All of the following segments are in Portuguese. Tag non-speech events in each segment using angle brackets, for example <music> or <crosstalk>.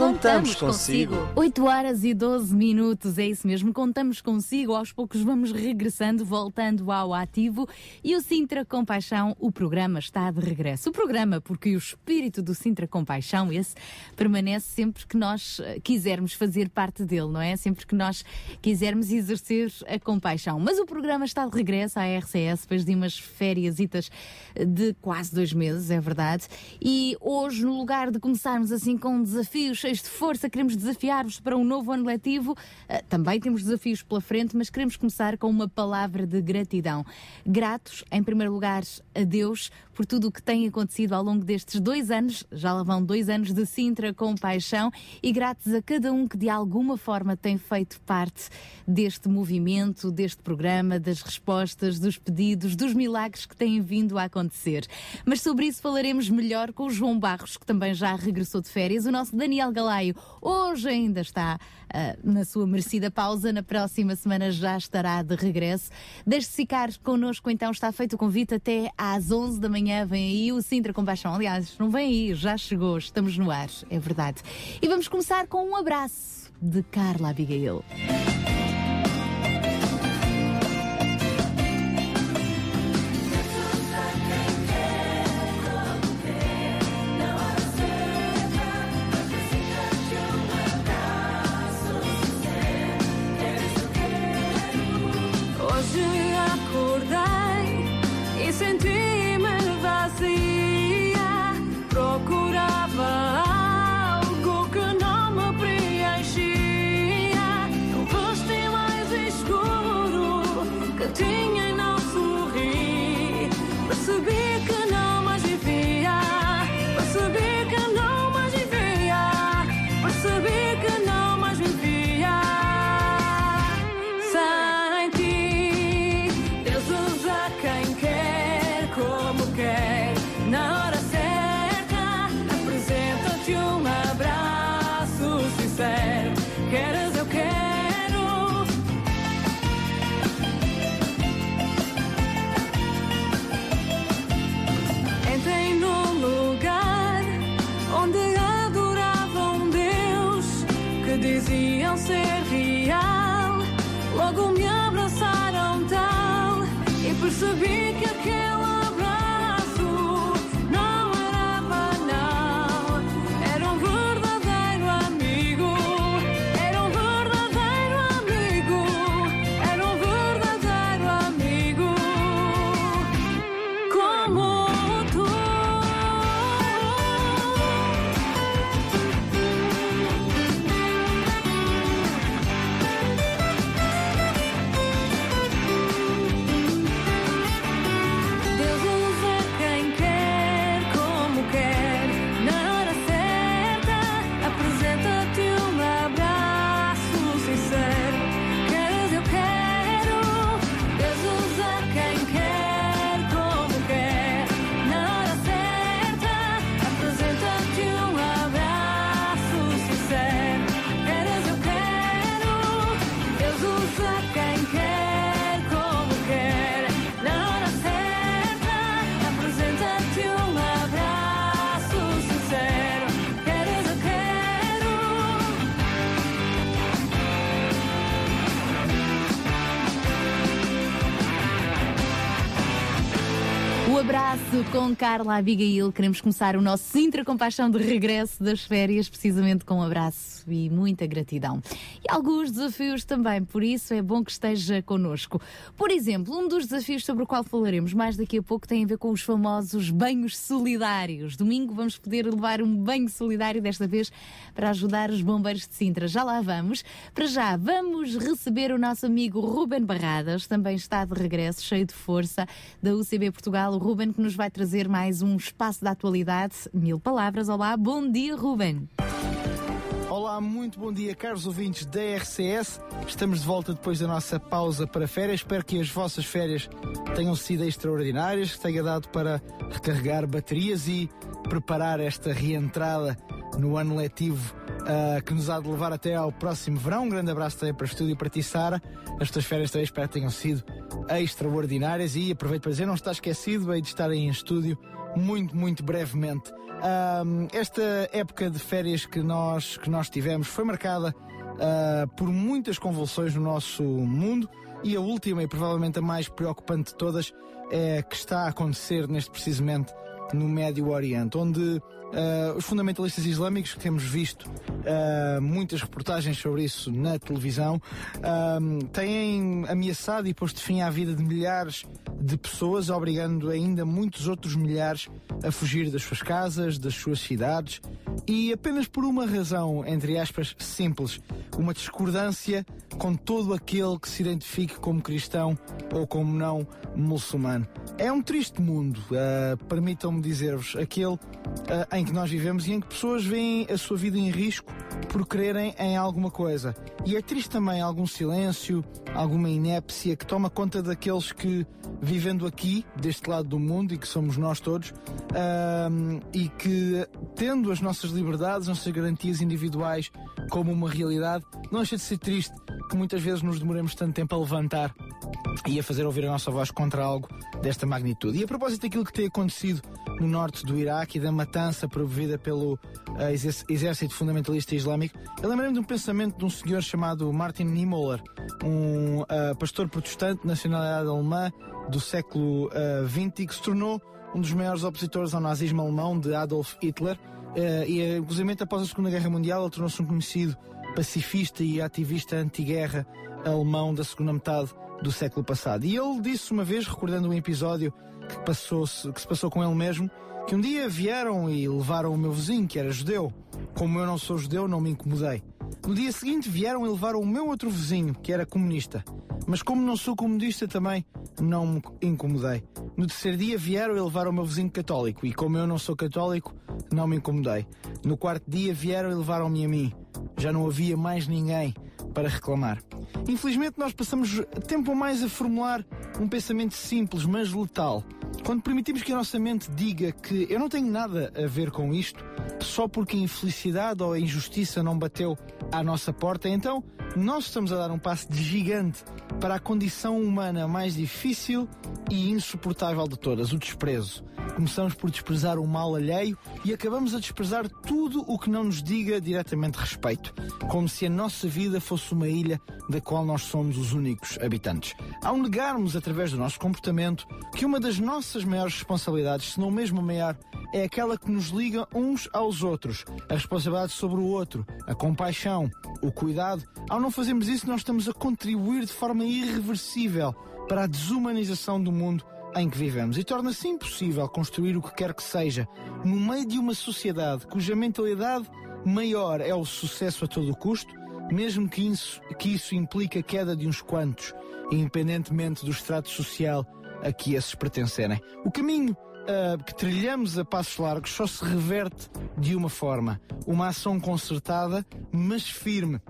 Contamos consigo. 8 horas e 12 minutos, é isso mesmo, contamos consigo. Aos poucos vamos regressando, voltando ao ativo. E o Sintra Compaixão, o programa está de regresso. O programa, porque o espírito do Sintra Compaixão, esse, permanece sempre que nós eh, quisermos fazer parte dele, não é? Sempre que nós quisermos exercer a compaixão. Mas o programa está de regresso à RCS depois de umas férias de quase dois meses, é verdade. E hoje, no lugar de começarmos assim com desafios cheios de força, queremos desafiar-vos para um novo ano letivo. Uh, também temos desafios pela frente, mas queremos começar com uma palavra de gratidão. Gratos, em primeiro lugar, a Deus por tudo o que tem acontecido ao longo destes dois anos, já lá vão dois anos de Sintra com paixão, e gratos a cada um que de alguma forma tem feito parte deste movimento, deste programa, das respostas, dos pedidos, dos milagres que têm vindo a acontecer. Mas sobre isso falaremos melhor com o João Barros, que também já regressou de férias, o nosso Daniel Galaio hoje ainda está uh, na sua merecida pausa, na próxima semana já estará de regresso. Deixe-se ficar connosco, então está feito o convite até às 11 da manhã. Vem aí o Sintra Compaixão. Aliás, não vem aí, já chegou, estamos no ar, é verdade. E vamos começar com um abraço de Carla Abigail. dream say Gracias. Com Carla Abigail. Queremos começar o nosso Sintra Compaixão de regresso das férias, precisamente com um abraço e muita gratidão. E alguns desafios também, por isso é bom que esteja connosco. Por exemplo, um dos desafios sobre o qual falaremos mais daqui a pouco tem a ver com os famosos banhos solidários. Domingo vamos poder levar um banho solidário, desta vez para ajudar os bombeiros de Sintra. Já lá vamos. Para já, vamos receber o nosso amigo Ruben Barradas, também está de regresso, cheio de força, da UCB Portugal. O Ruben, que nos vai trazer mais um espaço da atualidade. Mil palavras. Olá, bom dia, Ruben. Olá, muito bom dia, caros ouvintes da RCS. Estamos de volta depois da nossa pausa para férias. Espero que as vossas férias tenham sido extraordinárias, que tenha dado para recarregar baterias e preparar esta reentrada no ano letivo uh, que nos há de levar até ao próximo verão. Um grande abraço também para o estúdio e para ti, Sara. As tuas férias também espero que tenham sido extraordinárias e aproveito para dizer, não está esquecido aí de estar em estúdio muito, muito brevemente. Uh, esta época de férias que nós, que nós tivemos foi marcada uh, por muitas convulsões no nosso mundo e a última e provavelmente a mais preocupante de todas é que está a acontecer neste precisamente no Médio Oriente, onde Uh, os fundamentalistas islâmicos, que temos visto uh, muitas reportagens sobre isso na televisão, uh, têm ameaçado e posto fim à vida de milhares de pessoas, obrigando ainda muitos outros milhares a fugir das suas casas, das suas cidades, e apenas por uma razão, entre aspas, simples, uma discordância com todo aquele que se identifique como cristão ou como não muçulmano. É um triste mundo, permitam-me dizer-vos, aquele em em que nós vivemos e em que pessoas veem a sua vida em risco por crerem em alguma coisa. E é triste também algum silêncio, alguma inépcia que toma conta daqueles que, vivendo aqui, deste lado do mundo, e que somos nós todos, um, e que, tendo as nossas liberdades, as nossas garantias individuais como uma realidade, não deixa de ser triste que muitas vezes nos demoremos tanto tempo a levantar e a fazer ouvir a nossa voz contra algo desta magnitude. E a propósito daquilo que tem acontecido no norte do Iraque e da matança provida pelo uh, exército fundamentalista islâmico, eu lembrei-me de um pensamento de um senhor chamado Martin Niemöller, um uh, pastor protestante de nacionalidade alemã do século XX uh, que se tornou um dos maiores opositores ao nazismo alemão de Adolf Hitler. Uh, e, inclusive, após a Segunda Guerra Mundial, ele tornou-se um conhecido pacifista e ativista anti-guerra alemão da segunda metade do século passado. E ele disse uma vez, recordando um episódio que, passou -se, que se passou com ele mesmo, que um dia vieram e levaram o meu vizinho, que era judeu. Como eu não sou judeu, não me incomodei. No dia seguinte vieram e levaram o meu outro vizinho, que era comunista. Mas como não sou comunista também, não me incomodei. No terceiro dia vieram e levaram o meu vizinho católico. E como eu não sou católico, não me incomodei. No quarto dia vieram e levaram-me a mim. Já não havia mais ninguém para reclamar. Infelizmente, nós passamos tempo mais a formular um pensamento simples, mas letal. Quando permitimos que a nossa mente diga que eu não tenho nada a ver com isto, só porque a infelicidade ou a injustiça não bateu à nossa porta, então nós estamos a dar um passo de gigante para a condição humana mais difícil e insuportável de todas, o desprezo. Começamos por desprezar o mal alheio e acabamos a desprezar tudo o que não nos diga diretamente respeito, como se a nossa vida fosse uma ilha da qual nós somos os únicos habitantes. Ao negarmos, através do nosso comportamento, que uma das nossas maiores responsabilidades, se não mesmo a maior, é aquela que nos liga uns aos outros, a responsabilidade sobre o outro, a compaixão, o cuidado. Ao não fazermos isso, nós estamos a contribuir de forma irreversível para a desumanização do mundo em que vivemos e torna-se impossível construir o que quer que seja no meio de uma sociedade cuja mentalidade maior é o sucesso a todo custo, mesmo que isso, que isso implique a queda de uns quantos, independentemente do estrato social a que esses pertencerem. O caminho uh, que trilhamos a passos largos só se reverte de uma forma: uma ação concertada, mas firme,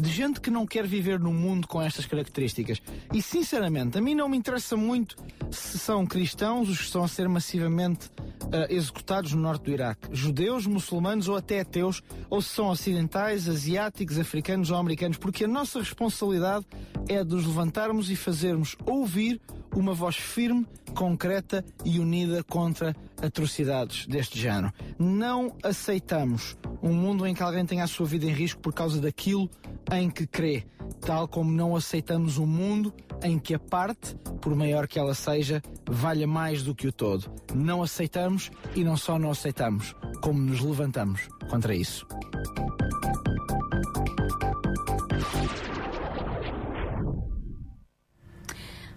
de gente que não quer viver num mundo com estas características. E sinceramente, a mim não me interessa muito se são cristãos os que estão a ser massivamente uh, executados no norte do Iraque, judeus, muçulmanos ou até ateus, ou se são ocidentais, asiáticos, africanos ou americanos, porque a nossa responsabilidade é de nos levantarmos e fazermos ouvir uma voz firme, concreta e unida contra atrocidades deste género. Não aceitamos um mundo em que alguém tenha a sua vida em risco por causa daquilo em que crê, tal como não aceitamos um mundo em que a parte, por maior que ela seja, valha mais do que o todo. Não aceitamos e não só não aceitamos, como nos levantamos contra isso.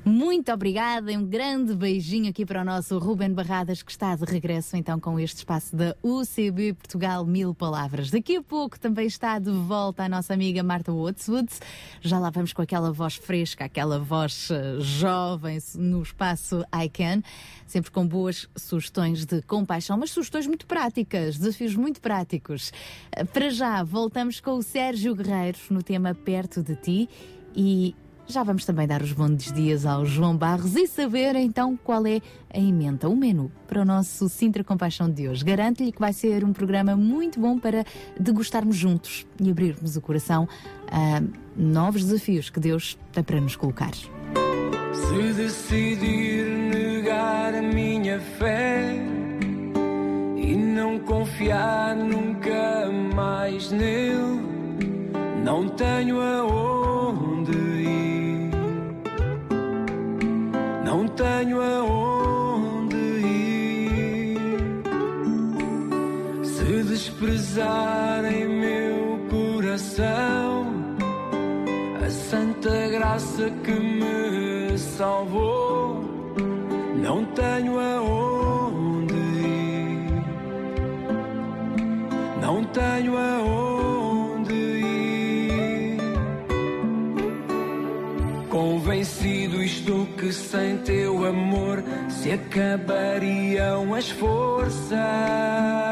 Muito obrigada e um grande beijinho aqui para o nosso Ruben Barradas, que está de regresso então com este espaço da UCB Portugal Mil Palavras. Daqui a pouco também está de volta a nossa amiga Marta Watswood. Já lá vamos com aquela voz fresca, aquela voz uh, jovem no espaço I Can, sempre com boas sugestões de compaixão, mas sugestões muito práticas, desafios muito práticos. Uh, para já, voltamos com o Sérgio Guerreiro no tema Perto de Ti e já vamos também dar os bons dias ao João Barros e saber então qual é a emenda, o menu para o nosso Sintra Compaixão de hoje. Garanto-lhe que vai ser um programa muito bom para degustarmos juntos e abrirmos o coração a novos desafios que Deus tem para nos colocar. Se decidir negar a minha fé e não confiar nunca mais nele, não tenho aonde não tenho aonde ir. Se desprezarem meu coração, a santa graça que me salvou, não tenho aonde que sem teu amor se acabariam as forças.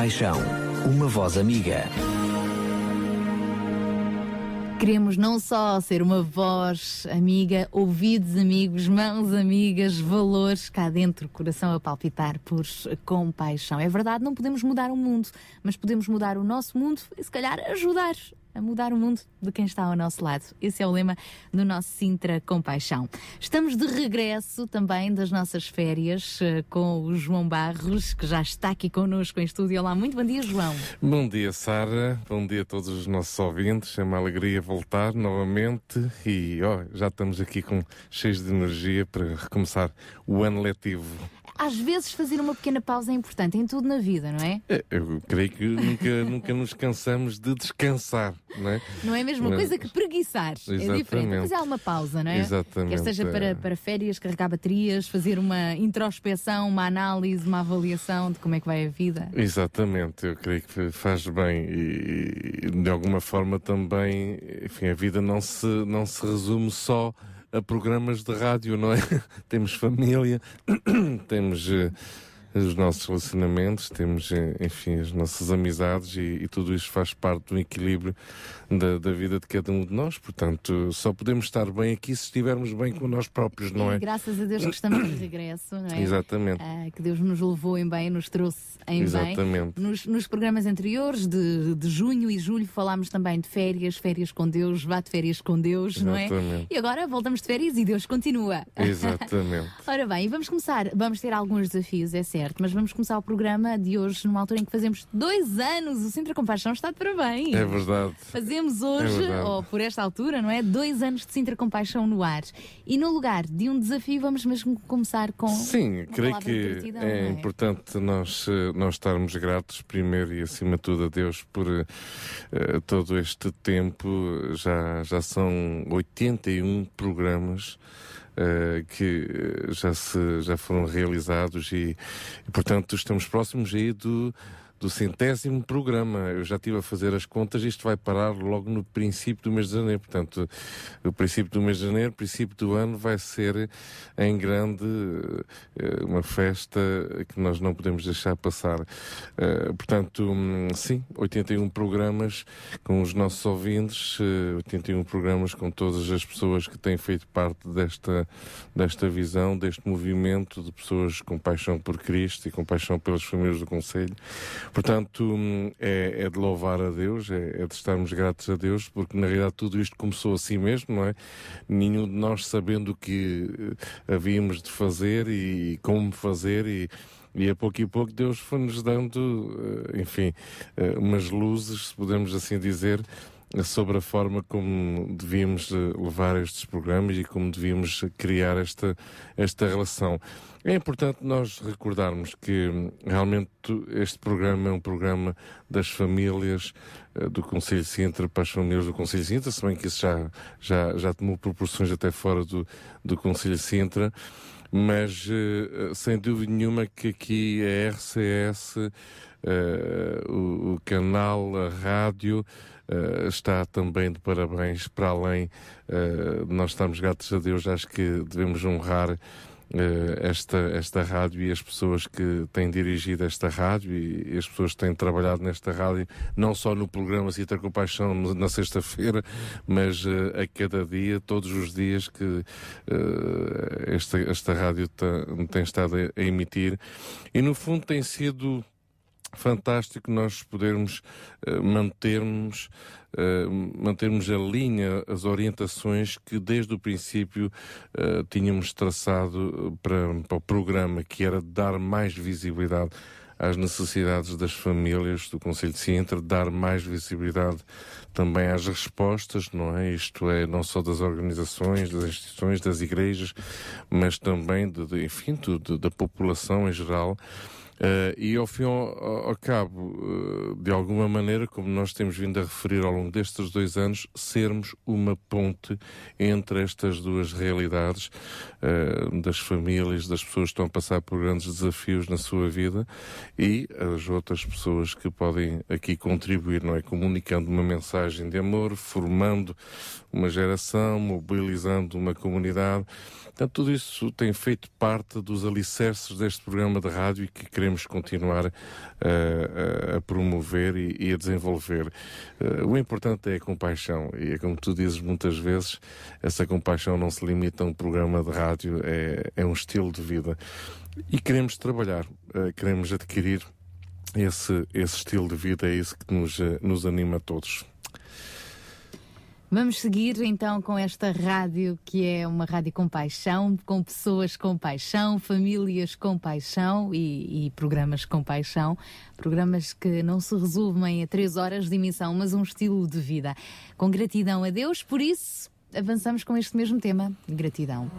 Compaixão, uma voz amiga. Queremos não só ser uma voz amiga, ouvidos amigos, mãos amigas, valores cá dentro, coração a palpitar por compaixão. É verdade, não podemos mudar o mundo, mas podemos mudar o nosso mundo e se calhar ajudar a mudar o mundo de quem está ao nosso lado. Esse é o lema do nosso Sintra Compaixão. Estamos de regresso também das nossas férias eh, com o João Barros, que já está aqui connosco em estúdio. Olá, muito bom dia, João. Bom dia, Sara. Bom dia a todos os nossos ouvintes. É uma alegria voltar novamente e ó, já estamos aqui com cheios de energia para recomeçar o ano letivo às vezes fazer uma pequena pausa é importante em tudo na vida, não é? é eu creio que nunca, <laughs> nunca nos cansamos de descansar, não é? Não é a mesma coisa que preguiçar. Exatamente. É diferente. Fazer alguma pausa, não é? Exatamente. Quer seja para, para férias, carregar baterias, fazer uma introspeção, uma análise, uma avaliação de como é que vai a vida. Exatamente. Eu creio que faz bem e, de alguma forma também, enfim, a vida não se, não se resume só a programas de rádio, não é? <laughs> temos família, <clears throat> temos uh, os nossos relacionamentos, temos, eh, enfim, as nossas amizades e, e tudo isso faz parte do equilíbrio da, da, vida de cada um de nós. Portanto, só podemos estar bem aqui se estivermos bem com nós próprios, não é? graças a Deus que estamos de regresso, não é? Exatamente. Ah, que Deus nos levou em bem, nos trouxe em Exatamente. bem. Nos, nos programas anteriores, de, de junho e julho, falámos também de férias, férias com Deus, vá de férias com Deus, Exatamente. não é? E agora voltamos de férias e Deus continua. Exatamente. <laughs> Ora bem, vamos começar. Vamos ter alguns desafios, é certo certo, mas vamos começar o programa de hoje numa altura em que fazemos dois anos. O Sintra Compaixão está de parabéns. É verdade. Fazemos hoje, é ou por esta altura, não é? Dois anos de Sintra Compaixão no ar. E no lugar de um desafio, vamos mesmo começar com. Sim, creio que é, é, importante nós, eh, nós estarmos gratos, primeiro e acima de tudo, a Deus por uh, todo este tempo. Já, já são 81 programas. Uh, que já, se, já foram realizados e, e, portanto, estamos próximos aí do, do centésimo programa. Eu já estive a fazer as contas, isto vai parar logo no princípio do mês de janeiro. Portanto, o princípio do mês de janeiro, princípio do ano, vai ser em grande eh, uma festa que nós não podemos deixar passar. Eh, portanto, hum, sim, 81 programas com os nossos ouvintes, 81 eh, programas com todas as pessoas que têm feito parte desta, desta visão, deste movimento de pessoas com paixão por Cristo e com paixão pelas famílias do Conselho. Portanto, hum, é, é, de louvar a Deus, é, é, de estarmos gratos a Deus, porque na realidade tudo isto começou assim mesmo, não é? Nenhum de nós sabendo o que eh, havíamos de fazer e como fazer e e a pouco e pouco Deus foi-nos dando, eh, enfim, eh, umas luzes, se podemos assim dizer, sobre a forma como devíamos levar estes programas e como devíamos criar esta, esta relação. É importante nós recordarmos que realmente este programa é um programa das famílias uh, do Conselho de Sintra para as famílias do Conselho de Sintra, se bem que isso já, já, já tomou proporções até fora do, do Conselho de Sintra, mas uh, sem dúvida nenhuma que aqui a RCS, uh, o, o, canal, a rádio, está também de parabéns para além. nós estamos gratos a Deus, acho que devemos honrar eh, esta, esta rádio e as pessoas que têm dirigido esta rádio e, as pessoas que têm trabalhado nesta rádio, não só no programa Cita com Paixão na sexta-feira, mas uh, a cada dia, todos os dias que uh, esta, esta rádio tem estado a, a emitir. E no fundo tem sido fantástico nós podermos uh, mantermos uh, mantermos a linha, as orientações que desde o princípio uh, tínhamos traçado para, para o programa, que era dar mais visibilidade às necessidades das famílias do Conselho de Sintra, dar mais visibilidade também às respostas, não é? Isto é, não só das organizações, das instituições, das igrejas, mas também, de, de enfim, de, da população em geral. Uh, e ao fim ao, ao cabo, uh, de alguma maneira, como nós temos vindo a referir ao longo destes dois anos, sermos uma ponte entre estas duas realidades uh, das famílias, das pessoas que estão a passar por grandes desafios na sua vida e as outras pessoas que podem aqui contribuir, não é? Comunicando uma mensagem de amor, formando uma geração, mobilizando uma comunidade. Portanto, tudo isso tem feito parte dos alicerces deste programa de rádio e que queremos continuar a, a promover e, e, a desenvolver. Uh, o importante é a compaixão e é como tu dizes muitas vezes, essa compaixão não se limita a um programa de rádio, é, é um estilo de vida. E queremos trabalhar, uh, queremos adquirir esse, esse estilo de vida, é isso que nos, uh, nos anima a todos. Vamos seguir então com esta rádio que é uma rádio com paixão, com pessoas com paixão, famílias com paixão e, e, programas com paixão. Programas que não se resumem a três horas de emissão, mas um estilo de vida. Com gratidão a Deus, por isso avançamos com este mesmo tema: gratidão.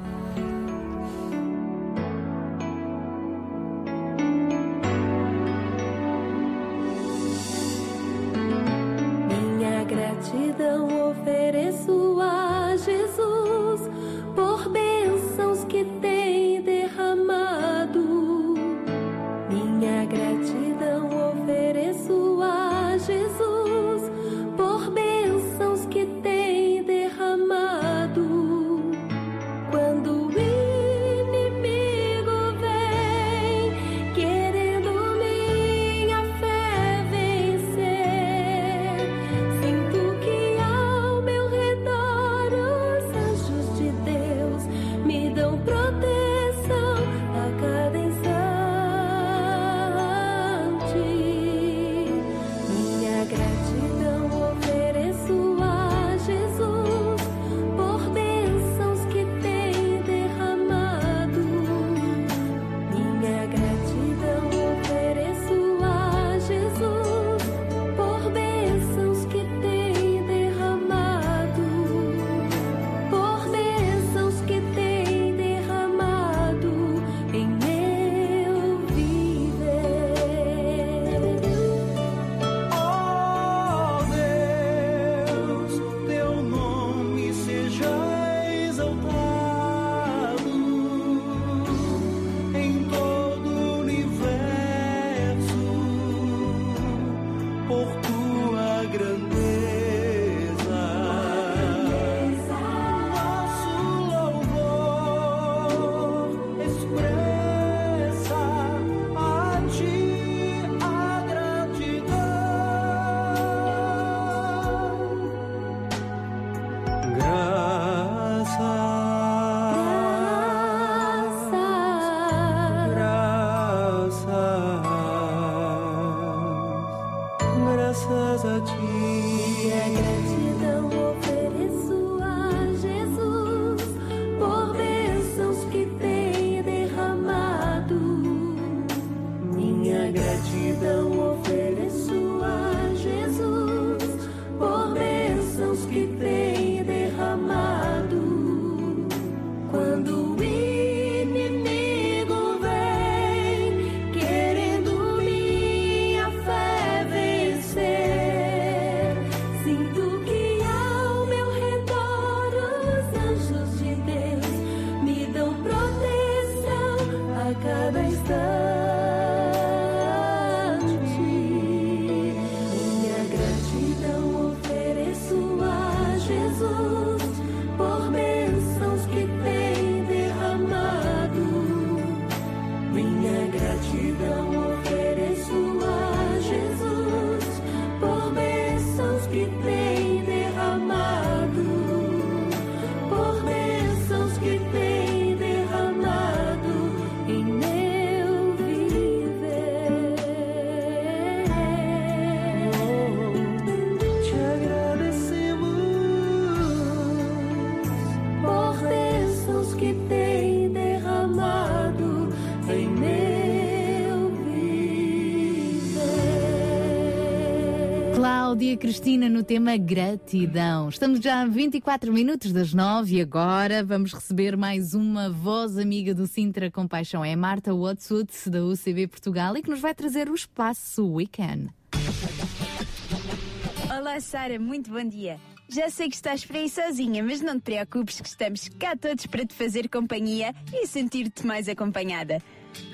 Gratidão ofereço a Cristina no tema gratidão. Estamos já a 24 minutos das 9 e agora vamos receber mais uma voz amiga do Sintra Compaixão. É Marta Watswood da UCB Portugal e que nos vai trazer o espaço Weekend. Olá Sara, muito bom dia. Já sei que estás por aí sozinha, mas não te preocupes que estamos cá todos para te fazer companhia e sentir-te mais acompanhada.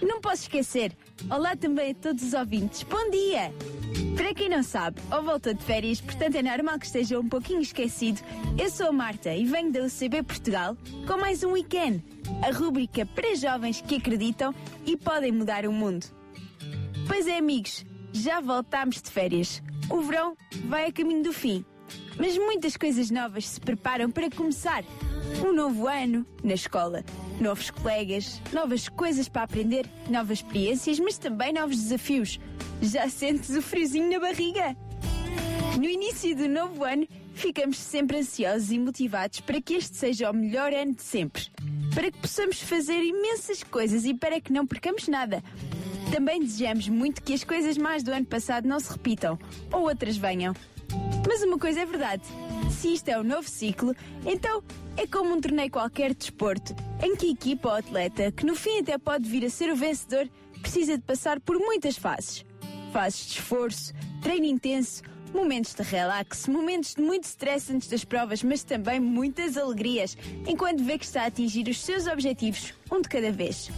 Não posso esquecer. Olá também a todos os ouvintes. Bom dia! Para quem não sabe, ou voltou de férias, portanto é normal que esteja um pouquinho esquecido. Eu sou a Marta e venho da UCB Portugal com mais um weekend. A rúbrica para jovens que acreditam e podem mudar o mundo. Pois é, amigos, já voltámos de férias. O verão vai a caminho do fim. Mas muitas coisas novas se preparam para começar. Um novo ano na escola, novos colegas, novas coisas para aprender, novas experiências, mas também novos desafios. Já sentes o friozinho na barriga? No início do novo ano, ficamos sempre ansiosos e motivados para que este seja o melhor ano de sempre. Para que possamos fazer imensas coisas e para que não percamos nada. Também desejamos muito que as coisas mais do ano passado não se repitam ou outras venham. Mas uma coisa é verdade: se isto é um novo ciclo, então é como um torneio qualquer de desporto, em que a equipa ou atleta, que no fim até pode vir a ser o vencedor, precisa de passar por muitas fases. Fases de esforço, treino intenso, momentos de relax, momentos de muito stress antes das provas, mas também muitas alegrias, enquanto vê que está a atingir os seus objetivos, um de cada vez.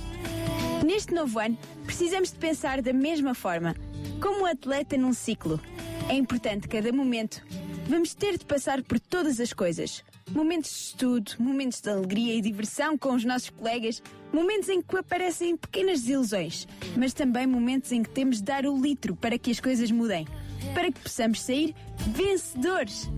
Neste novo ano, precisamos de pensar da mesma forma, como um atleta num ciclo. É importante cada momento. Vamos ter de passar por todas as coisas. Momentos de estudo, momentos de alegria e diversão com os nossos colegas, momentos em que aparecem pequenas desilusões, mas também momentos em que temos de dar o litro para que as coisas mudem, para que possamos sair vencedores.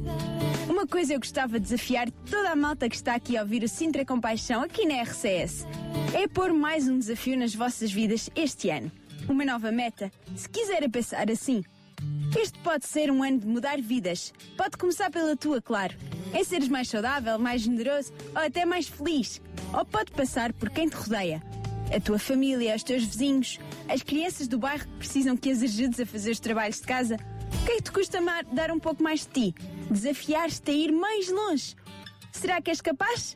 Uma coisa eu gostava de desafiar toda a malta que está aqui a ouvir o Sintra Compaixão aqui na RCS é pôr mais um desafio nas vossas vidas este ano. Uma nova meta, se quiserem pensar assim. Este pode ser um ano de mudar vidas. Pode começar pela tua, claro. Em seres mais saudável, mais generoso ou até mais feliz. Ou pode passar por quem te rodeia. A tua família, os teus vizinhos, as crianças do bairro precisam que as ajudes a fazer os trabalhos de casa. O que é que te custa dar um pouco mais de ti? Desafiar-te a ir mais longe. Será que és capaz?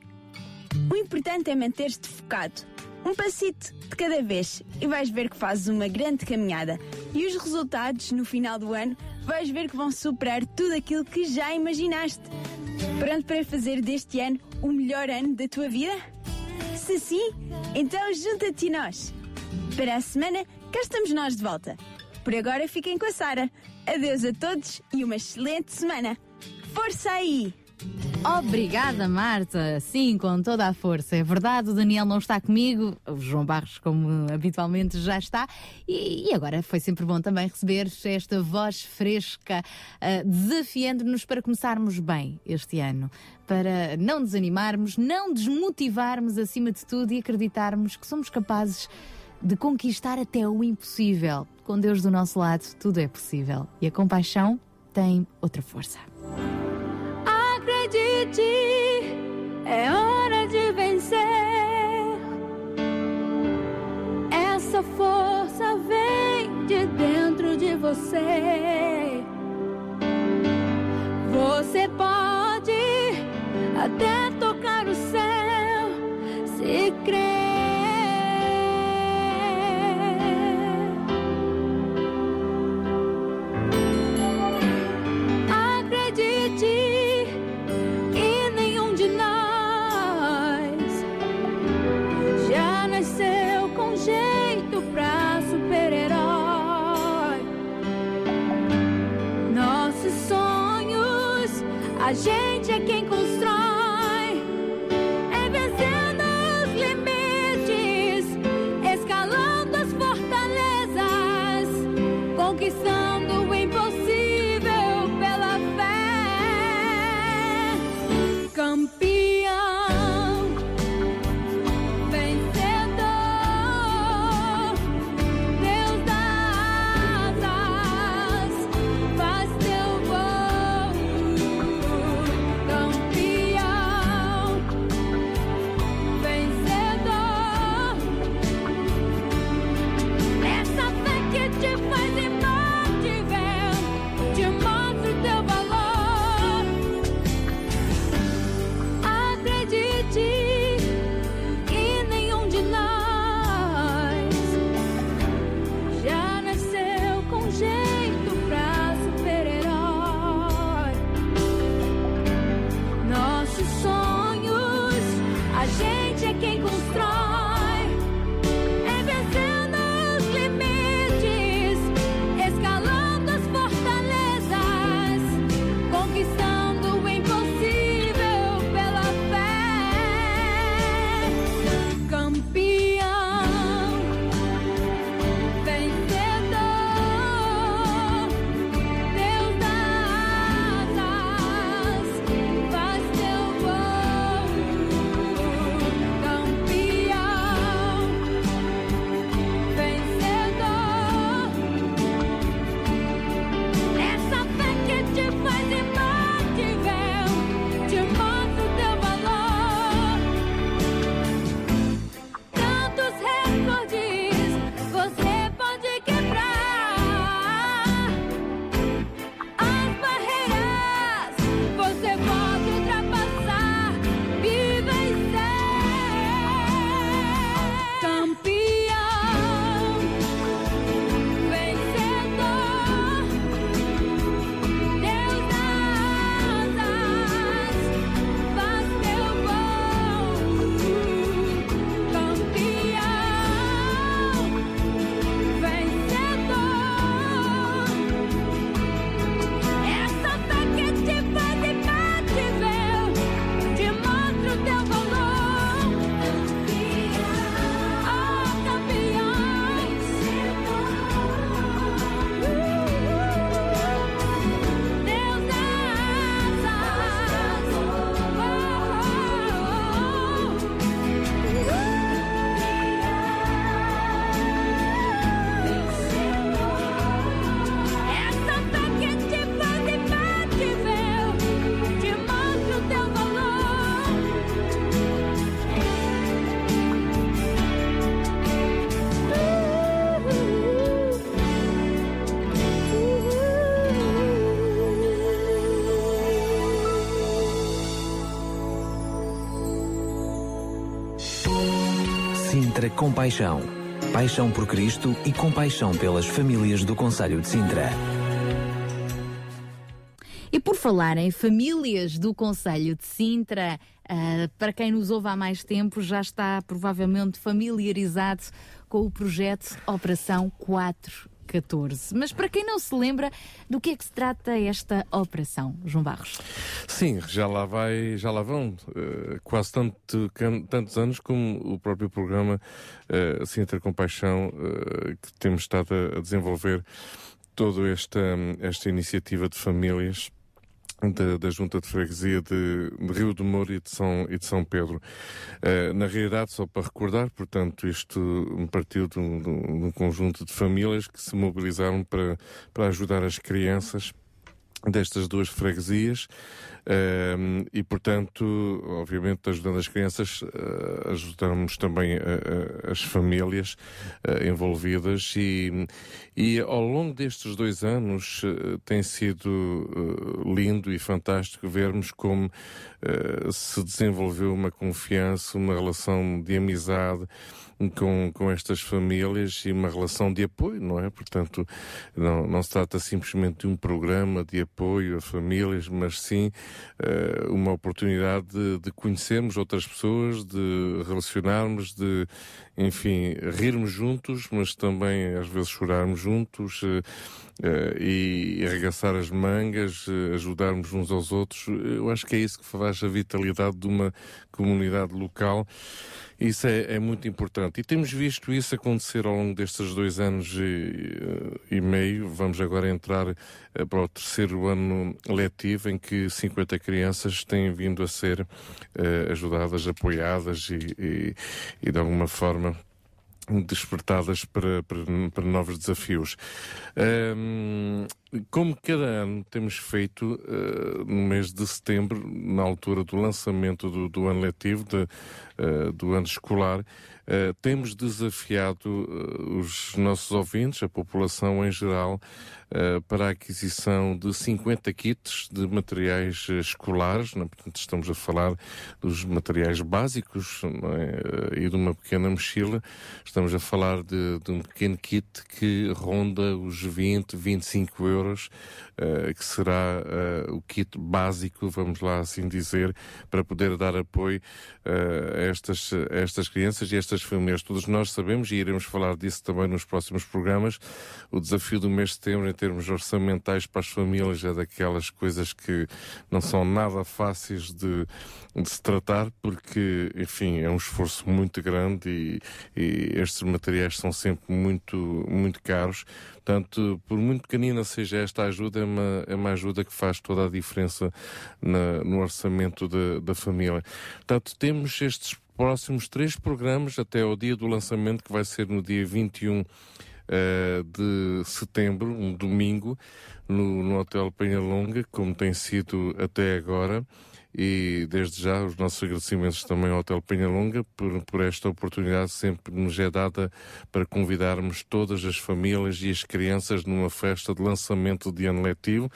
O importante é manter-te focado. Um passito de cada vez e vais ver que fazes uma grande caminhada. E os resultados, no final do ano, vais ver que vão superar tudo aquilo que já imaginaste. Pronto para fazer deste ano o melhor ano da tua vida? Se sim, então junta-te a nós. Para a semana, cá estamos nós de volta. Por agora fiquem com a Sara. Adeus a todos e uma excelente semana. Força aí! Obrigada, Marta. Sim, com toda a força. É verdade, o Daniel não está comigo, o João Barros, como habitualmente, já está. E, e agora foi sempre bom também receber esta voz fresca, uh, desafiando-nos para começarmos bem este ano. Para não desanimarmos, não desmotivarmos acima de tudo e acreditarmos que somos capazes de conquistar até o impossível. Com Deus do nosso lado, tudo é possível. E a compaixão tem outra força acredite, é hora de vencer. Essa força vem de dentro de você. Você pode A Compaixão. Paixão por Cristo e compaixão pelas famílias do Conselho de Sintra. E por falar em famílias do Conselho de Sintra, uh, para quem nos ouve há mais tempo, já está provavelmente familiarizado com o projeto Operação 4 14. Mas para quem não se lembra, do que é que se trata esta operação, João Barros? Sim, já lá vai, já lá vão uh, quase tanto, tantos anos como o próprio programa uh, Sintra Compaixão uh, que temos estado a, a desenvolver toda esta, esta iniciativa de famílias da, da, Junta de Freguesia de, de, Rio do Moro e de São, e de São Pedro. Uh, na realidade, só para recordar, portanto, isto partiu de um, de um conjunto de famílias que se mobilizaram para, para ajudar as crianças destas duas freguesias uh, e, portanto, obviamente, ajudando as crianças, uh, ajudamos também uh, as famílias envolvidas e, e ao longo destes dois anos tem sido lindo e fantástico vermos como se desenvolveu uma confiança, uma relação de amizade, com, com estas famílias e uma relação de apoio, não é? Portanto, não, não se trata simplesmente de um programa de apoio a famílias, mas sim uh, uma oportunidade de, de conhecermos outras pessoas, de relacionarmos, de, enfim, rirmos juntos, mas também às vezes chorarmos juntos. Uh, Uh, e arregaçar as mangas, uh, ajudarmos uns aos outros. Eu acho que é isso que faz a vitalidade de uma comunidade local isso é, é, muito importante. E temos visto isso acontecer ao longo destes dois anos e, e meio. Vamos agora entrar uh, para o terceiro ano letivo, em que 50 crianças têm vindo a ser uh, ajudadas, apoiadas e, e, e de alguma forma despertadas para, para, para novos desafios. Um, como cada ano temos feito uh, no mês de setembro, na altura do lançamento do, do ano letivo, de, uh, do ano escolar, uh, temos desafiado os nossos ouvintes, a população em geral, para a aquisição de 50 kits de materiais escolares, né? portanto estamos a falar dos materiais básicos é? e de uma pequena mochila, estamos a falar de, de um pequeno kit que ronda os 20, 25 euros uh, que será uh, o kit básico, vamos lá assim dizer, para poder dar apoio a, estas, a estas crianças e a estas famílias. Todos nós sabemos, e iremos falar disso também nos próximos programas, o desafio do mês de setembro em termos orçamentais para as famílias é daquelas coisas que não são nada fáceis de, de se tratar, porque, enfim, é um esforço muito grande e, e estes materiais são sempre muito, muito caros. Portanto, por muito pequenina seja esta ajuda, é uma, é uma ajuda que faz toda a diferença na, no orçamento de, da família. Portanto, temos estes próximos três programas até ao dia do lançamento, que vai ser no dia 21 uh, de setembro, um domingo, no, no Hotel Penhalonga, como tem sido até agora. E desde já os nossos agradecimentos também ao Hotel Penhalonga por, por esta oportunidade sempre nos é dada para convidarmos todas as famílias e as crianças numa festa de lançamento de ano letivo.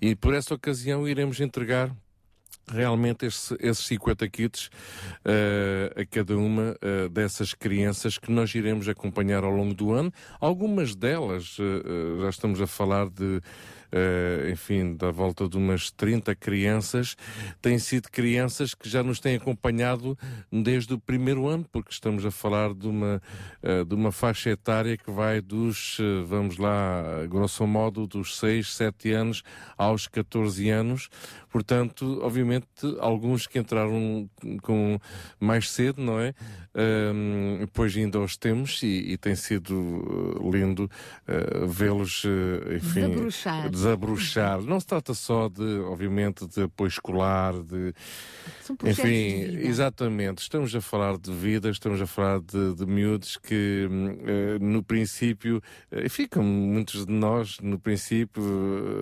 E por essa ocasião iremos entregar realmente esse, esses 50 kits uh, a cada uma uh, dessas crianças que nós iremos acompanhar ao longo do ano. Algumas delas, uh, já estamos a falar de enfim, da volta de umas 30 crianças, têm sido crianças que já nos têm acompanhado desde o primeiro ano, porque estamos a falar de uma, de uma faixa etária que vai dos, vamos lá, grosso modo, dos 6, 7 anos aos 14 anos. Portanto, obviamente, alguns que entraram com mais cedo, não é? Um, depois ainda os temos e, e tem sido lindo uh, vê-los, uh, enfim, desabrochar. desabrochar. Não se trata só de, obviamente, de apoio escolar, de. enfim, de exatamente. Estamos a falar de vida, estamos a falar de, de miúdos que, uh, no princípio, ficam muitos de nós, no princípio,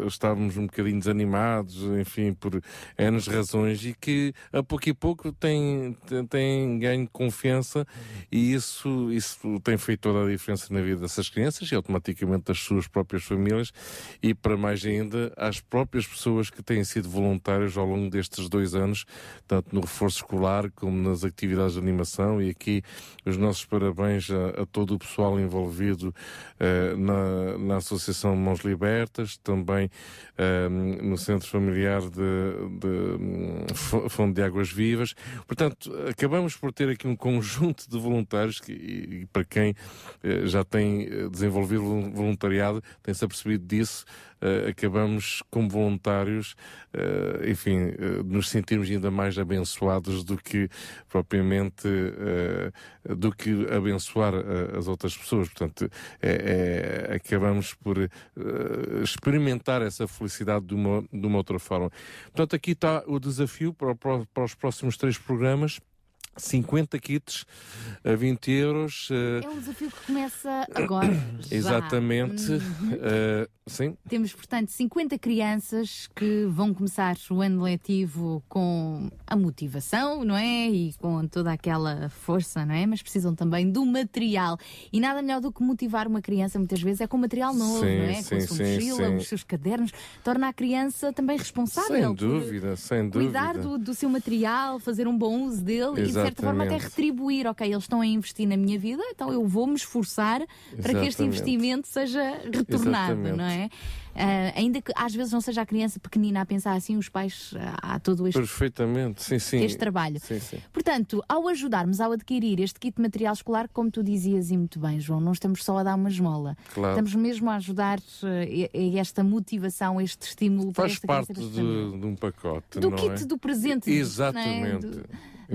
estávamos um bocadinho desanimados, enfim, por N razões e que a pouco e pouco têm, têm ganho confiança e isso, isso tem feito toda a diferença na vida dessas crianças e automaticamente das suas próprias famílias e para mais ainda às próprias pessoas que têm sido voluntárias ao longo destes dois anos, tanto no reforço escolar como nas atividades de animação. E aqui os nossos parabéns a, a todo o pessoal envolvido uh, na, na Associação Mãos Libertas, também uh, no Centro Familiar de, de, de Fundo de Águas Vivas. Portanto, acabamos por ter aqui um conjunto de voluntários que, e, e para quem uh, já tem desenvolvido voluntariado, tem-se apercebido disso, acabamos como voluntários, uh, enfim, uh, nos sentirmos ainda mais abençoados do que propriamente do que abençoar as outras pessoas. Portanto, é, é, acabamos por experimentar essa felicidade de uma, de uma outra forma. Portanto, aqui está o desafio para, para os próximos três programas. 50 kits a 20 euros. Uh... É um desafio que começa agora. <coughs> Exatamente. Uh, sim. Temos, portanto, 50 crianças que vão começar o ano letivo com a motivação, não é? E com toda aquela força, não é? Mas precisam também do material. E nada melhor do que motivar uma criança, muitas vezes, é com material novo, sim, não é? Sim, com a sua sim, mochila, os seus cadernos. Torna a criança também responsável. Sem dúvida, sem dúvida. Cuidar do, do seu material, fazer um bom uso dele Exatamente certa forma até retribuir, ok, eles estão a investir na minha vida, então eu vou me esforçar Exatamente. para que este investimento seja retornado, Exatamente. não é? Uh, ainda que às vezes não seja a criança pequenina a pensar assim, os pais há todo este, Perfeitamente. Sim, sim. este trabalho. Sim, sim. Portanto, ao ajudarmos ao adquirir este kit de material escolar, como tu dizias e muito bem, João, não estamos só a dar uma esmola. Claro. Estamos mesmo a ajudar uh, esta motivação, este estímulo Faz para esta parte de, de, um pacote. Do kit é? do presente. Exatamente. É? Do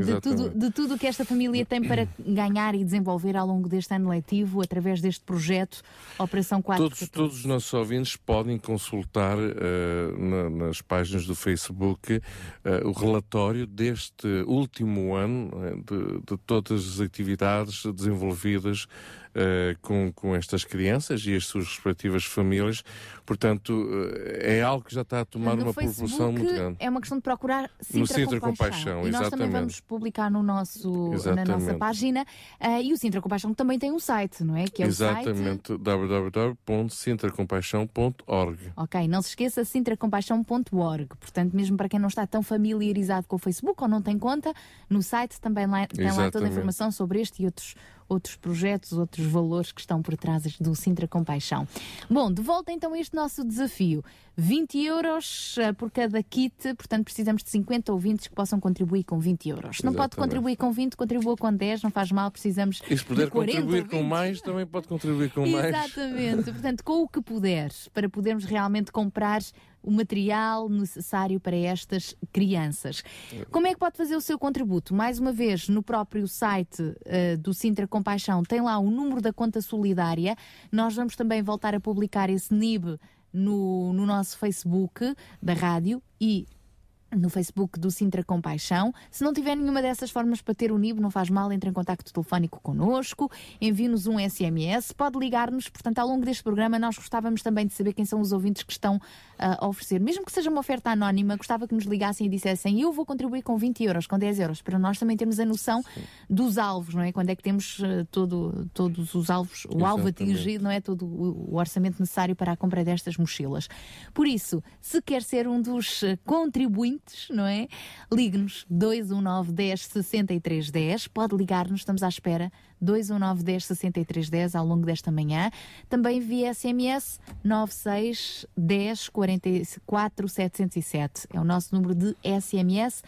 de tudo, de tudo que esta família tem para ganhar e desenvolver ao longo deste ano letivo através deste projeto Operação 4 todos, todos os nossos ouvintes podem consultar uh, na, nas páginas do Facebook uh, o relatório deste último ano uh, de, de todas as atividades desenvolvidas uh, com, com estas crianças e as suas respectivas famílias. Portanto, uh, é algo que já está a tomar no uma Facebook proporção muito grande. É uma questão de procurar Sintra no Sintra Compaixão. Compaixão e nós também vamos publicar no nosso, na nossa página. Uh, e o Sintra Compaixão também tem um site, não é? Que é Exatamente, site... www.sintracompaixão.org. Ok, não se esqueça, sintracompaixão.org. Portanto, mesmo para quem não está tão familiarizado com o Facebook ou não tem conta, no site também lá, tem lá toda a informação sobre este e outros outros projetos, outros valores que estão por trás do Sintra Compaixão. Bom, de volta então a este nosso desafio. 20 euros uh, por cada kit, portanto precisamos de 50 ouvintes que possam contribuir com 20 euros. Se não pode contribuir com 20, contribua com 10, não faz mal, precisamos e se puder de 40, contribuir com mais, também pode contribuir com mais. Exatamente, portanto com o que puder, para podermos realmente comprar o material necessário para estas crianças. Como é que pode fazer o seu contributo? Mais uma vez, no próprio site uh, do Sintra Compaixão tem lá o número da conta solidária. Nós vamos também voltar a publicar esse NIB no, no nosso Facebook da rádio e no Facebook do Sintra Compaixão. Se não tiver nenhuma dessas formas para ter o NIB, não faz mal, entre em contato telefónico connosco, envie-nos um SMS, pode ligar-nos. Portanto, ao longo deste programa, nós gostávamos também de saber quem são os ouvintes que estão uh, a oferecer. Mesmo que seja uma oferta anónima, gostava que nos ligassem e dissessem eu vou contribuir com 20 euros, com 10 euros, para nós também termos a noção Sim. dos alvos, não é? Quando é que temos uh, todo, todos os alvos, o Exatamente. alvo atingido, não é? Todo o, o orçamento necessário para a compra destas mochilas. Por isso, se quer ser um dos uh, contribuintes, ouvintes, não é? Ligue-nos 219 10 63 10. Pode ligar-nos, estamos à espera. 219 10 63 10 ao longo desta manhã. Também via SMS 96 10 44 707. É o nosso número de SMS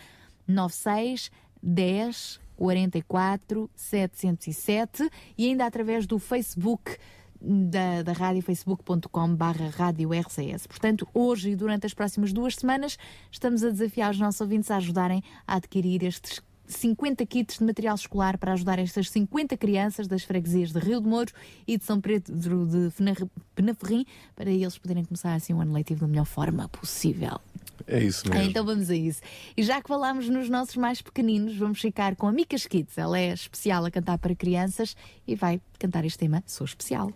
96 10 44 707 e ainda através do Facebook da, da rádio facebook.com barra rádio RCS. Portanto, hoje e durante as próximas duas semanas estamos a desafiar os nossos ouvintes a ajudarem a adquirir estes 50 kits de material escolar para ajudar estas 50 crianças das freguesias de Rio de Moro e de São Pedro de Penaferrim para eles poderem começar assim o ano letivo da melhor forma possível. É isso mesmo. Então vamos a isso. E já que falámos nos nossos mais pequeninos, vamos ficar com a Micas Kids. Ela é especial a cantar para crianças e vai cantar este tema Sou Especial.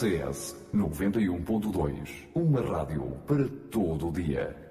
RCS 91.2. Uma rádio para todo o dia.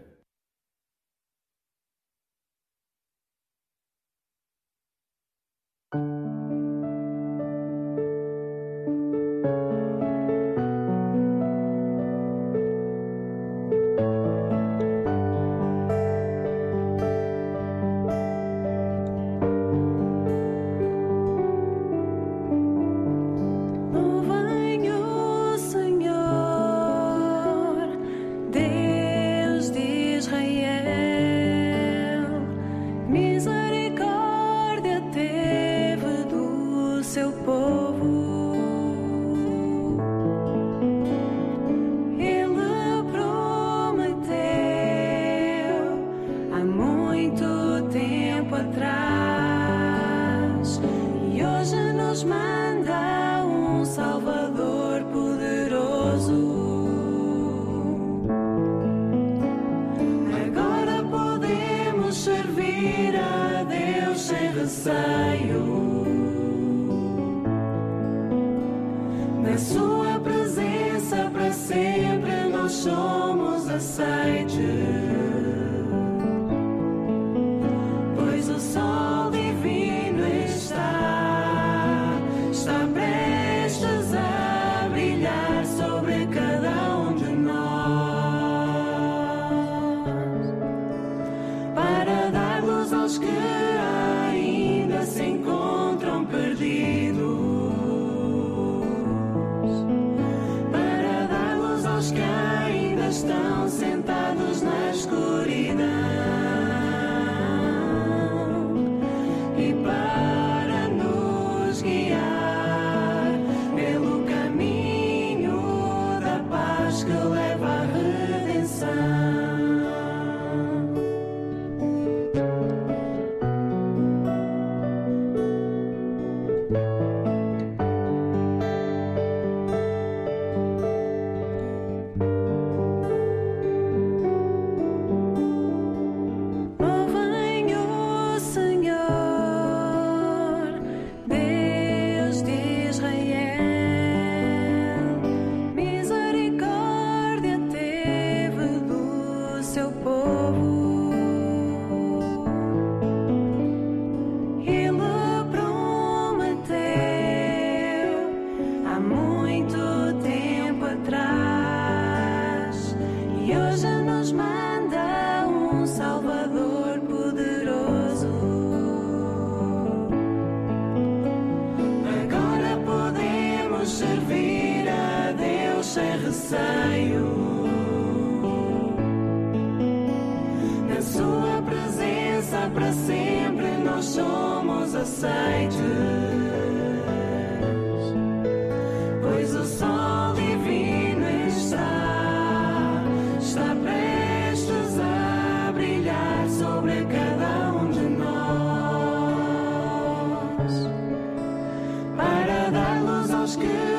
good.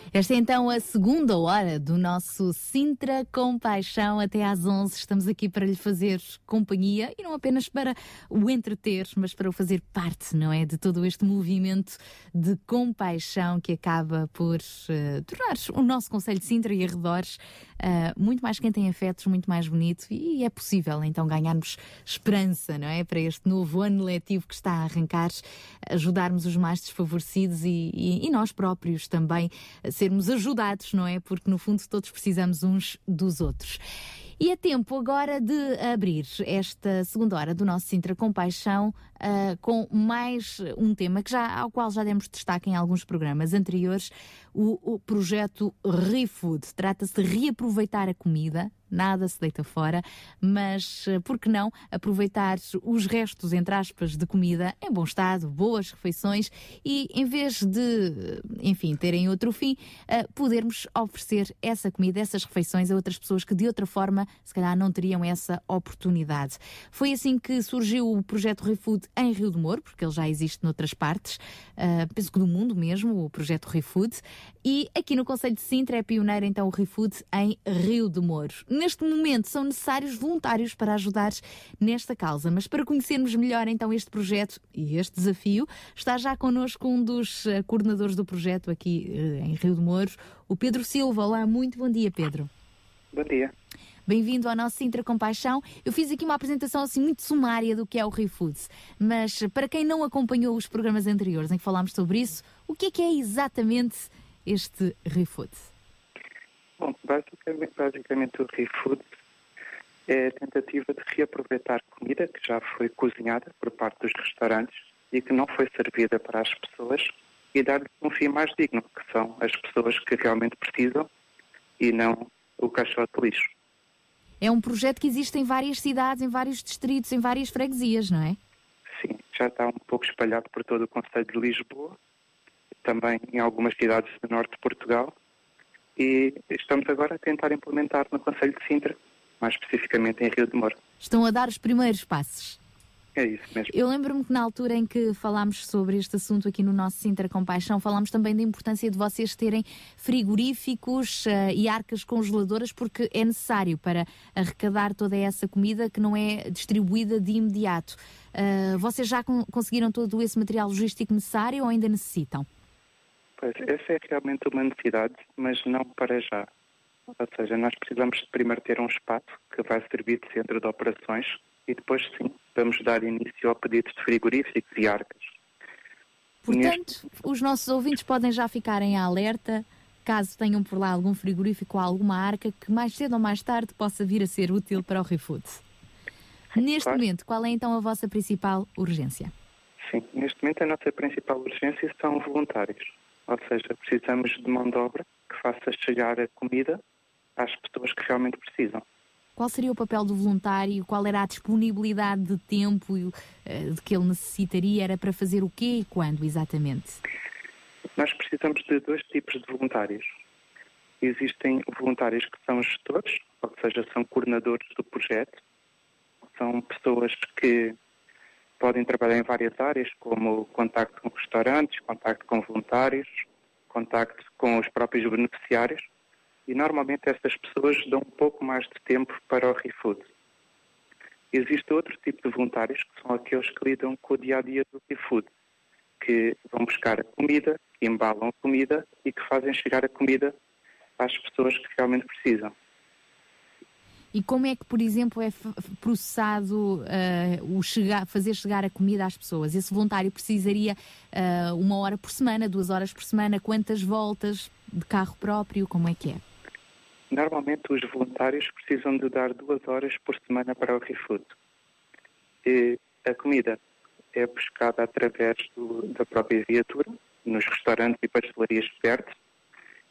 Esta é então a segunda hora do nosso Sintra Compaixão. Até às 11 estamos aqui para lhe fazer companhia e não apenas para o entreter, mas para o fazer parte, não é? De todo este movimento de compaixão que acaba por uh, tornar o nosso Conselho de Sintra e arredores uh, muito mais quem tem afetos, muito mais bonito e é possível então ganharmos esperança, não é? Para este novo ano letivo que está a arrancar, ajudarmos os mais desfavorecidos e, e, e nós próprios também sermos ajudados, não é? Porque no fundo todos precisamos uns dos outros. E é tempo agora de abrir esta segunda hora do nosso Sintra Compaixão uh, com mais um tema que já, ao qual já demos destaque em alguns programas anteriores, o, o projeto ReFood. Trata-se de reaproveitar a comida, nada se deita fora, mas eh, por que não aproveitar os restos, entre aspas, de comida em bom estado, boas refeições e em vez de, enfim, terem outro fim, uh, podermos oferecer essa comida, essas refeições a outras pessoas que de outra forma se calhar não teriam essa oportunidade. Foi assim que surgiu o projeto ReFood em Rio de Moro, porque ele já existe noutras partes, penso que do mundo mesmo, o projeto ReFood, e aqui no Conselho de Sintra é pioneiro então o ReFood em Rio de Moro. Neste momento são necessários voluntários para ajudar nesta causa, mas para conhecermos melhor então este projeto e este desafio, está já connosco um dos uh, coordenadores do projeto aqui uh, em Rio de Moro, o Pedro Silva. Olá, muito bom dia, Pedro. Bom dia. Bem-vindo ao nosso Sintra Compaixão. Eu fiz aqui uma apresentação assim muito sumária do que é o ReFoods, mas para quem não acompanhou os programas anteriores em que falámos sobre isso, o que é que é exatamente este ReFood? Bom, basicamente, basicamente o ReFood é a tentativa de reaproveitar comida que já foi cozinhada por parte dos restaurantes e que não foi servida para as pessoas e dar-lhe um fim mais digno, que são as pessoas que realmente precisam e não o caixote de lixo. É um projeto que existe em várias cidades, em vários distritos, em várias freguesias, não é? Sim, já está um pouco espalhado por todo o Conselho de Lisboa, também em algumas cidades do norte de Portugal, e estamos agora a tentar implementar no Conselho de Sintra, mais especificamente em Rio de Moro. Estão a dar os primeiros passos. É isso mesmo. Eu lembro-me que na altura em que falámos sobre este assunto aqui no nosso Sintra Compaixão, falámos também da importância de vocês terem frigoríficos uh, e arcas congeladoras, porque é necessário para arrecadar toda essa comida que não é distribuída de imediato. Uh, vocês já con conseguiram todo esse material logístico necessário ou ainda necessitam? Pois, essa é realmente uma necessidade, mas não para já. Ou seja, nós precisamos de primeiro ter um espaço que vai servir de centro de operações e depois sim vamos dar início ao pedido de frigoríficos e arcas. Portanto, os nossos ouvintes podem já ficarem alerta caso tenham por lá algum frigorífico ou alguma arca que mais cedo ou mais tarde possa vir a ser útil para o ReFood. Neste claro. momento, qual é então a vossa principal urgência? Sim, neste momento a nossa principal urgência são voluntários. Ou seja, precisamos de mão de obra que faça chegar a comida às pessoas que realmente precisam. Qual seria o papel do voluntário? Qual era a disponibilidade de tempo uh, de que ele necessitaria? Era para fazer o quê e quando, exatamente? Nós precisamos de dois tipos de voluntários. Existem voluntários que são gestores, ou seja, são coordenadores do projeto. São pessoas que podem trabalhar em várias áreas, como contacto com restaurantes, contacto com voluntários, contacto com os próprios beneficiários e normalmente essas pessoas dão um pouco mais de tempo para o ReFood. Existe outro tipo de voluntários que são aqueles que lidam com o dia a dia do ReFood, que vão buscar a comida, que embalam a comida e que fazem chegar a comida às pessoas que realmente precisam. E como é que, por exemplo, é processado uh, o chegar, fazer chegar a comida às pessoas? Esse voluntário precisaria uh, uma hora por semana, duas horas por semana? Quantas voltas de carro próprio? Como é que é? Normalmente os voluntários precisam de dar duas horas por semana para o ReFood. E a comida é buscada através do, da própria viatura, nos restaurantes e pastelarias perto,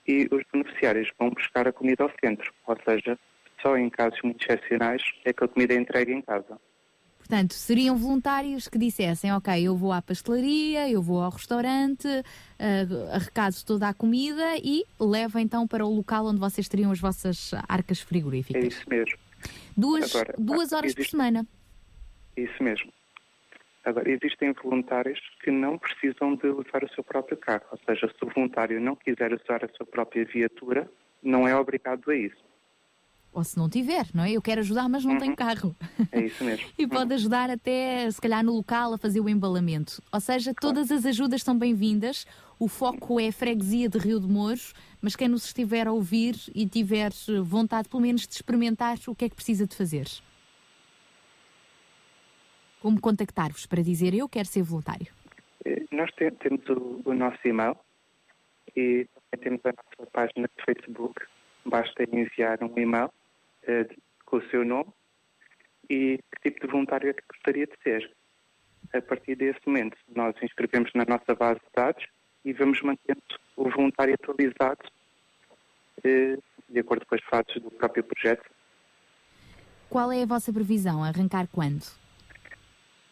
e os beneficiários vão buscar a comida ao centro, ou seja, só em casos muito excepcionais é que a comida é entregue em casa. Portanto, seriam voluntários que dissessem, ok, eu vou à pastelaria, eu vou ao restaurante, uh, arrecado toda a comida e levo então para o local onde vocês teriam as vossas arcas frigoríficas. É isso mesmo. Duas, Agora, duas horas existe... por semana. Isso mesmo. Agora, existem voluntários que não precisam de usar o seu próprio carro, ou seja, se o voluntário não quiser usar a sua própria viatura, não é obrigado a isso ou se não tiver, não é? Eu quero ajudar, mas não uhum. tenho carro. É isso mesmo. <laughs> e pode ajudar até, se calhar, no local a fazer o embalamento. Ou seja, todas as ajudas são bem-vindas. O foco é a freguesia de Rio de Mouros, mas quem nos estiver a ouvir e tiver vontade, pelo menos, de experimentar, o que é que precisa de fazer? Como contactar-vos para dizer eu quero ser voluntário? Eh, nós temos o, nosso e-mail e também temos a nossa página de Facebook. Basta enviar um e-mail com o seu nome e que tipo de voluntário é que gostaria de ser. A partir desse momento, nós inscrevemos na nossa base de dados e vamos mantendo o voluntário atualizado eh, de acordo com as fases do próprio projeto. Qual é a vossa previsão? Arrancar quando?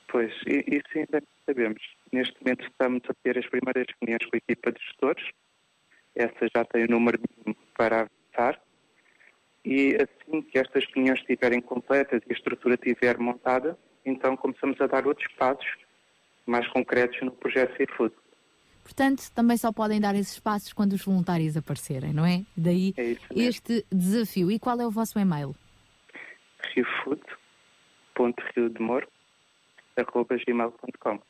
Pois, isso ainda não sabemos. Neste momento estamos a ter as primeiras reuniões com a equipa de gestores. Essa já tem o número mínimo para avançar e assim que estas reuniões estiverem completas e a estrutura estiver montada, então começamos a dar outros passos mais concretos no projeto Seafood. Portanto, também só podem dar esses passos quando os voluntários aparecerem, não é? Daí é este desafio. E qual é o vosso e-mail? riofood.riodemor.gmail.com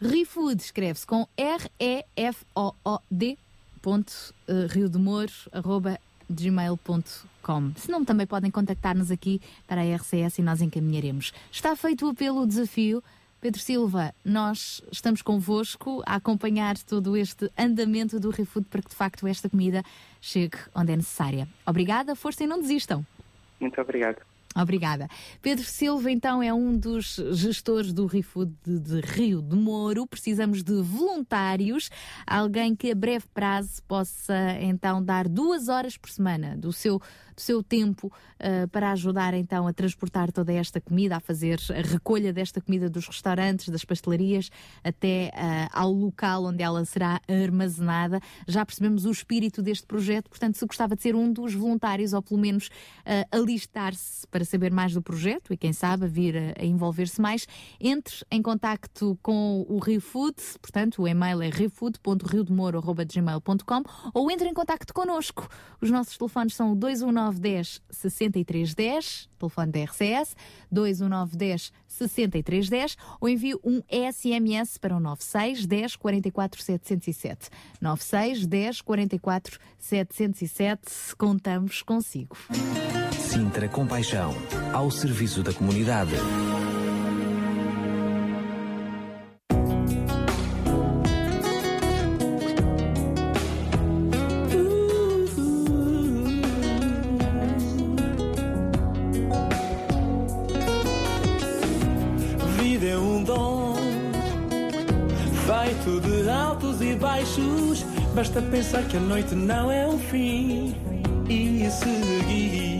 Rifood escreve-se com R-E-F-O-O-D ponto, uh, Rio de Moro, arroba gmail.com. Se não, também podem contactar-nos aqui para a RCS e nós encaminharemos. Está feito o apelo, o desafio. Pedro Silva, nós estamos convosco a acompanhar todo este andamento do ReFood para que de facto esta comida chegue onde é necessária. Obrigada, força e não desistam. Muito obrigado. Obrigada. Pedro Silva, então, é um dos gestores do ReFood de, de, Rio de Moro. Precisamos de voluntários, alguém que a breve prazo possa, então, dar duas horas por semana do seu do seu tempo uh, para ajudar então a transportar toda esta comida, a fazer a recolha desta comida dos restaurantes, das pastelarias, até uh, ao local onde ela será armazenada. Já percebemos o espírito deste projeto, portanto, se gostava de ser um dos voluntários, ou pelo menos uh, alistar-se para saber mais do projeto e, quem sabe, vir a, a envolver-se mais, entre em contacto com o Rio Food, portanto, o e-mail é riofoood.riodemoro.gmail.com ou entre em contacto connosco. Os nossos telefones são o 219 21910 6310, telefone da RCS, 21910 6310, ou envie um SMS para o 96 10 44 707. 96 10 44 707, contamos consigo. Sintra Compaixão, ao serviço da comunidade. Basta pensar que a noite não é o fim. e seguir.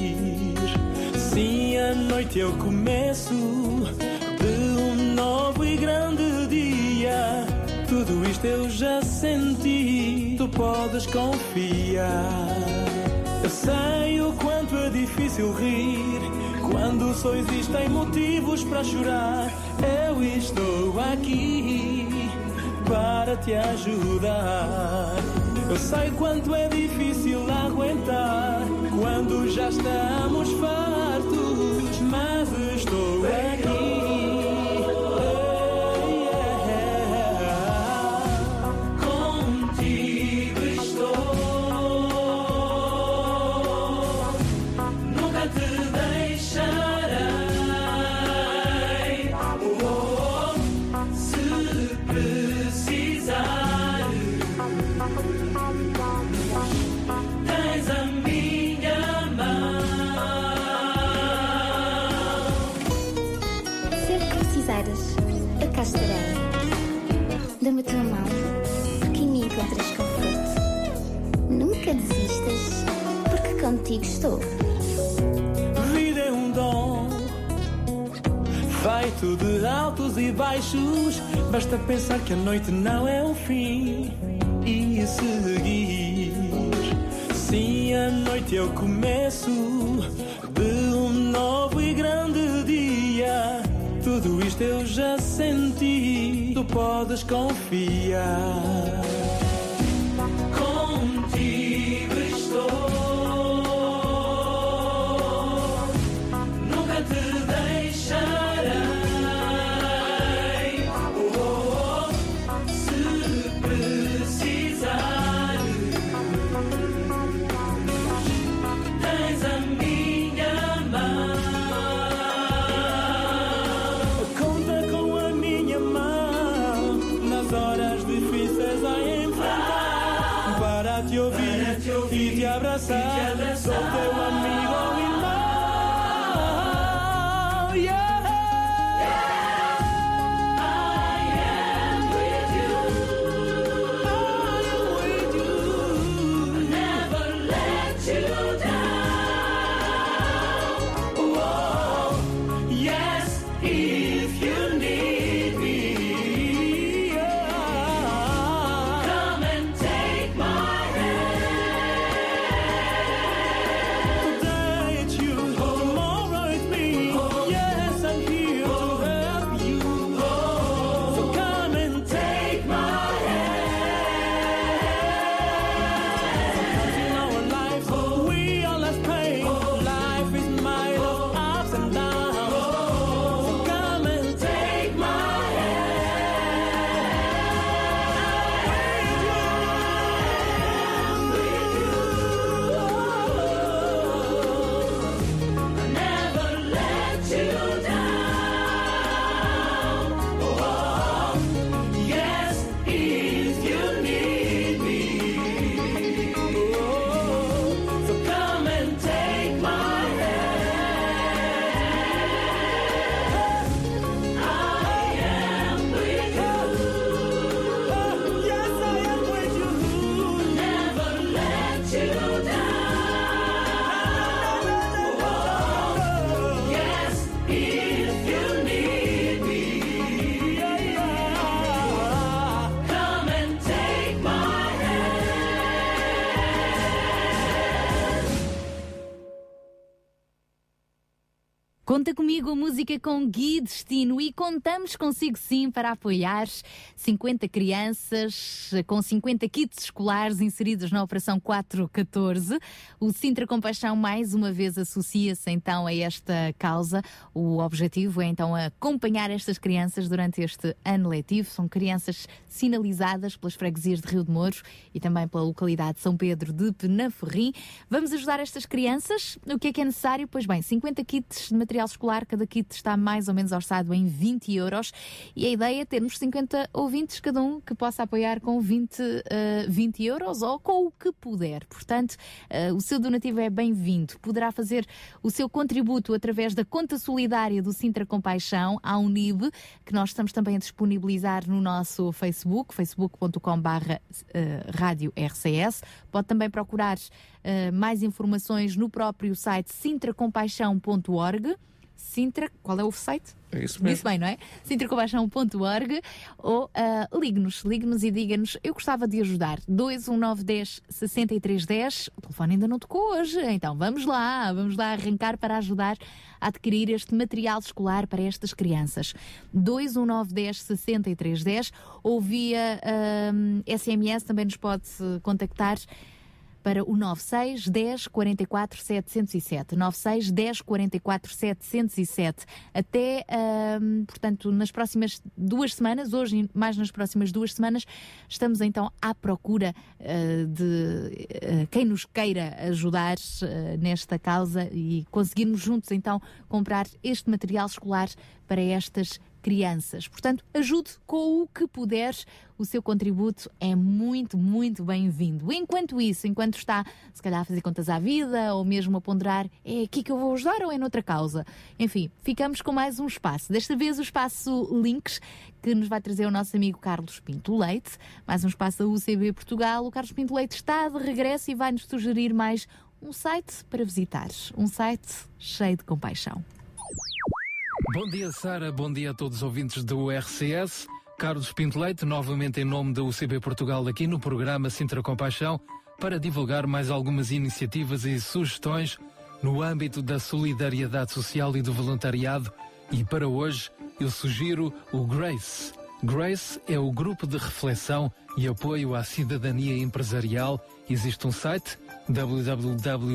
Sim, a noite eu começo de um novo e grande dia. Tudo isto eu já senti, tu podes confiar. Eu sei o quanto é difícil rir quando só existem motivos para chorar. Eu estou aqui para te ajudar. Eu sei quanto é difícil aguentar quando já estamos fartos, mas estou Dá-me a tua mão, porque em mim encontras conforto. Nunca desistas, porque contigo estou. Vida é um dom, feito de altos e baixos. Basta pensar que a noite não é o fim e seguir. Sim, a noite eu começo de um novo e grande dia. Tudo isto eu já senti podes confiar. Conta comigo música com Gui Destino e contamos consigo sim para apoiar 50 crianças com 50 kits escolares inseridos na Operação 414. O Sintra Compaixão mais uma vez associa-se então a esta causa. O objetivo é então acompanhar estas crianças durante este ano letivo. São crianças sinalizadas pelas freguesias de Rio de Mouros e também pela localidade de São Pedro de Penaferrim. Vamos ajudar estas crianças. O que é que é necessário? Pois bem, 50 kits de material material escolar, cada kit está mais ou menos orçado em 20 euros e a ideia é termos 50 ouvintes cada um que possa apoiar com 20, uh, 20 euros ou com o que puder. Portanto, uh, o seu donativo é bem-vindo. Poderá fazer o seu contributo através da conta solidária do Sintra Compaixão, à Unib, que nós estamos também a disponibilizar no nosso Facebook, facebook.com.br uh, rádio RCS. Pode também procurar uh, mais informações no próprio site sintracompaixão.org. Sintra, qual é o site? É isso mesmo. Disse bem, não é? Sintracompaixão.org ou uh, ligue-nos, ligue-nos e diga-nos, eu gostava de ajudar. 21910 6310, o telefone ainda não tocou hoje, então vamos lá, vamos lá arrancar para ajudar a adquirir este material escolar para estas crianças. 21910 6310 ou via uh, ah, SMS também nos pode contactar para o 96 10 44 707. 96 10 44 707. Até, uh, portanto, nas próximas duas semanas, hoje mais nas próximas duas semanas, estamos então à procura uh, de uh, quem nos queira ajudar ah, nesta causa e conseguirmos juntos então comprar este material escolar para estas crianças. Portanto, ajude com o que puder. O seu contributo é muito, muito bem-vindo. Enquanto isso, enquanto está, se calhar, a fazer contas à vida ou mesmo a ponderar, é aqui que eu vou ajudar ou é noutra causa? Enfim, ficamos com mais um espaço. Desta vez, o espaço Links, que nos vai trazer o nosso amigo Carlos Pinto Leite. Mais um espaço da UCB Portugal. O Carlos Pinto Leite está de regresso e vai-nos sugerir mais um site para visitar. Um site cheio de compaixão. Bom dia, Sara. Bom dia a todos os ouvintes do RCS. Carlos Pinto Leite, novamente em nome da UCB Portugal, aqui no programa Sintra Compaixão, para divulgar mais algumas iniciativas e sugestões no âmbito da solidariedade social e do voluntariado. E para hoje, eu sugiro o Grace. Grace é o grupo de reflexão e apoio à cidadania empresarial. Existe um site www.grace.pt.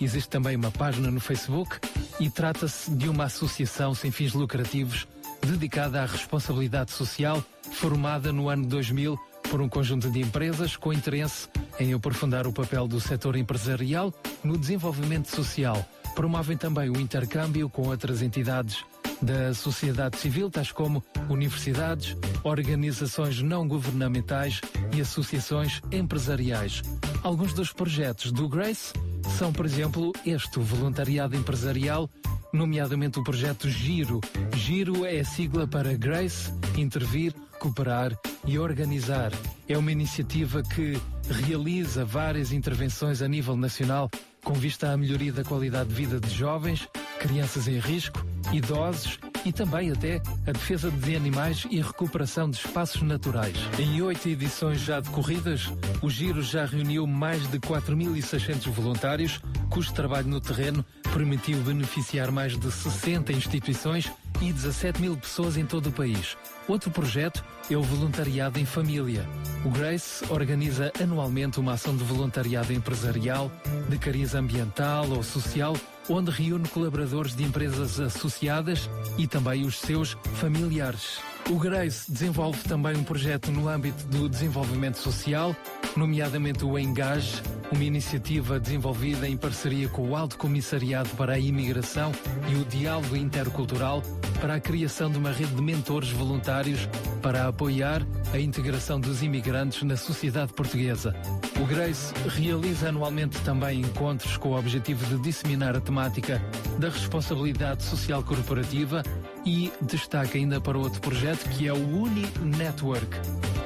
Existe também uma página no Facebook e trata-se de uma associação sem fins lucrativos dedicada à responsabilidade social, formada no ano 2000 por um conjunto de empresas com interesse em aprofundar o papel do setor empresarial no desenvolvimento social. Promovem também o intercâmbio com outras entidades da sociedade civil, tais como universidades, organizações não governamentais e associações empresariais. Alguns dos projetos do Grace são, por exemplo, este, voluntariado empresarial, nomeadamente o projeto Giro. Giro é a sigla para Grace, intervir, cooperar e organizar. É uma iniciativa que realiza várias intervenções a nível nacional com vista à melhoria da qualidade de vida de jovens, crianças em risco, idosos e também até a defesa de animais e recuperação de espaços naturais. Em oito edições já decorridas, o Giro já reuniu mais de 4.600 voluntários, cujo trabalho no terreno permitiu beneficiar mais de 60 instituições e 17 mil pessoas em todo o país. Outro projeto é o voluntariado em família. O Grace organiza anualmente uma ação de voluntariado empresarial, de cariz ambiental ou social, onde reúne colaboradores de empresas associadas e também os seus familiares. O Grace desenvolve também um projeto no âmbito do desenvolvimento social, nomeadamente o Engage, uma iniciativa desenvolvida em parceria com o Alto Comissariado para a Imigração e o Diálogo Intercultural para a criação de uma rede de mentores voluntários para apoiar a integração dos imigrantes na sociedade portuguesa. O Grace realiza anualmente também encontros com o objetivo de disseminar a temática da responsabilidade social corporativa e destaca ainda para outro projeto que é o Uni Network,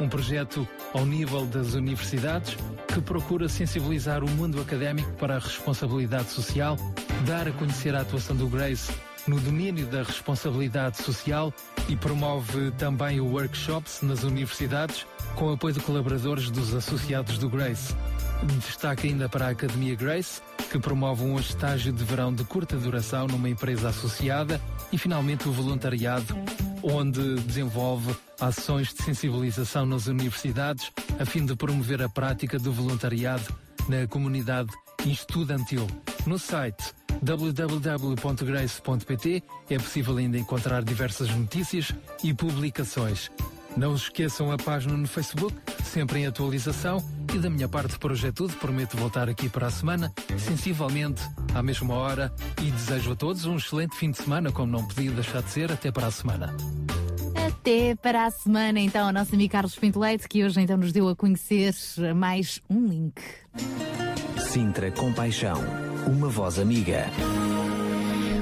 um projeto ao nível das universidades que procura sensibilizar o mundo académico para a responsabilidade social, dar a conhecer a atuação do Grace no domínio da responsabilidade social e promove também workshops nas universidades com apoio de colaboradores dos associados do Grace. Destaque ainda para a Academia Grace, que promove um estágio de verão de curta duração numa empresa associada e finalmente o voluntariado, onde desenvolve ações de sensibilização nas universidades a fim de promover a prática do voluntariado na comunidade estudantil. No site www.grace.pt é possível ainda encontrar diversas notícias e publicações. Não esqueçam a página no Facebook, sempre em atualização. E da minha parte por hoje é tudo. Prometo voltar aqui para a semana, sensivelmente à mesma hora. E desejo a todos um excelente fim de semana, como não podia deixar de ser. Até para a semana. Até para a semana, então, a nossa amiga Carlos Pinto Leite, que hoje então nos deu a conhecer mais um link. Sintra Compaixão, uma voz amiga.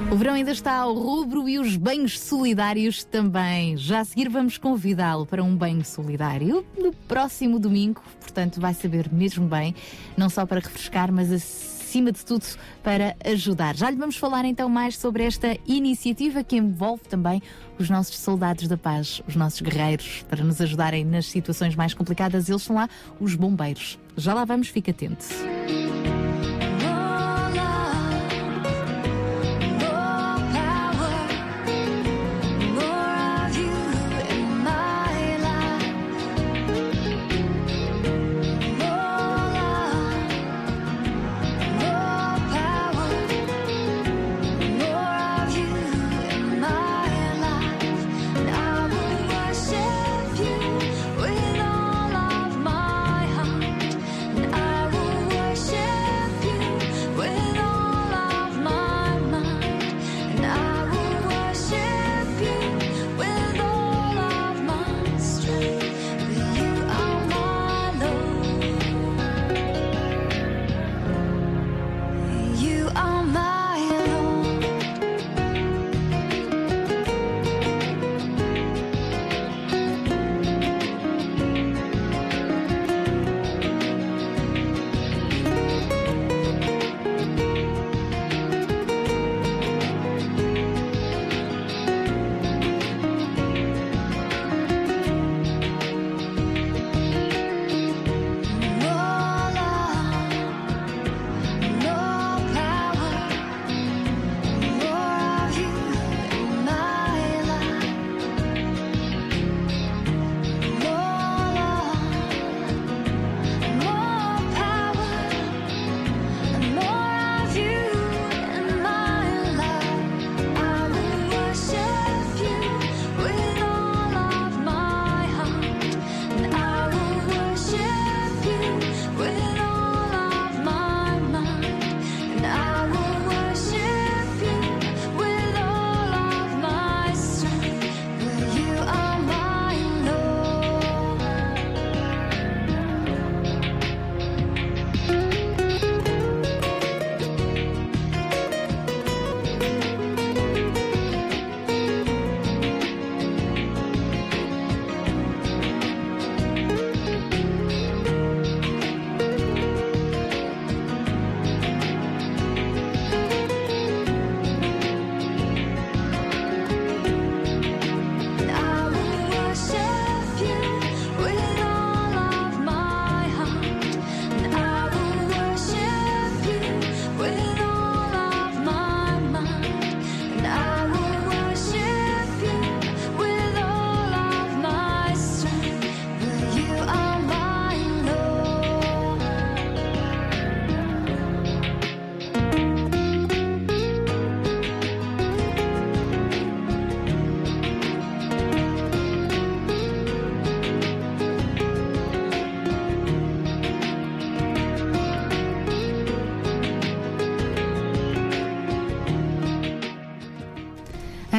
O verão ainda está ao rubro e os banhos solidários também. Já a seguir vamos convidá-lo para um banho solidário no próximo domingo, portanto vai saber mesmo bem, não só para refrescar, mas acima de tudo para ajudar. Já lhe vamos falar então mais sobre esta iniciativa que envolve também os nossos soldados da paz, os nossos guerreiros, para nos ajudarem nas situações mais complicadas. Eles são lá os bombeiros. Já lá vamos, fica atento.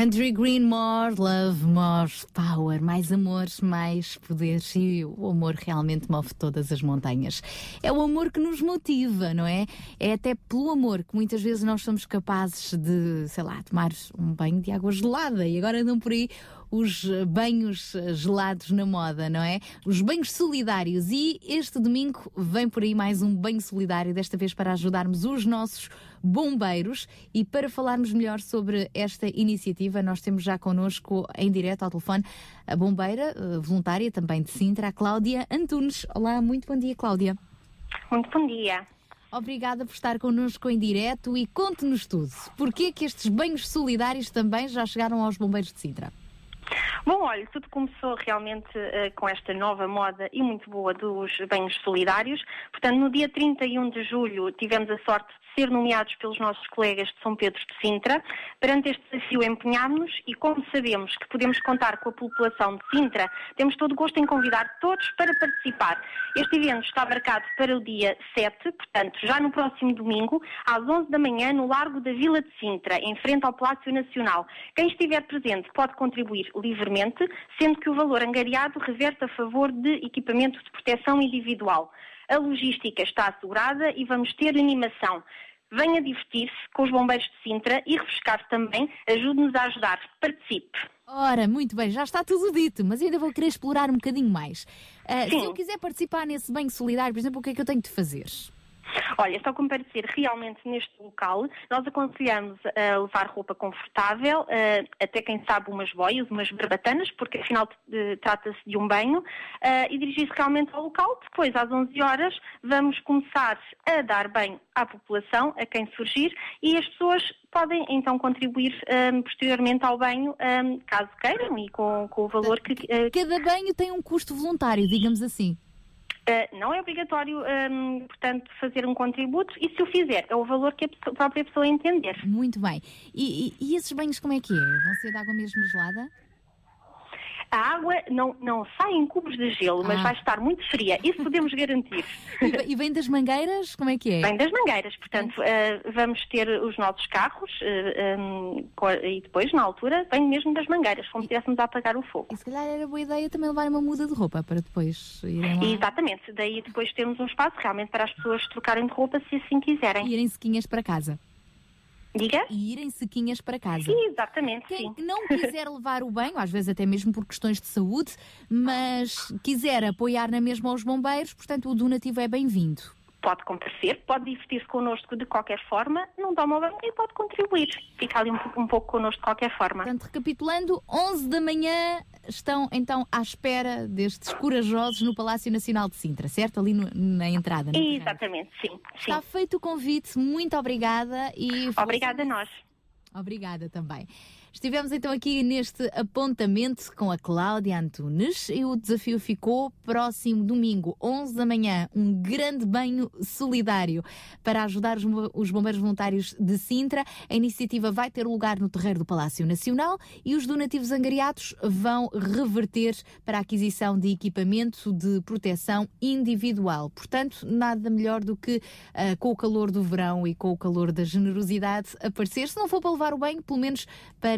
Andrew Green, more love, more power, mais amor, mais poder e o amor realmente move todas as montanhas. É o amor que nos motiva, não é? É até pelo amor que muitas vezes nós somos capazes de, sei lá, tomar um banho de água gelada e agora andam por aí os banhos gelados na moda, não é? Os banhos solidários. E este domingo vem por aí mais um banho solidário, desta vez para ajudarmos os nossos bombeiros. E para falarmos melhor sobre esta iniciativa, nós temos já connosco em direto ao telefone a bombeira eh, voluntária também de Sintra, a Cláudia Antunes. Olá, muito bom dia, Cláudia. Muito bom dia. Obrigada por estar connosco em direto e conte-nos tudo. Porquê que estes banhos solidários também já chegaram aos bombeiros de Sintra? Bom, olha, tudo começou realmente uh, com esta nova moda e muito boa dos banhos solidários. Portanto, no dia 31 de julho tivemos a sorte de ser nomeados pelos nossos colegas de São Pedro de Sintra. Perante este desafio empenhámos-nos e como sabemos que podemos contar com a população de Sintra, temos todo o gosto em convidar todos para participar. Este evento está marcado para o dia 7, portanto, já no próximo domingo, às 11 da manhã, no Largo da Vila de Sintra, em frente ao Palácio Nacional. Quem estiver presente pode contribuir livremente, sendo que o valor angariado reverte a favor de equipamento de proteção individual. A logística está assegurada e vamos ter animação. Venha divertir-se com os bombeiros de Sintra e refrescar também. Ajude-nos a ajudar. Participe. Ora, muito bem, já está tudo dito, mas ainda vou querer explorar um bocadinho mais. Uh, se eu quiser participar nesse banho solidário, por exemplo, o que é que eu tenho de fazer? Olha, só como parecer, realmente neste local, nós aconselhamos a levar roupa confortável, até quem sabe umas boias, umas barbatanas, porque afinal trata-se de um banho, e dirigir-se realmente ao local. Depois, às 11 horas, vamos começar a dar banho à população, a quem surgir, e as pessoas podem então contribuir um, posteriormente ao banho, um, caso queiram, e com, com o valor que. Cada banho tem um custo voluntário, digamos assim. Uh, não é obrigatório, um, portanto, fazer um contributo e se o fizer, é o valor que a pessoa, própria pessoa entender. Muito bem. E, e, e esses banhos como é que é? Vão ser de água mesmo gelada? A água não, não sai em cubos de gelo, mas ah. vai estar muito fria. Isso podemos garantir. <laughs> E vem das mangueiras? Como é que é? Vem das mangueiras. Portanto, uh, vamos ter os nossos carros uh, eh, um, e depois, na altura, vem mesmo das mangueiras, como se estivéssemos a apagar o fogo. E se calhar era boa ideia também levar uma muda de roupa para depois irem lá. Exatamente. Daí depois temos um espaço realmente para as pessoas trocarem de roupa se assim quiserem. E irem sequinhas para casa. Diga? E irem sequinhas para casa. Exatamente, Quem sim. não quiser <laughs> levar o banho, às vezes até mesmo por questões de saúde, mas quiser apoiar na mesma aos bombeiros, portanto o donativo é bem-vindo pode comparecer, pode divertir-se connosco de qualquer forma, não toma banho e pode contribuir. Fica ali um, um, pouco connosco de qualquer forma. Portanto, recapitulando, 11 da manhã estão então à espera destes corajosos no Palácio Nacional de Sintra, certo? Ali no, na entrada. Exatamente, sim, sim, Está feito o convite, muito obrigada e. Obrigada a nós. Obrigada também. Estivemos então aqui neste apontamento com a Cláudia Antunes e o desafio ficou próximo domingo, 11 da manhã, um grande banho solidário para ajudar os bombeiros voluntários de Sintra. A iniciativa vai ter lugar no terreiro do Palácio Nacional e os donativos angariados vão reverter para a aquisição de equipamento de proteção individual. Portanto, nada melhor do que uh, com o calor do verão e com o calor da generosidade aparecer, se não for para levar o banho, pelo menos para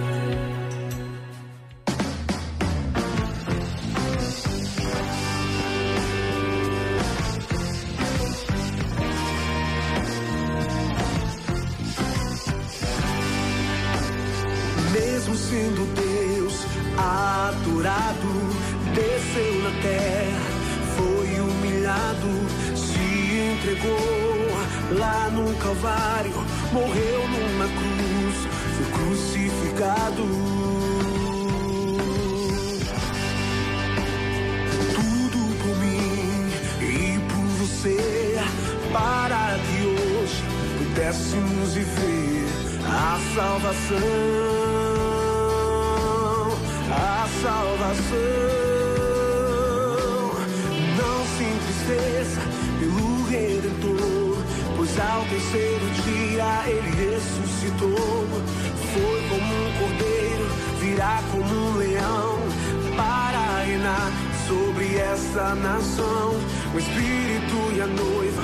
Nação. O Espírito e a noiva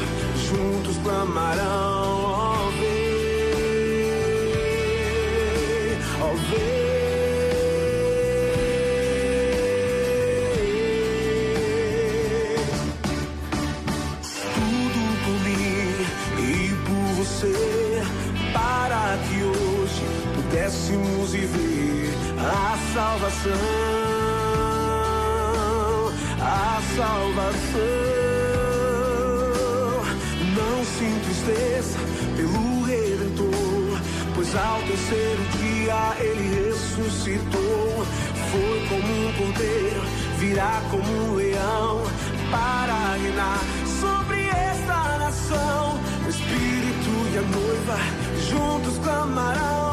juntos clamarão: salvação. Não se entristeça pelo Redentor, pois ao terceiro dia ele ressuscitou. Foi como um cordeiro, virá como um leão para reinar sobre esta nação. O Espírito e a noiva juntos clamarão.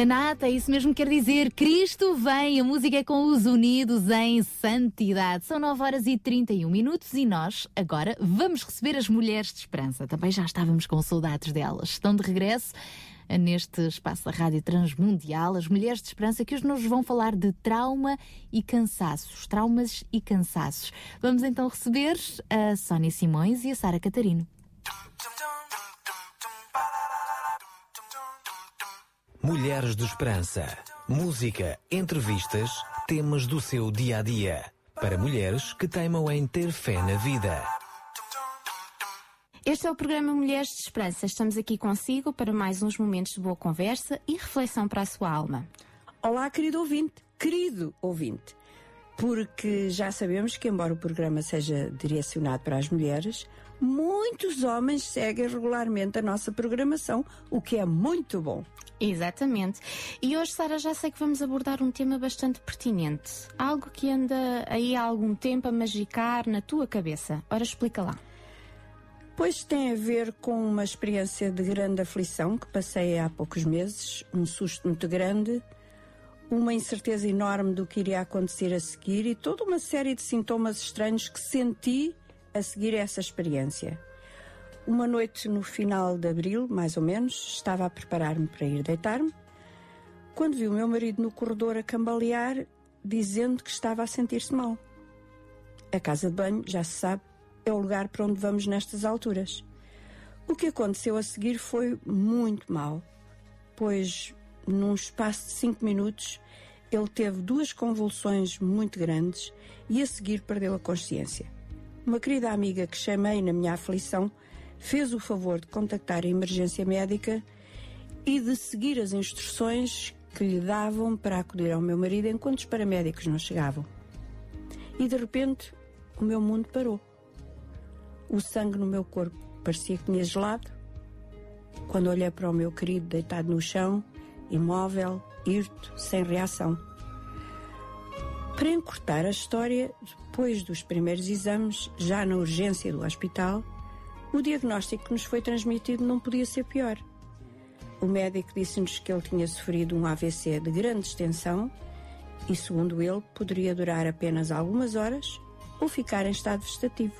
Maranata, isso mesmo que quer dizer. Cristo vem, a música é com os unidos em santidade. São 9 horas e 31 minutos e nós agora vamos receber as mulheres de esperança. Também já estávamos com saudades delas. Estão de regresso neste espaço da Rádio Transmundial, as mulheres de esperança que hoje nos vão falar de trauma e cansaços, traumas e cansaços. Vamos então receber a Sónia Simões e a Sara Catarino. Mulheres de Esperança. Música, entrevistas, temas do seu dia a dia. Para mulheres que teimam em ter fé na vida. Este é o programa Mulheres de Esperança. Estamos aqui consigo para mais uns momentos de boa conversa e reflexão para a sua alma. Olá, querido ouvinte, querido ouvinte. Porque já sabemos que, embora o programa seja direcionado para as mulheres, muitos homens seguem regularmente a nossa programação, o que é muito bom. Exatamente. E hoje, Sara, já sei que vamos abordar um tema bastante pertinente. Algo que anda aí há algum tempo a magicar na tua cabeça. Ora, explica lá. Pois tem a ver com uma experiência de grande aflição que passei há poucos meses, um susto muito grande, uma incerteza enorme do que iria acontecer a seguir e toda uma série de sintomas estranhos que senti a seguir essa experiência. Uma noite no final de abril, mais ou menos, estava a preparar-me para ir deitar-me, quando vi o meu marido no corredor a cambalear, dizendo que estava a sentir-se mal. A casa de banho, já se sabe, é o lugar para onde vamos nestas alturas. O que aconteceu a seguir foi muito mal, pois num espaço de cinco minutos ele teve duas convulsões muito grandes e a seguir perdeu a consciência. Uma querida amiga que chamei na minha aflição fez o favor de contactar a emergência médica e de seguir as instruções que lhe davam para acudir ao meu marido enquanto os paramédicos não chegavam. E de repente o meu mundo parou. O sangue no meu corpo parecia que tinha gelado. Quando olhei para o meu querido deitado no chão, imóvel, hirto, sem reação. Para encurtar a história, depois dos primeiros exames, já na urgência do hospital, o diagnóstico que nos foi transmitido não podia ser pior. O médico disse-nos que ele tinha sofrido um AVC de grande extensão e, segundo ele, poderia durar apenas algumas horas ou ficar em estado vegetativo.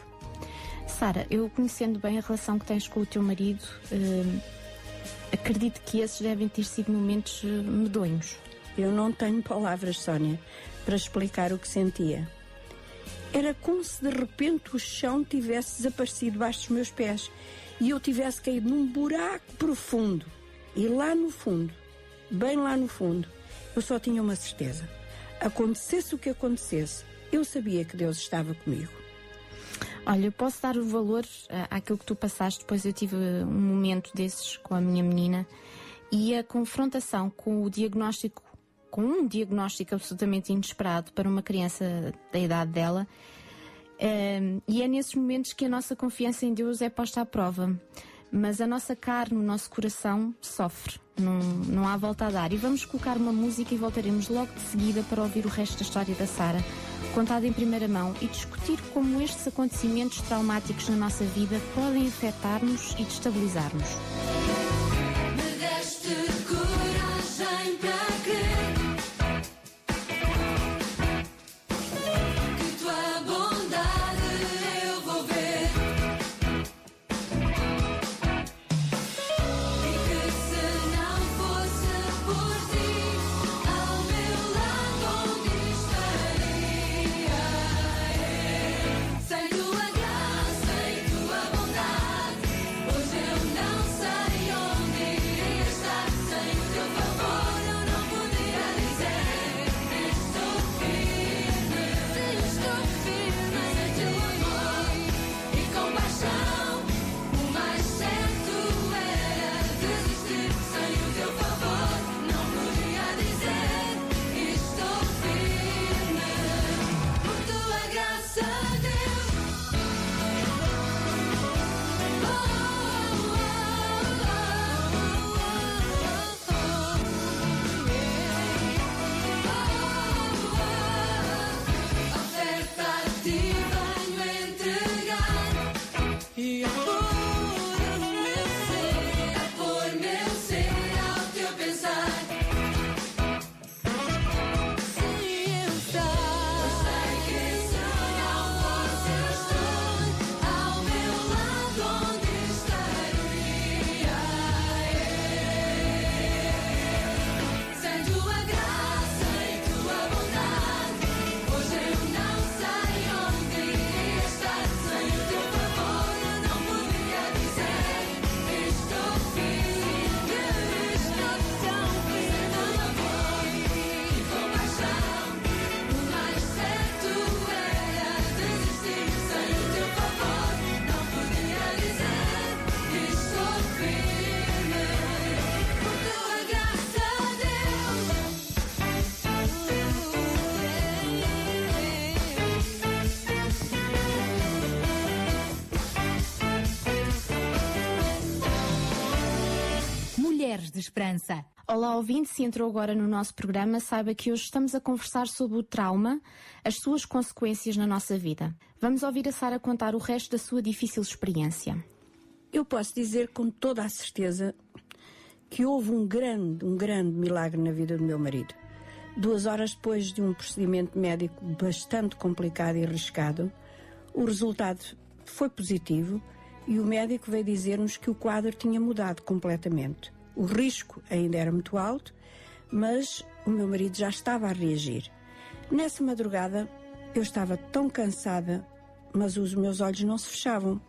Sara, eu conhecendo bem a relação que tens com o teu marido, eh, acredito que esses devem ter sido momentos eh, medonhos. Eu não tenho palavras, Sónia, para explicar o que sentia. Era como se de repente o chão tivesse desaparecido debaixo dos meus pés e eu tivesse caído num buraco profundo. E lá no fundo, bem lá no fundo, eu só tinha uma certeza. Acontecesse o que acontecesse, eu sabia que Deus estava comigo. Olha, eu posso dar o valor uh, àquilo que tu passaste, depois eu tive um momento desses com a minha menina e a confrontação com o diagnóstico com um diagnóstico absolutamente inesperado para uma criança da idade dela. Um, ehm, e é nesses momentos que a nossa confiança em Deus é posta à prova. Mas a nossa carne, o nosso coração sofre, não, não há volta a dar. E vamos colocar uma música e voltaremos logo de seguida para ouvir o resto da história da Sara, contada em primeira mão, e discutir como estes acontecimentos traumáticos na nossa vida podem afetar-nos e destabilizar-nos. Me deste coragem esperança. Olá, ouvinte, se entrou agora no nosso programa, saiba que hoje estamos a conversar sobre o trauma, as suas consequências na nossa vida. Vamos ouvir a Sara contar o resto da sua difícil experiência. Eu posso dizer com toda a certeza que houve um grande, um grande milagre na vida do meu marido. Duas horas depois de um procedimento médico bastante complicado e arriscado, o resultado foi positivo e o médico veio dizer-nos que o quadro tinha mudado completamente. O risco ainda era muito alto, mas o meu marido já estava a reagir. Nessa madrugada, eu estava tão cansada, mas os meus olhos não se fechavam.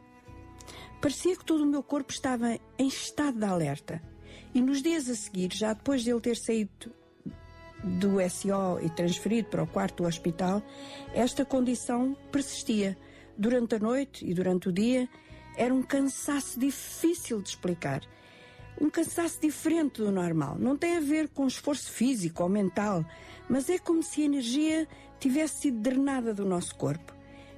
Parecia que todo o meu corpo estava em estado de alerta. E nos dias a seguir, já depois de ele ter saído do SO e transferido para o quarto do hospital, esta condição persistia. Durante a noite e durante o dia, era um cansaço difícil de explicar um cansaço diferente do normal. Não tem a ver com esforço físico ou mental, mas é como se a energia tivesse sido drenada do nosso corpo.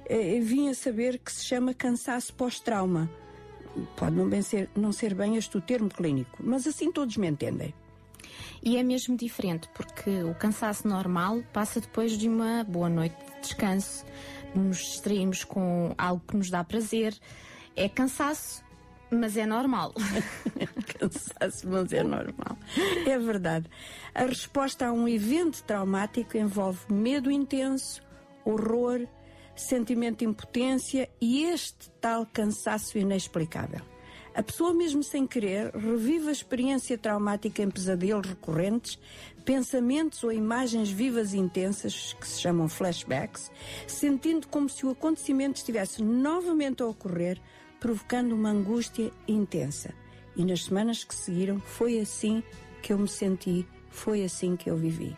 Eh, vim a saber que se chama cansaço pós-trauma. Pode não, bem ser, não ser bem este o termo clínico, mas assim todos me entendem. E é mesmo diferente, porque o cansaço normal passa depois de uma boa noite de descanso, nos distraímos com algo que nos dá prazer. É cansaço mas é normal. <laughs> Cansaço, mas é normal. É verdade. A resposta a um evento traumático envolve medo intenso, horror, sentimento de impotência e este tal cansaço inexplicável. A pessoa, mesmo sem querer, revive a experiência traumática em pesadelos recorrentes, pensamentos ou imagens vivas e intensas, que se chamam flashbacks, sentindo como se o acontecimento estivesse novamente a ocorrer provocando uma angústia intensa. E nas semanas que seguiram, foi assim que eu me senti, foi assim que eu vivi.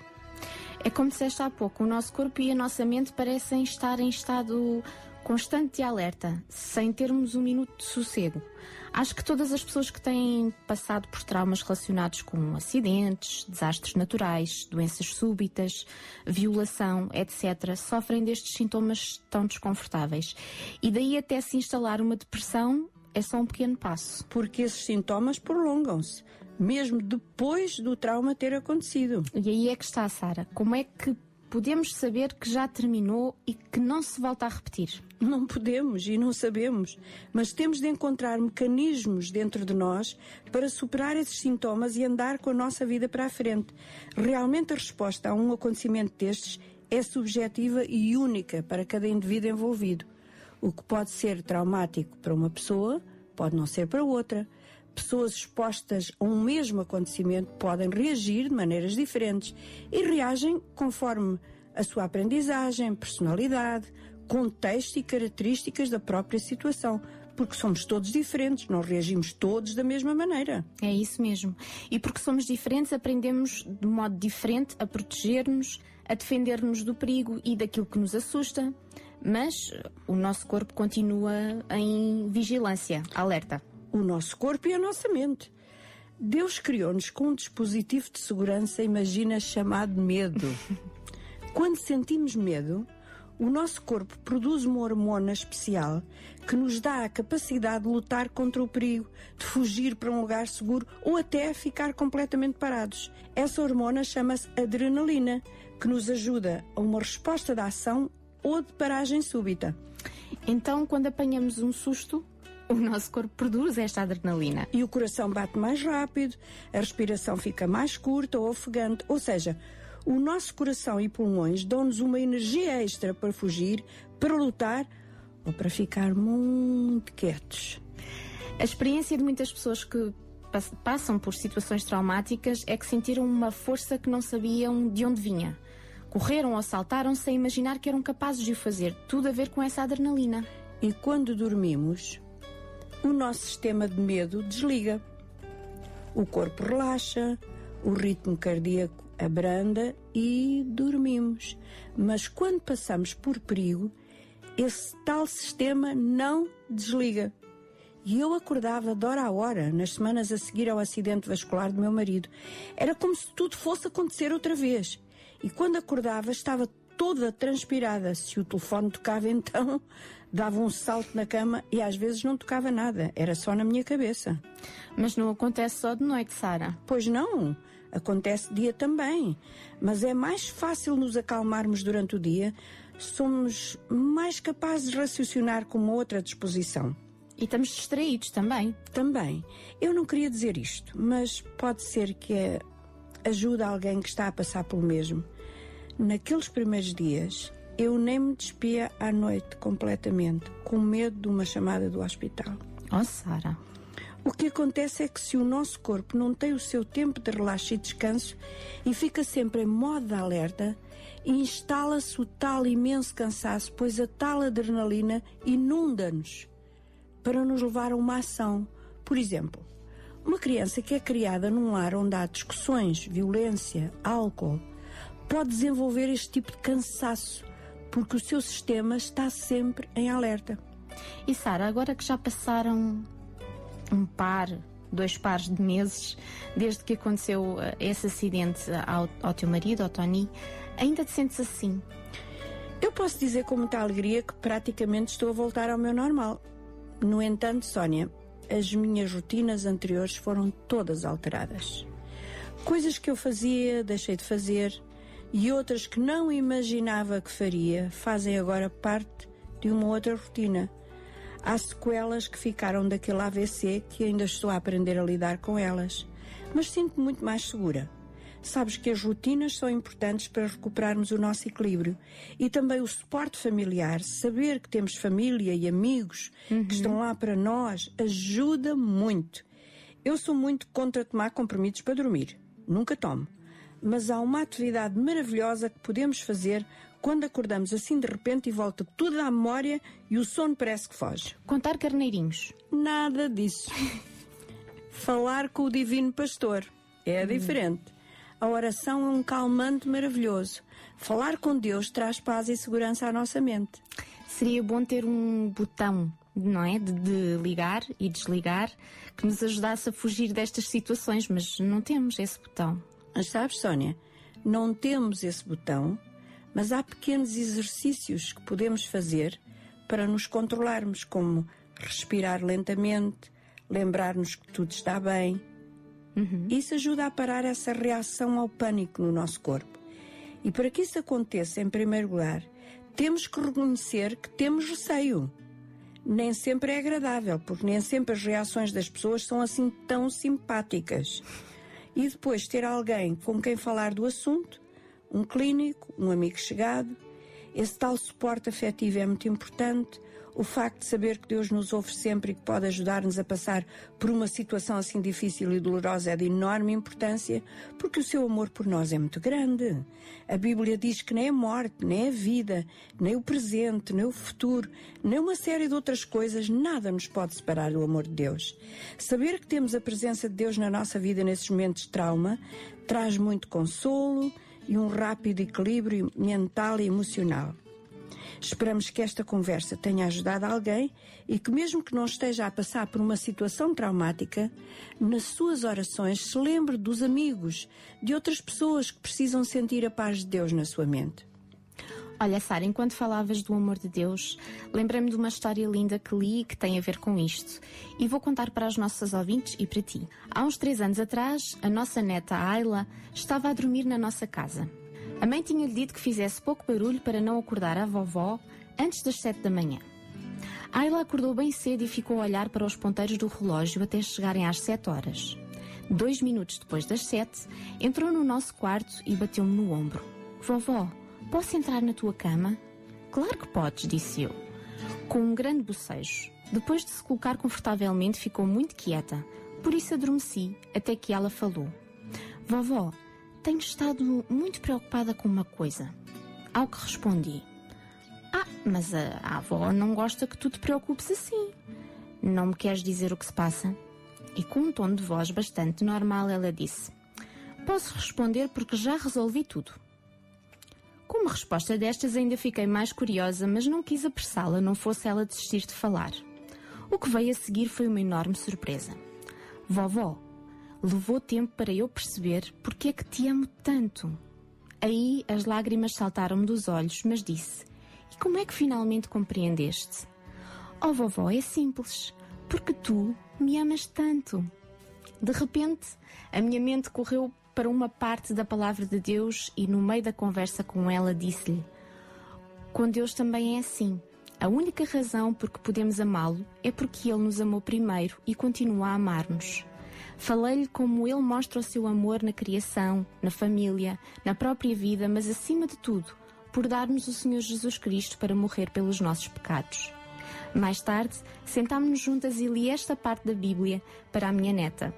É como disseste há pouco, o nosso corpo e a nossa mente parecem estar em estado constante de alerta, sem termos um minuto de sossego. Acho que todas as pessoas que têm passado por traumas relacionados com acidentes, desastres naturais, doenças súbitas, violação, etc., sofrem destes sintomas tão desconfortáveis. E daí até se instalar uma depressão é só um pequeno passo. Porque esses sintomas prolongam-se, mesmo depois do trauma ter acontecido. E aí é que está, Sara. Como é que podemos saber que já terminou e que não se volta a repetir? Não podemos e não sabemos, mas temos de encontrar mecanismos dentro de nós para superar esses sintomas e andar com a nossa vida para a frente. Realmente a resposta a um acontecimento destes é subjetiva e única para cada indivíduo envolvido. O que pode ser traumático para uma pessoa pode não ser para outra. Pessoas expostas a um mesmo acontecimento podem reagir de maneiras diferentes e reagem conforme a sua aprendizagem, personalidade, contexto e características da própria situação. Porque somos todos diferentes, não reagimos todos da mesma maneira. É isso mesmo. E porque somos diferentes, aprendemos de modo diferente a proteger-nos, a defender-nos do perigo e daquilo que nos assusta. Mas o nosso corpo continua em vigilância, alerta. O nosso corpo e a nossa mente. Deus criou-nos com um dispositivo de segurança, imagina, chamado medo. <laughs> Quando sentimos medo, o nosso corpo produz uma hormona especial que nos dá a capacidade de lutar contra o perigo, de fugir para um lugar seguro ou até ficar completamente parados. Essa hormona chama-se adrenalina, que nos ajuda a uma resposta de ação ou de paragem súbita. Então, quando apanhamos um susto, o nosso corpo produz esta adrenalina. E o coração bate mais rápido, a respiração fica mais curta ou ofegante, ou seja, o nosso coração e pulmões dão-nos uma energia extra para fugir, para lutar ou para ficar muito quietos. A experiência de muitas pessoas que passam por situações traumáticas é que sentiram uma força que não sabiam de onde vinha. Correram ou saltaram sem imaginar que eram capazes de o fazer. Tudo a ver com essa adrenalina. E quando dormimos, o nosso sistema de medo desliga. O corpo relaxa, o ritmo cardíaco abranda e dormimos. Mas quando passamos por perigo, esse tal sistema não desliga. E eu acordava de hora a hora, nas semanas a seguir ao acidente vascular do meu marido. Era como se tudo fosse acontecer outra vez. E quando acordava, estava toda transpirada. Se o telefone tocava, então dava um salto na cama e às vezes não tocava nada, era só na minha cabeça. Mas não acontece só de noite, Sara? Pois não. Acontece dia também. Mas é mais fácil nos acalmarmos durante o dia. Somos mais capazes de raciocinar com uma outra disposição. E estamos distraídos também. Também. Eu não queria dizer isto, mas pode ser que ajude alguém que está a passar pelo mesmo. Naqueles primeiros dias, eu nem me despia à noite completamente, com medo de uma chamada do hospital. Oh, Sara. O que acontece é que se o nosso corpo não tem o seu tempo de relaxo e descanso e fica sempre em modo de alerta, instala-se o tal imenso cansaço, pois a tal adrenalina inunda-nos para nos levar a uma ação. Por exemplo, uma criança que é criada num lar onde há discussões, violência, álcool, pode desenvolver este tipo de cansaço, porque o seu sistema está sempre em alerta. E Sara, agora que já passaram um par, dois pares de meses desde que aconteceu eh, esse acidente ao, ao teu marido, ao Tony, ainda te sentes assim? Eu posso dizer com muita alegria que praticamente estou a voltar ao meu normal. No entanto, Sónia, as minhas rotinas anteriores foram todas alteradas. Coisas que eu fazia, deixei de fazer, e outras que não imaginava que faria, fazem agora parte de uma outra rotina. Há sequelas que ficaram daquele AVC que ainda estou a aprender a lidar com elas, mas sinto-me muito mais segura. Sabes que as rotinas são importantes para recuperarmos o nosso equilíbrio e também o suporte familiar. Saber que temos família e amigos uhum. que estão lá para nós ajuda muito. Eu sou muito contra tomar comprimidos para dormir. Nunca tomo. Mas há uma atividade maravilhosa que podemos fazer quando acordamos assim de repente e volta tudo à memória e o sono parece que foge. Contar carneirinhos. Nada disso. <laughs> Falar com o Divino Pastor. É hum. diferente. A oração é um calmante maravilhoso. Falar com Deus traz paz e segurança à nossa mente. Seria bom ter um botão, não é? De, de ligar e desligar que nos ajudasse a fugir destas situações, mas não temos esse botão. Mas sabes, Sónia, não temos esse botão, mas há pequenos exercícios que podemos fazer para nos controlarmos, como respirar lentamente, lembrar-nos que tudo está bem, Uhum. Isso ajuda a parar essa reação ao pânico no nosso corpo. E para que isso aconteça, em primeiro lugar, temos que reconhecer que temos receio. Nem sempre é agradável, porque nem sempre as reações das pessoas são assim tão simpáticas. E depois ter alguém com quem falar do assunto, um clínico, um amigo chegado, esse tal suporte afetivo é muito importante, o facto de saber que Deus nos ouve sempre e que pode ajudar-nos a passar por uma situação assim difícil e dolorosa é de enorme importância, porque o seu amor por nós é muito grande. A Bíblia diz que nem a morte, nem a vida, nem o presente, nem o futuro, nem uma série de outras coisas, nada nos pode separar do amor de Deus. Saber que temos a presença de Deus na nossa vida nesses momentos de trauma traz muito consolo e um rápido equilíbrio mental e emocional. Esperamos que esta conversa tenha ajudado alguém e que, mesmo que não esteja a passar por uma situação traumática, nas suas orações se lembre dos amigos, de outras pessoas que precisam sentir a paz de Deus na sua mente. Olha, Sara, enquanto falavas do amor de Deus, lembrei-me de uma história linda que li que tem a ver com isto. E vou contar para os nossos ouvintes e para ti. Há uns três anos atrás, a nossa neta Ayla estava a dormir na nossa casa. A mãe tinha-lhe dito que fizesse pouco barulho para não acordar a vovó antes das sete da manhã. Ayla acordou bem cedo e ficou a olhar para os ponteiros do relógio até chegarem às sete horas. Dois minutos depois das sete, entrou no nosso quarto e bateu-me no ombro. Vovó, posso entrar na tua cama? Claro que podes, disse eu. Com um grande bocejo. Depois de se colocar confortavelmente, ficou muito quieta. Por isso adormeci, até que ela falou. Vovó, tenho estado muito preocupada com uma coisa. Ao que respondi: Ah, mas a, a avó não gosta que tu te preocupes assim. Não me queres dizer o que se passa? E com um tom de voz bastante normal, ela disse: Posso responder porque já resolvi tudo. Com uma resposta destas, ainda fiquei mais curiosa, mas não quis apressá-la, não fosse ela desistir de falar. O que veio a seguir foi uma enorme surpresa. Vovó, Levou tempo para eu perceber porque é que te amo tanto. Aí as lágrimas saltaram-me dos olhos, mas disse: E como é que finalmente compreendeste? Oh, vovó, é simples, porque tu me amas tanto. De repente, a minha mente correu para uma parte da palavra de Deus e, no meio da conversa com ela, disse-lhe: Com Deus também é assim. A única razão por que podemos amá-lo é porque Ele nos amou primeiro e continua a amar-nos. Falei-lhe como Ele mostra o seu amor na criação, na família, na própria vida, mas acima de tudo, por dar-nos o Senhor Jesus Cristo para morrer pelos nossos pecados. Mais tarde, sentámos-nos juntas e li esta parte da Bíblia para a minha neta.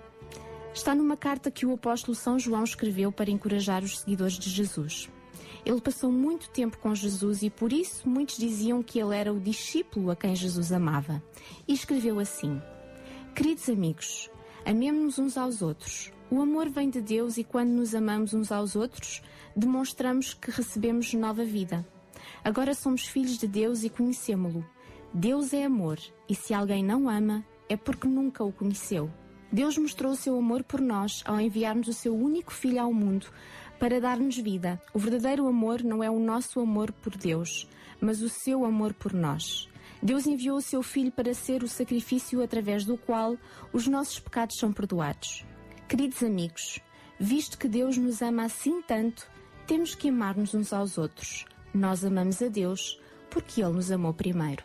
Está numa carta que o apóstolo São João escreveu para encorajar os seguidores de Jesus. Ele passou muito tempo com Jesus e por isso muitos diziam que ele era o discípulo a quem Jesus amava. E escreveu assim: Queridos amigos, amemos-nos uns aos outros. O amor vem de Deus e quando nos amamos uns aos outros, demonstramos que recebemos nova vida. Agora somos filhos de Deus e conhecemos-lo. Deus é amor e se alguém não ama, é porque nunca o conheceu. Deus mostrou o seu amor por nós ao enviar-nos o seu único Filho ao mundo para dar-nos vida. O verdadeiro amor não é o nosso amor por Deus, mas o seu amor por nós. Deus enviou o seu Filho para ser o sacrifício através do qual os nossos pecados são perdoados. Queridos amigos, visto que Deus nos ama assim tanto, temos que amar-nos uns aos outros. Nós amamos a Deus porque Ele nos amou primeiro.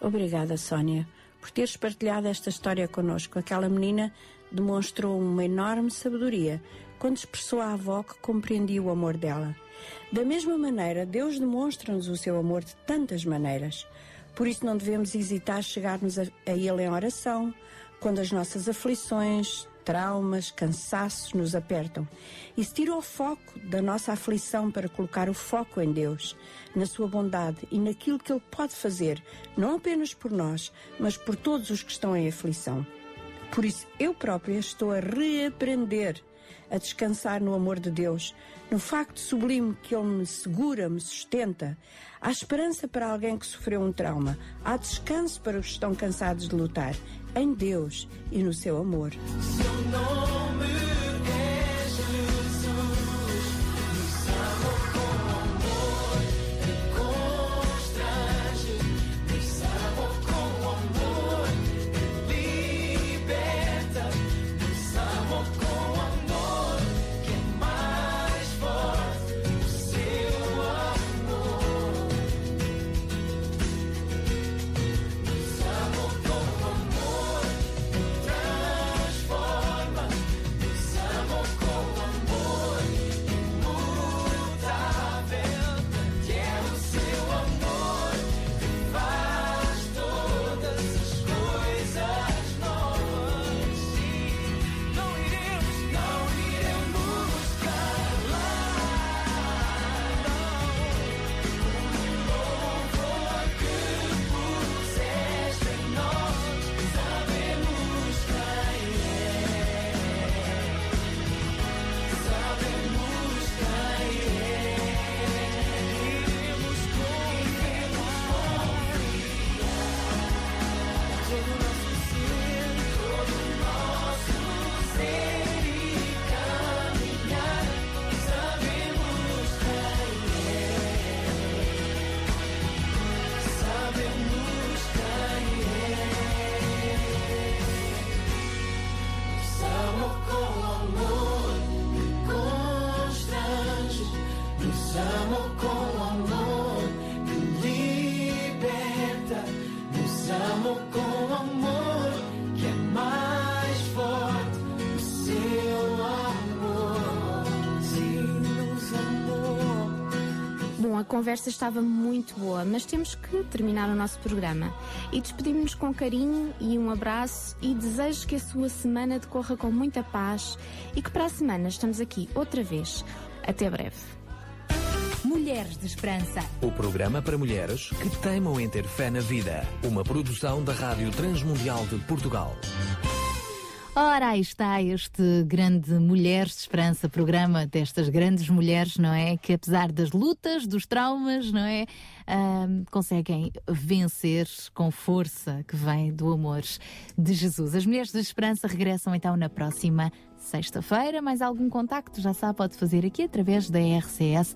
Obrigada, Sónia por teres partilhado esta história connosco. Aquela menina demonstrou uma enorme sabedoria quando expressou à avó que compreendia o amor dela. Da mesma maneira, Deus demonstra-nos o seu amor de tantas maneiras. Por isso não devemos hesitar chegar-nos a, a Ele em oração, quando as nossas aflições, traumas, cansaços nos apertam e se tira o foco da nossa aflição para colocar o foco em Deus, na Sua bondade e naquilo que Ele pode fazer, não apenas por nós, mas por todos os que estão em aflição. Por isso, eu própria estou a reaprender a descansar no amor de Deus, no facto sublime que Ele me segura, me sustenta. Há esperança para alguém que sofreu um trauma. Há descanso para os que estão cansados de lutar. Em Deus e no seu amor. Conversa estava muito boa, mas temos que terminar o nosso programa. E despedimos-nos com carinho e um abraço e desejo que a sua semana decorra com muita paz e que para a semana estamos aqui outra vez. Até breve. Mulheres de Esperança. O programa para mulheres que teimam em ter fé na vida. Uma produção da Rádio Transmundial de Portugal. Ora, aí está este grande Mulheres de Esperança, programa destas grandes mulheres, não é? Que apesar das lutas, dos traumas, não é? conseguem vencer com força que vem do amor de Jesus. As Mulheres de Esperança regressam então na próxima sexta-feira. Mais algum contacto, já sabe, pode fazer aqui através da RCS.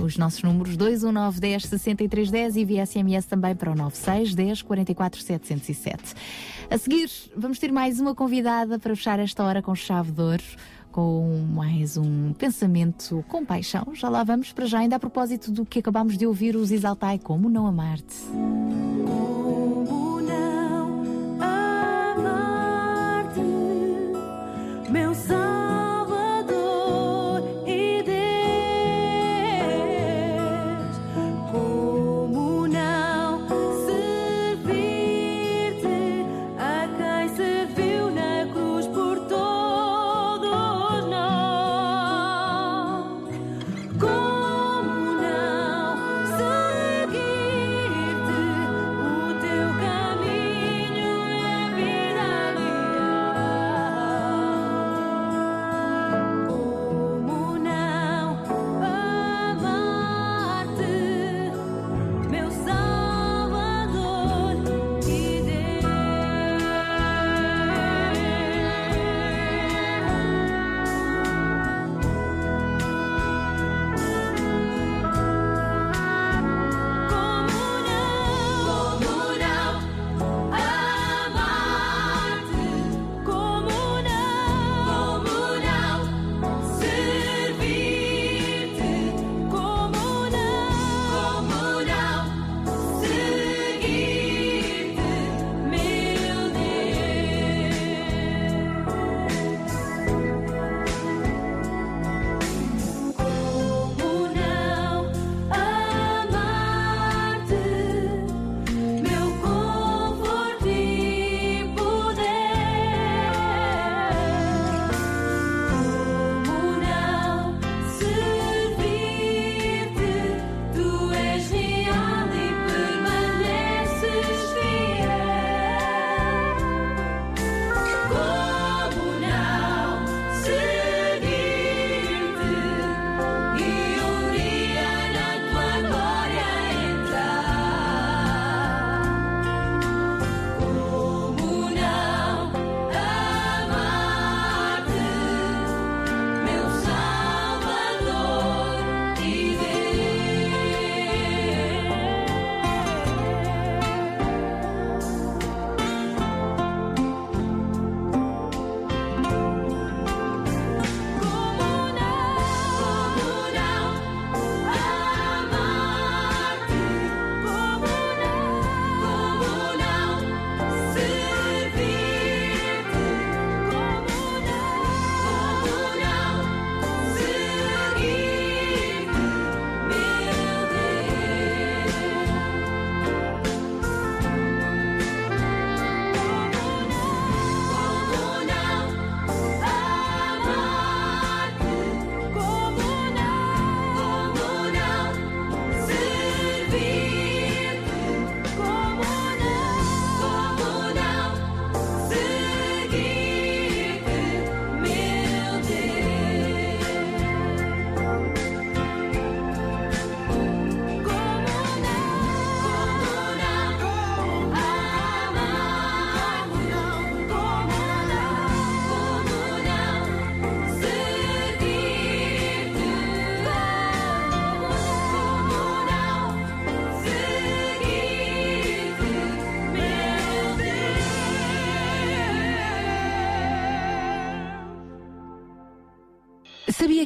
Os nossos números 219 10 63 10 e via SMS também para o 96 10 44 707. A seguir, vamos ter mais uma convidada para fechar esta hora com chave de ouro com mais um pensamento com paixão. Já lá vamos para já, ainda a propósito do que acabamos de ouvir, os Exaltai, como não amar-te. Como não amar-te, meu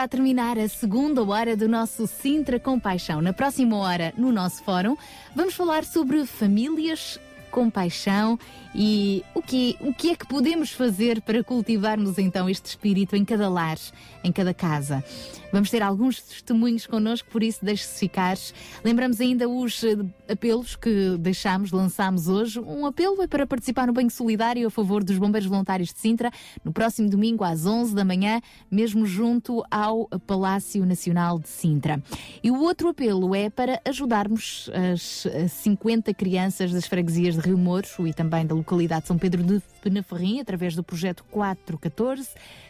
A terminar a segunda hora do nosso Sintra Compaixão. Na próxima hora, no nosso fórum, vamos falar sobre famílias compaixão e o que, o que é que podemos fazer para cultivarmos então este espírito em cada lar, em cada casa. Vamos ter alguns testemunhos connosco, por isso deixe-se ficar. Lembramos ainda os eh, apelos que deixámos, lançámos hoje. Um apelo é para participar no Banho Solidário a favor dos Bombeiros Voluntários de Sintra, no próximo domingo às 11 da manhã, mesmo junto ao Palácio Nacional de Sintra. E o outro apelo é para ajudarmos as 50 crianças das freguesias de Rio Moro e também da localidade de São Pedro de Penaferrim, através do projeto 414.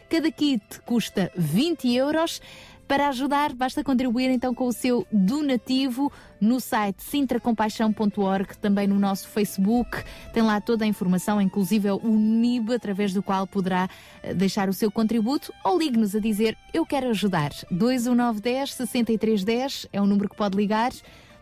Cada kit custa 20 euros. Para ajudar, basta contribuir então com o seu donativo no site sintracompaixão.org, também no nosso Facebook. Tem lá toda a informação, inclusive o NIB, através do qual poderá eh, deixar o seu contributo ou ligue-nos a dizer Eu quero ajudar. 21910 6310 é o número que pode ligar.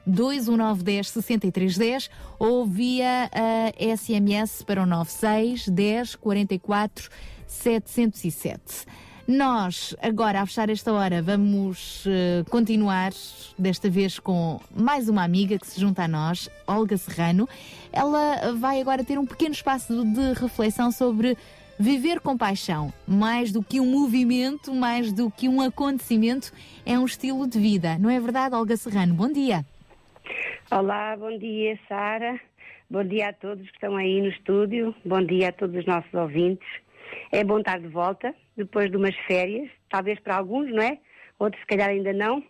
21910 6310 ou via uh, eh, SMS para o 96 10 44 707. Nós, agora, a fechar esta hora, vamos uh, continuar, desta vez com mais uma amiga que se junta a nós, Olga Serrano. Ela vai agora ter um pequeno espaço de reflexão sobre viver com paixão. Mais do que um movimento, mais do que um acontecimento, é um estilo de vida. Não é verdade, Olga Serrano? Bom dia. Olá, bom dia, Sara. Bom dia a todos que estão aí no estúdio. Bom dia a todos os nossos ouvintes. É bom estar de volta, depois de umas férias, talvez para alguns, não é? Outros, se calhar, ainda não.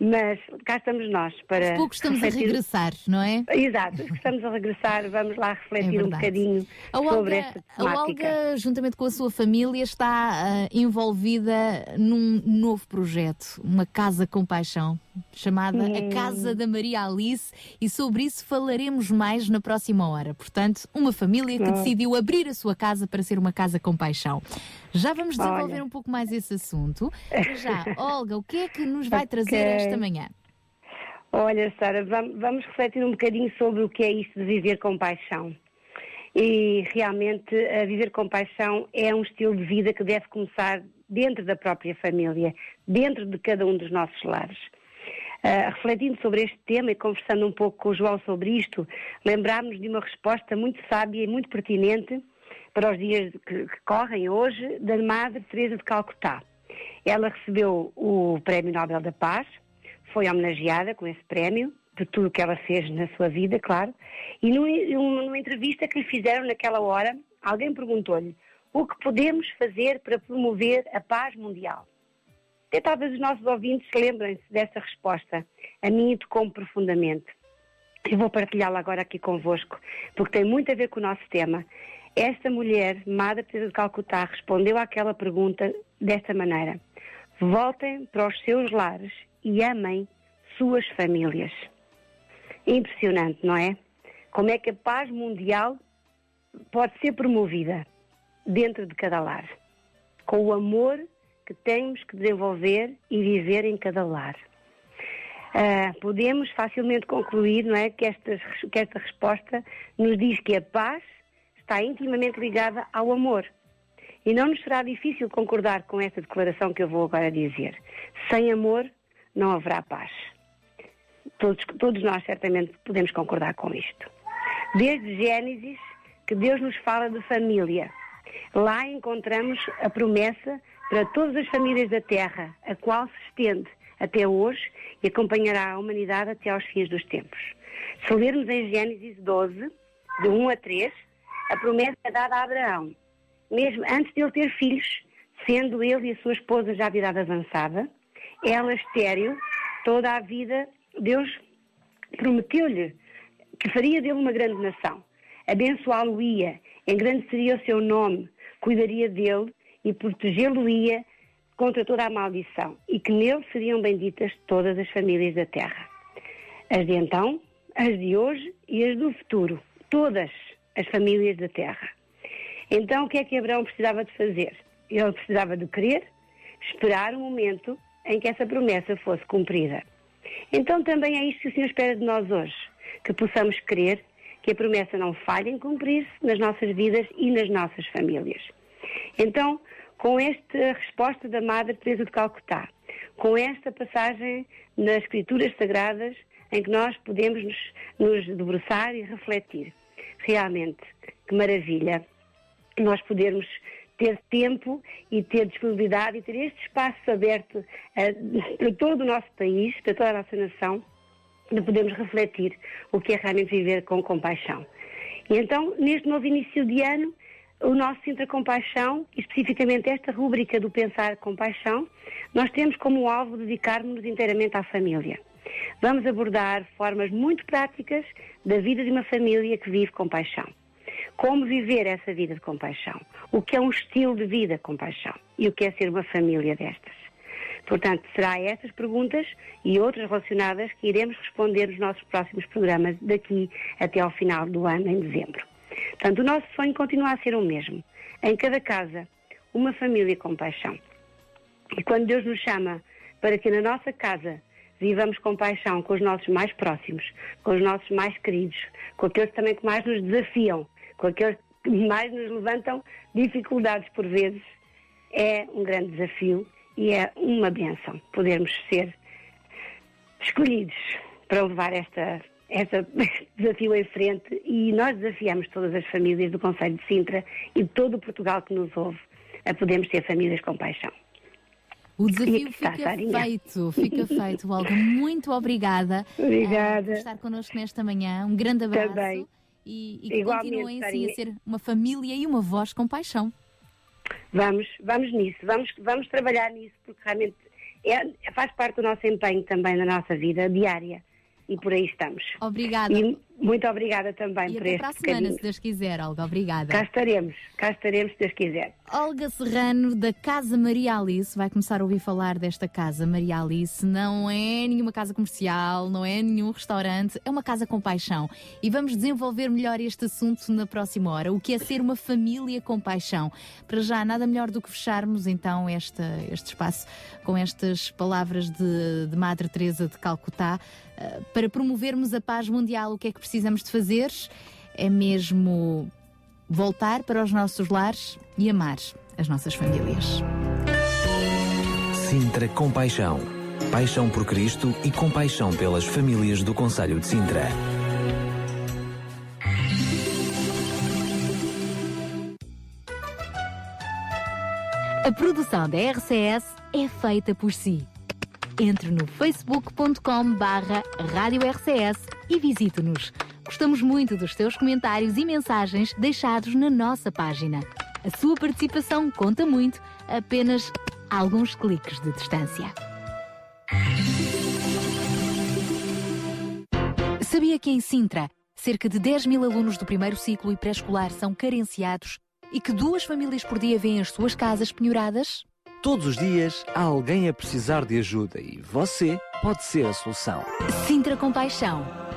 Mas cá estamos nós para. Aos poucos estamos refletir... a regressar, não é? Exato, estamos a regressar, vamos lá refletir é um bocadinho a Olga, sobre esta temática. A Olga, juntamente com a sua família, está uh, envolvida num novo projeto, uma Casa com Paixão chamada hum. A Casa da Maria Alice, e sobre isso falaremos mais na próxima hora. Portanto, uma família que hum. decidiu abrir a sua casa para ser uma casa com paixão. Já vamos desenvolver Olha. um pouco mais esse assunto. Já, <laughs> Olga, o que é que nos vai trazer okay. esta manhã? Olha, Sara, vamos refletir um bocadinho sobre o que é isto de viver com paixão. E realmente, viver com paixão é um estilo de vida que deve começar dentro da própria família, dentro de cada um dos nossos lares. Uh, refletindo sobre este tema e conversando um pouco com o João sobre isto, lembrámos de uma resposta muito sábia e muito pertinente para os dias que, que correm hoje da Madre Teresa de Calcutá. Ela recebeu o Prémio Nobel da Paz, foi homenageada com esse prémio por tudo o que ela fez na sua vida, claro, e numa, entrevista que lhe fizeram naquela hora, alguém perguntou-lhe o que podemos fazer para promover a paz mundial. Até talvez os nossos ouvintes lembrem-se dessa resposta. A mim tocou-me profundamente. Eu vou partilhá-la agora aqui convosco, porque tem muito a ver com o nosso tema. Esta mulher, Madre Teresa de Calcutá, respondeu àquela pergunta desta maneira: Voltem para os seus lares e amem suas famílias. Impressionante, não é? Como é que a paz mundial pode ser promovida dentro de cada lar? Com o amor que temos que desenvolver e viver em cada lar. Uh, podemos facilmente concluir não é, que, esta, que esta resposta nos diz que a paz está intimamente ligada ao amor. E não nos será difícil concordar com esta declaração que eu vou agora dizer. Sem amor não haverá paz. Todos, todos nós certamente podemos concordar com isto. Desde Gênesis, que Deus nos fala de família. Lá encontramos a promessa para todas as famílias da Terra, a qual se estende até hoje e acompanhará a humanidade até aos fins dos tempos. Se lermos em Gênesis 12, de 1 a 3, a promessa é dada a Abraão, mesmo antes de ele ter filhos, sendo ele e a sua esposa já de idade avançada, ela estéril, toda a vida, Deus prometeu-lhe que faria dele uma grande nação, abençoá-lo-ia, engrandeceria o seu nome, cuidaria dele e protegê-lo-ia contra toda a maldição, e que nele seriam benditas todas as famílias da terra. As de então, as de hoje e as do futuro, todas as famílias da terra. Então, o que é que Abraão precisava de fazer? Ele precisava de querer, esperar o momento em que essa promessa fosse cumprida. Então, também é isto que o Senhor espera de nós hoje, que possamos crer que a promessa não falhe em cumprir-se nas nossas vidas e nas nossas famílias. Então, com esta resposta da Madre Teresa de Calcutá, com esta passagem nas Escrituras Sagradas em que nós podemos nos, nos debruçar e refletir. Realmente, que maravilha nós podermos ter tempo e ter disponibilidade e ter este espaço aberto uh, para todo o nosso país, para toda a nossa nação, de podermos refletir o que é realmente viver com compaixão. E então, neste novo início de ano, o nosso Sintra Compaixão, especificamente esta rúbrica do Pensar Compaixão, nós temos como alvo dedicarmos-nos inteiramente à família. Vamos abordar formas muito práticas da vida de uma família que vive compaixão. Como viver essa vida de compaixão? O que é um estilo de vida de compaixão? E o que é ser uma família destas? Portanto, será estas perguntas e outras relacionadas que iremos responder nos nossos próximos programas daqui até ao final do ano, em dezembro. Portanto, o nosso sonho continua a ser o mesmo. Em cada casa, uma família com paixão. E quando Deus nos chama para que na nossa casa vivamos com paixão com os nossos mais próximos, com os nossos mais queridos, com aqueles também que mais nos desafiam, com aqueles que mais nos levantam dificuldades por vezes, é um grande desafio e é uma benção podermos ser escolhidos para levar esta, esta <laughs> desafio em frente e nós desafiamos todas as famílias do Conselho de Sintra e todo o Portugal que nos ouve a podermos ser famílias com paixão. O desafio fica feito, <laughs> fica feito, Olga. Muito obrigada, obrigada. Uh, por estar connosco nesta manhã. Um grande abraço. Também. E, e que continuem assim a ser uma família e uma voz com paixão. Vamos, vamos nisso, vamos, vamos trabalhar nisso, porque realmente é, faz parte do nosso empenho também na nossa vida diária e por aí estamos. Obrigada. E muito obrigada também e por até este para a semana, se Deus quiser, Olga. Obrigada. Cá estaremos, cá estaremos, se Deus quiser. Olga Serrano, da Casa Maria Alice, vai começar a ouvir falar desta Casa Maria Alice. Não é nenhuma casa comercial, não é nenhum restaurante, é uma casa com paixão. E vamos desenvolver melhor este assunto na próxima hora. O que é ser uma família com paixão? Para já, nada melhor do que fecharmos então este, este espaço com estas palavras de, de Madre Teresa de Calcutá eh, para promovermos a paz mundial. O que é que precisamos de fazer é mesmo voltar para os nossos lares e amar as nossas famílias. Sintra Compaixão. Paixão por Cristo e compaixão pelas famílias do Conselho de Sintra. A produção da RCS é feita por si. Entre no facebook.com barra Rádio RCS e visite-nos. Gostamos muito dos teus comentários e mensagens deixados na nossa página. A sua participação conta muito, apenas alguns cliques de distância. Sabia que em Sintra, cerca de 10 mil alunos do primeiro ciclo e pré-escolar são carenciados e que duas famílias por dia vêm as suas casas penhoradas? Todos os dias há alguém a precisar de ajuda e você pode ser a solução. Sintra Compaixão,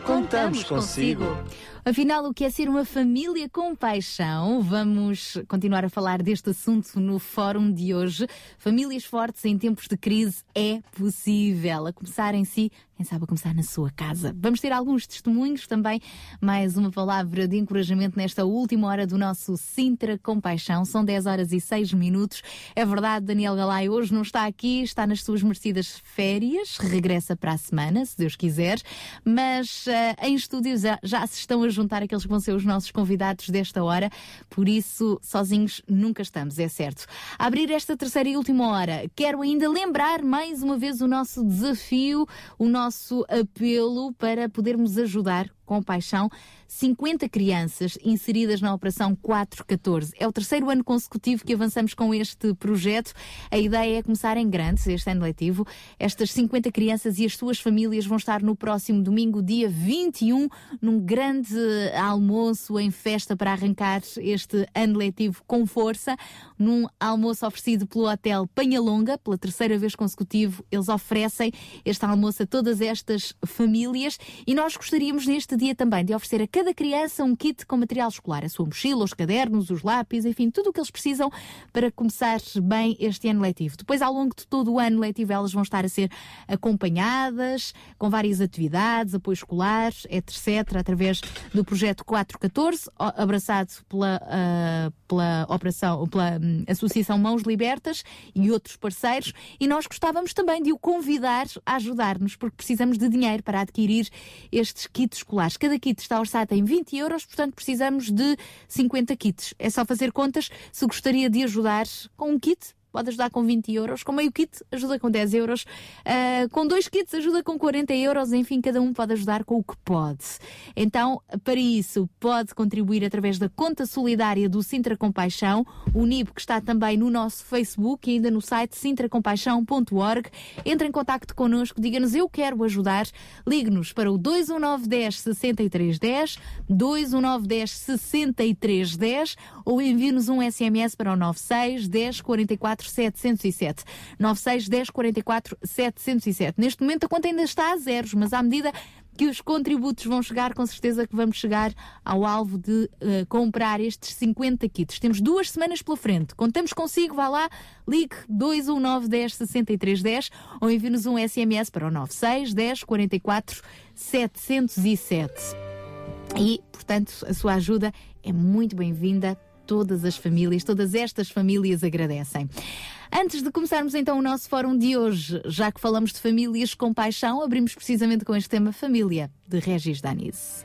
contamos, consigo. Afinal, o que é ser uma família com paixão? Vamos continuar a falar deste assunto no fórum de hoje. Famílias fortes em tempos de crise é possível. A começar em si, quem sabe a começar na sua casa. Vamos ter alguns testemunhos também, mais uma palavra de encorajamento nesta última hora do nosso Sintra Compaixão. São 10 horas e 6 minutos. É verdade, Daniel Galay hoje não está aqui, está nas suas merecidas férias, regressa para a semana, se Deus quiser, mas em estúdio já, já se estão a juntar aqueles que vão ser os nossos convidados desta hora, por isso sozinhos nunca estamos, é certo. A abrir esta terceira e última hora, quero ainda lembrar mais uma vez o nosso desafio, o nosso apelo para podermos ajudar com paixão 50 crianças inseridas na Operação 414. É o terceiro ano consecutivo que avançamos com este projeto. A ideia é começar em grande este ano letivo. Estas 50 crianças e as suas famílias vão estar no próximo domingo, dia 21, num grande almoço em festa para arrancar este ano letivo com força, num almoço oferecido pelo Hotel Penhalonga, pela terceira vez consecutivo. Eles oferecem este almoço a todas estas famílias e nós gostaríamos neste dia também de oferecer a cada criança um kit com material escolar, a sua mochila, os cadernos, os lápis, enfim, tudo o que eles precisam para começar bem este ano letivo. Depois, ao longo de todo o ano letivo, elas vão estar a ser acompanhadas com várias atividades, apoio escolar, etc., através do projeto 414, abraçado pela, uh, pela operação, pela um, Associação Mãos Libertas e outros parceiros, e nós gostávamos também de o convidar a ajudar-nos, porque precisamos de dinheiro para adquirir estes kits escolares. Cada kit está orçado em 20 euros, portanto precisamos de 50 kits. É só fazer contas se gostaria de ajudar com um kit pode ajudar com 20 euros, com meio kit ajuda com 10 euros, uh, com dois kits ajuda com 40 euros, enfim, cada um pode ajudar com o que pode. Então, para isso, pode contribuir através da conta solidária do Sintra Compaixão, o NIB que está também no nosso Facebook e ainda no site sintracompaixão.org. Entre em contato connosco, diga-nos eu quero ajudar, ligue-nos para o 21910 6310, 21910 6310 ou envie-nos um SMS para o 96 10 44 707. 96 10 44 707. Neste momento a conta ainda está a zeros, mas à medida que os contributos vão chegar, com certeza que vamos chegar ao alvo de uh, comprar estes 50 kits. Temos duas semanas pela frente. Contamos consigo, vá lá, ligue 219 10 63 10 ou envie-nos um SMS para o 96 10 44 707. E, portanto, a sua ajuda é muito bem-vinda todas as famílias, todas estas famílias agradecem. Antes de começarmos então o nosso fórum de hoje, já que falamos de famílias com paixão, abrimos precisamente com este tema Família, de Regis Danise.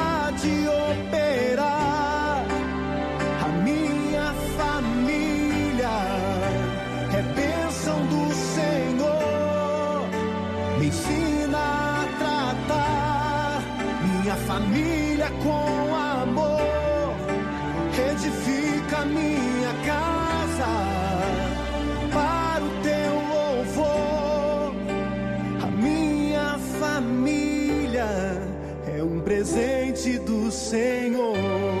família com amor, edifica minha casa para o teu louvor. A minha família é um presente do Senhor.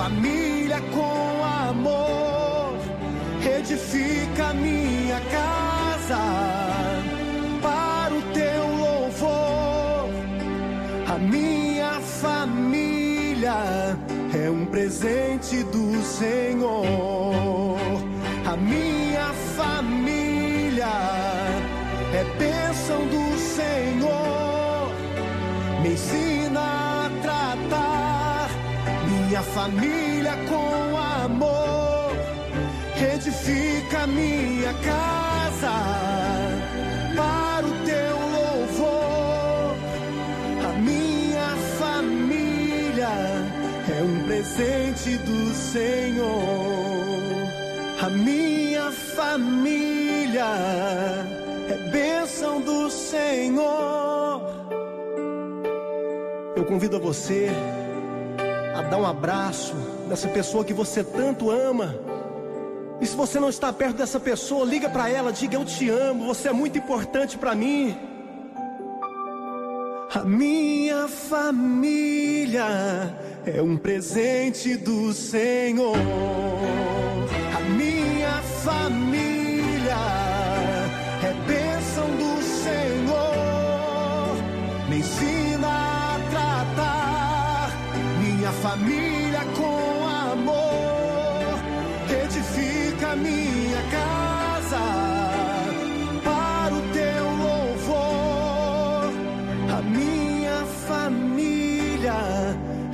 família com amor. Edifica minha casa para o teu louvor. A minha família presente do Senhor. A minha família é bênção do minha família com amor. Edifica minha casa para o teu louvor. A minha família é um presente do Senhor. A minha família é bênção do Senhor. Eu convido a você a dar um abraço nessa pessoa que você tanto ama. E se você não está perto dessa pessoa, liga para ela, diga eu te amo, você é muito importante para mim. A minha família é um presente do Senhor. A minha família família com amor. Edifica minha casa para o teu louvor. A minha família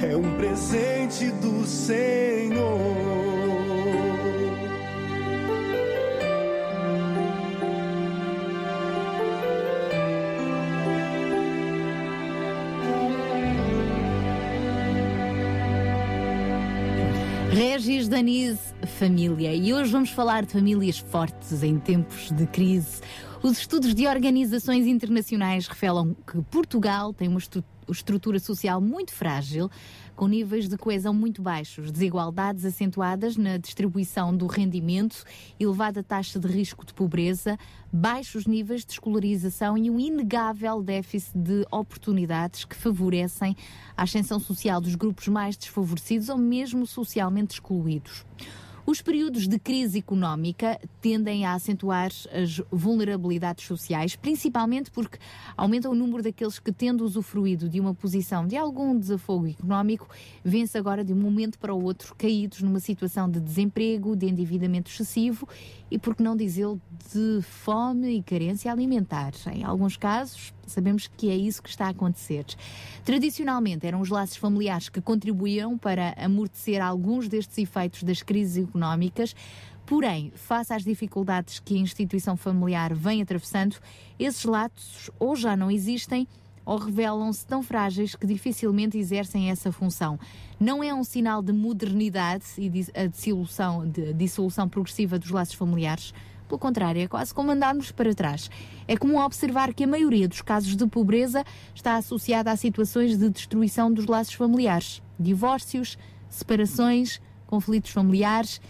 é um presente do Senhor. Regis Danise, família. E hoje vamos falar de famílias fortes em tempos de crise. Os estudos de organizações internacionais revelam que Portugal tem uma estru- estrutura social muito frágil, com níveis de coesão muito baixos, desigualdades acentuadas na distribuição do rendimento, elevada taxa de risco de pobreza, baixos níveis de escolarização e um inegável déficit de oportunidades que favorecem a ascensão social dos grupos mais desfavorecidos ou mesmo socialmente excluídos. Os períodos de crise económica tendem a acentuar as vulnerabilidades sociais, principalmente porque aumenta o número daqueles que, tendo usufruído de uma posição de algum desafogo económico, vêm-se agora de um momento para o outro caídos numa situação de desemprego, de endividamento excessivo e, por que não dizê-lo, de fome e carência alimentar. Em alguns casos, sabemos que é isso que está a acontecer. Tradicionalmente, eram os laços familiares que contribuíam para amortecer alguns destes efeitos das crises económicas. Porém, face às dificuldades que a instituição familiar vem atravessando, esses laços ou já não existem ou revelam-se tão frágeis que dificilmente exercem essa função. Não é um sinal de modernidade e a dissolução, de dissolução progressiva dos laços familiares. Pelo contrário, é quase como andarmos para trás. É comum observar que a maioria dos casos de pobreza está associada a situações de destruição dos laços familiares, divórcios, separações, conflitos familiares.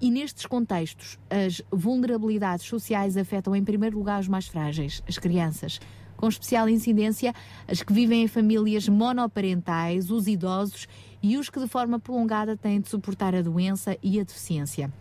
E nestes contextos, as vulnerabilidades sociais afetam em primeiro lugar os mais frágeis, as crianças, com especial incidência as que vivem em famílias monoparentais, os idosos e os que de forma prolongada têm de suportar a doença e a deficiência.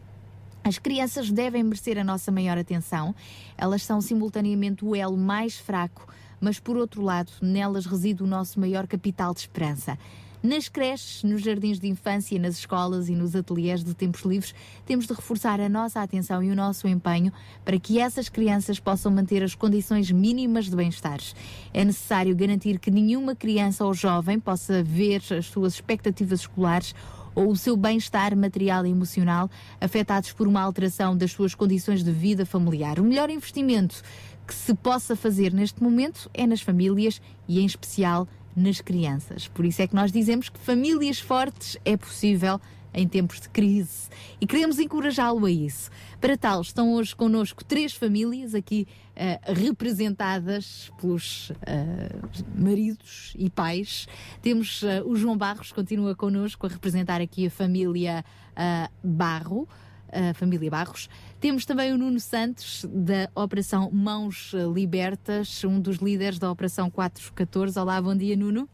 As crianças devem merecer a nossa maior atenção. Elas são simultaneamente o elo mais fraco, mas por outro lado, nelas reside o nosso maior capital de esperança. Nas creches, nos jardins de infância, nas escolas e nos ateliês de tempos livres, temos de reforçar a nossa atenção e o nosso empenho para que essas crianças possam manter as condições mínimas de bem-estar. É necessário garantir que nenhuma criança ou jovem possa ver as suas expectativas escolares ou o seu bem-estar material e emocional afetados por uma alteração das suas condições de vida familiar. O melhor investimento que se possa fazer neste momento é nas famílias e, em especial, nas crianças. Por isso é que nós dizemos que famílias fortes é possível em tempos de crise e queremos encorajá-lo a isso. Para tal, estão hoje connosco três famílias aqui uh, representadas pelos uh, maridos e pais. Temos uh, o João Barros, continua connosco a representar aqui a família Barro. A família Barros. Temos também o Nuno Santos, da Operação Mãos Libertas, um dos líderes da Operação 414. Olá, bom dia, Nuno.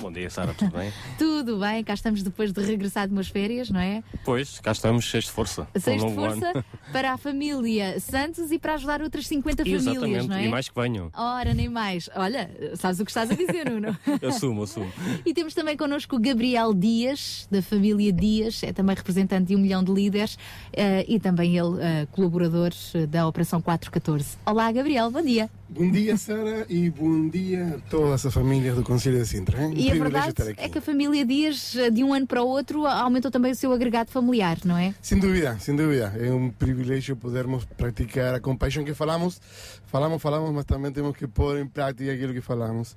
Bom dia, Sara, tudo bem? <laughs> tudo bem, cá estamos depois de regressar de umas férias, não é? Pois, cá estamos cheios de força. Cheios de força <laughs> para a família Santos e para ajudar outras 50 Exatamente, famílias, não é? e mais que venham. Ora, nem mais. Olha, sabes o que estás a dizer, Nuno? <laughs> assumo, assumo. E temos também connosco o Gabriel Dias, da família Dias, é também representante de um milhão de líderes uh, e também ele uh, colaborador da Operação 414. Olá, Gabriel, bom dia. Bom dia, Sara, e bom dia a toda essa família do Conselho de Sintra. Um e a verdade é que a família Dias, de um ano para o outro, aumentou também o seu agregado familiar, não é? Sem dúvida, sem dúvida. É um privilégio podermos praticar a compaixão que falamos. Falamos, falamos, mas também temos que pôr em prática aquilo que falamos.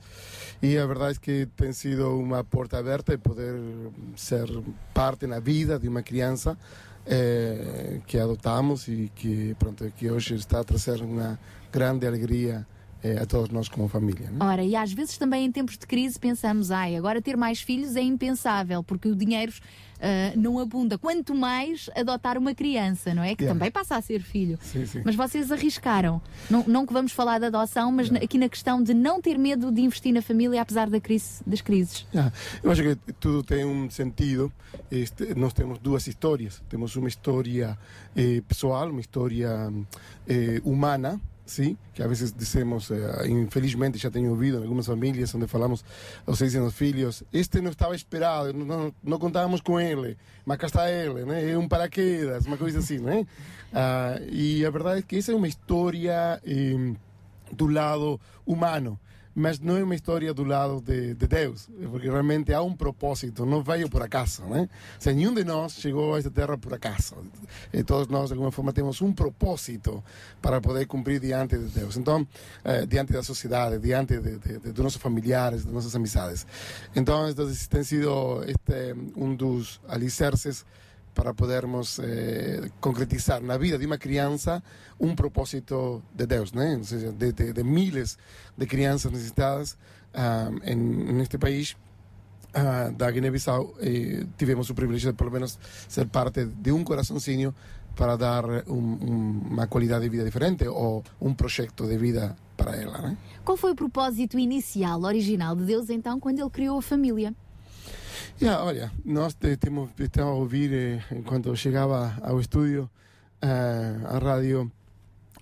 E a verdade é que tem sido uma porta aberta e poder ser parte na vida de uma criança é, que adotamos e que, pronto, que hoje está a trazer uma grande alegria é, a todos nós como família. Né? Ora, e às vezes também em tempos de crise pensamos, ai, agora ter mais filhos é impensável, porque o dinheiro uh, não abunda. Quanto mais adotar uma criança, não é? Que yeah. também passa a ser filho. Sim, sim. Mas vocês arriscaram. Não, não que vamos falar de adoção, mas yeah. aqui na questão de não ter medo de investir na família, apesar da crise, das crises. Yeah. Eu acho que tudo tem um sentido. Este, nós temos duas histórias. Temos uma história eh, pessoal, uma história eh, humana sim, que a vezes dizemos, eh, infelizmente já tenho ouvido em algumas famílias onde falamos aos seis anos filhos, este não estava esperado, não, não, contávamos com ele, mas cá está ele, né? é um paraquedas, uma coisa assim, né? Ah, e a verdade é que essa é uma história eh, do lado humano mas não é uma história do lado de, de, Deus, porque realmente há um propósito, não veio por acaso, né? Se nenhum de nós chegou a esta terra por acaso, e todos nós de alguma forma temos um propósito para poder cumprir diante de Deus, então, eh, diante da sociedade, diante de, de, de, nossos familiares, de nossas amizades. Então, então tem sido este um dos alicerces para podermos eh, concretizar na vida de uma criança um propósito de Deus, né? Ou seja, de, de, de de crianças necessitadas uh, em, neste país uh, da Guiné-Bissau eh, tivemos o privilégio de pelo menos ser parte de um coraçãozinho para dar um, um, uma qualidade de vida diferente ou um projeto de vida para ela. Né? Qual foi o propósito inicial, original de Deus então, quando ele criou a família? Yeah, olha, nós temos estamos a ouvir eh, quando chegava ao estúdio eh, a rádio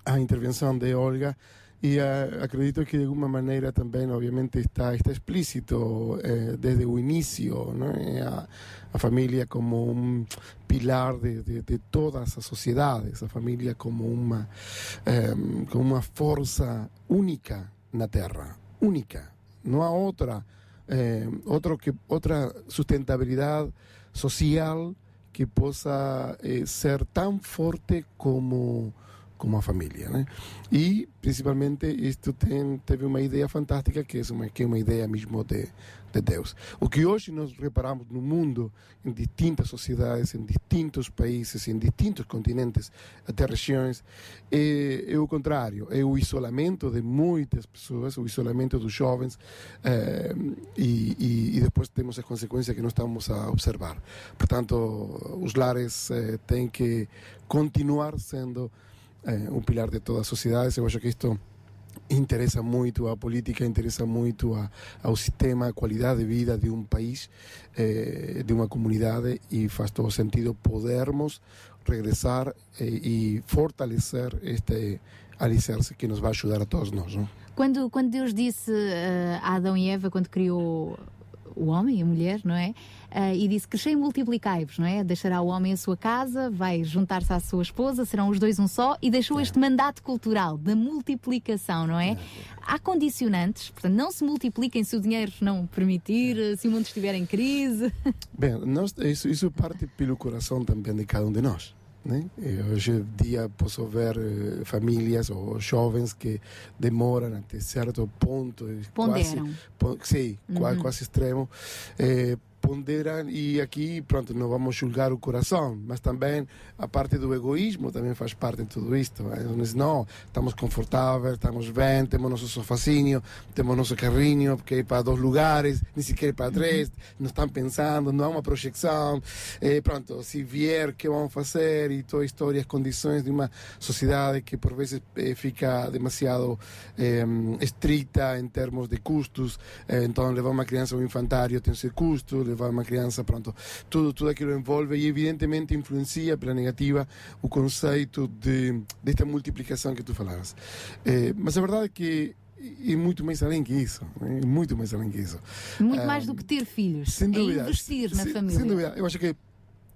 a intervenção de Olga e uh, acredito que de alguma maneira também obviamente está está explícito eh, desde o início não a, a, família como um pilar de, de, de, todas as sociedades a família como uma eh, como uma força única na Terra única não há outra eh, otro que, otra sustentabilidad social que possa eh, ser tão forte como como a família, né? E principalmente isto tem, teve uma ideia fantástica que é uma que é uma ideia mesmo de de Deus. O que hoje nós reparamos no mundo, em distintas sociedades, em distintos países, em distintos continentes, até regiões, é, é o contrário, é o isolamento de muitas pessoas, o isolamento dos jovens, eh, e, e, e, depois temos as consequências que nós estamos a observar. Portanto, os lares eh, têm que continuar sendo eh, um pilar de toda a sociedade. Eu acho que isto interessa muito a política, interessa muito a, ao sistema, a qualidade de vida de um país, eh, de uma comunidade e faz todo sentido podermos regressar eh, e fortalecer este alicerce que nos vai ajudar a todos nós. Não? Quando, quando Deus disse uh, a Adão e Eva, quando criou o homem e a mulher, não é? Uh, e disse: Crescei e multiplicai-vos, não é? Deixará o homem a sua casa, vai juntar-se à sua esposa, serão os dois um só, e deixou é. este mandato cultural da multiplicação, não é? é? Há condicionantes, portanto, não se multipliquem se o dinheiro não permitir, é. se o mundo estiver em crise. Bem, nós, isso, isso parte pelo coração também de cada um de nós. Né? Hoje em dia posso ver eh, famílias ou jovens que demoram até certo ponto, Ponderam. quase, sim, uhum. quase extremo, eh, ponderam e aqui, pronto, não vamos julgar o coração, mas também a parte do egoísmo também faz parte de tudo isto. Não, estamos confortáveis, estamos bem, temos nosso sofacinho, temos nosso carrinho, porque ir para dois lugares, nem sequer para três, não estão pensando, não há uma projeção. E pronto, se vier, o que vamos fazer? E toda a história, as condições de uma sociedade que por vezes eh, fica demasiado eh, estrita em termos de custos, eh, então levar uma criança ao infantário tem seu custo, levar uma criança, pronto, tudo, tudo aquilo envolve e evidentemente influencia pela negativa o conceito de, desta multiplicação que tu falavas. Eh, mas a verdade é que e muito mais além que isso. É muito mais além que isso. Muito mais do que ter filhos. Sem dúvida. É investir na sem, família. Sem dúvida. Eu acho que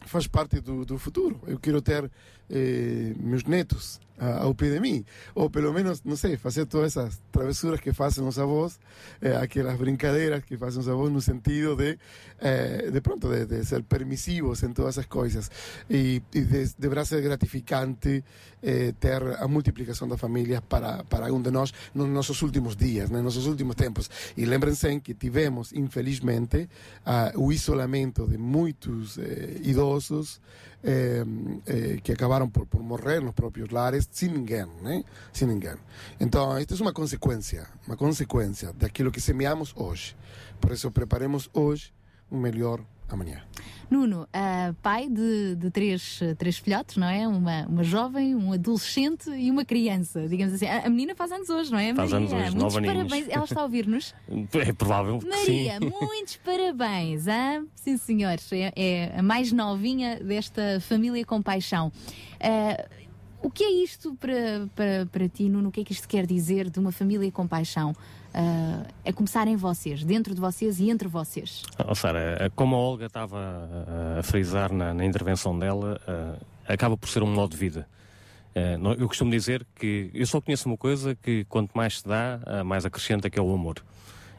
faz parte do, do futuro. Eu quero ter eh, meus netos ao pé de mim. Ou pelo menos, não sei, fazer todas essas travessuras que fazem os avós, eh, aquelas brincadeiras que fazem os avós no sentido de, eh, de pronto, de, ser permissivos em todas essas coisas. E, e de, ser gratificante eh, ter a multiplicação da família para, para um de nós nos nossos últimos dias, nos nossos últimos tempos. E lembrem-se que tivemos, infelizmente, uh, o isolamento de muitos eh, idosos eh, eh, que acabaram por, por morrer nos próprios lares sem ninguém, né? Sem ninguém. Então, esta é uma consequência, uma consequência daquilo que semeamos hoje. Por isso, preparemos hoje um melhor amanhã. Nuno, uh, pai de, de três, três filhotes, não é? Uma, uma jovem, um adolescente e uma criança, digamos assim. A, a menina faz anos hoje, não é? Faz Maria? anos hoje, Muitos parabéns. aninhos. Ela está a ouvir-nos? <laughs> É provável que Maria, sim. muitos parabéns. Ah? Sim, senhores. É, é a mais novinha desta família com paixão. Uh, o que é isto para, para, para ti, Nuno? O que é que isto quer dizer de uma família com paixão? Uh, é começar em vocês, dentro de vocês e entre vocês. Oh, Sara, como a Olga estava a, a frisar na, na, intervenção dela, uh, acaba por ser um modo de vida. Uh, eu costumo dizer que eu só conheço uma coisa que quanto mais se dá, mais acrescenta que é o amor.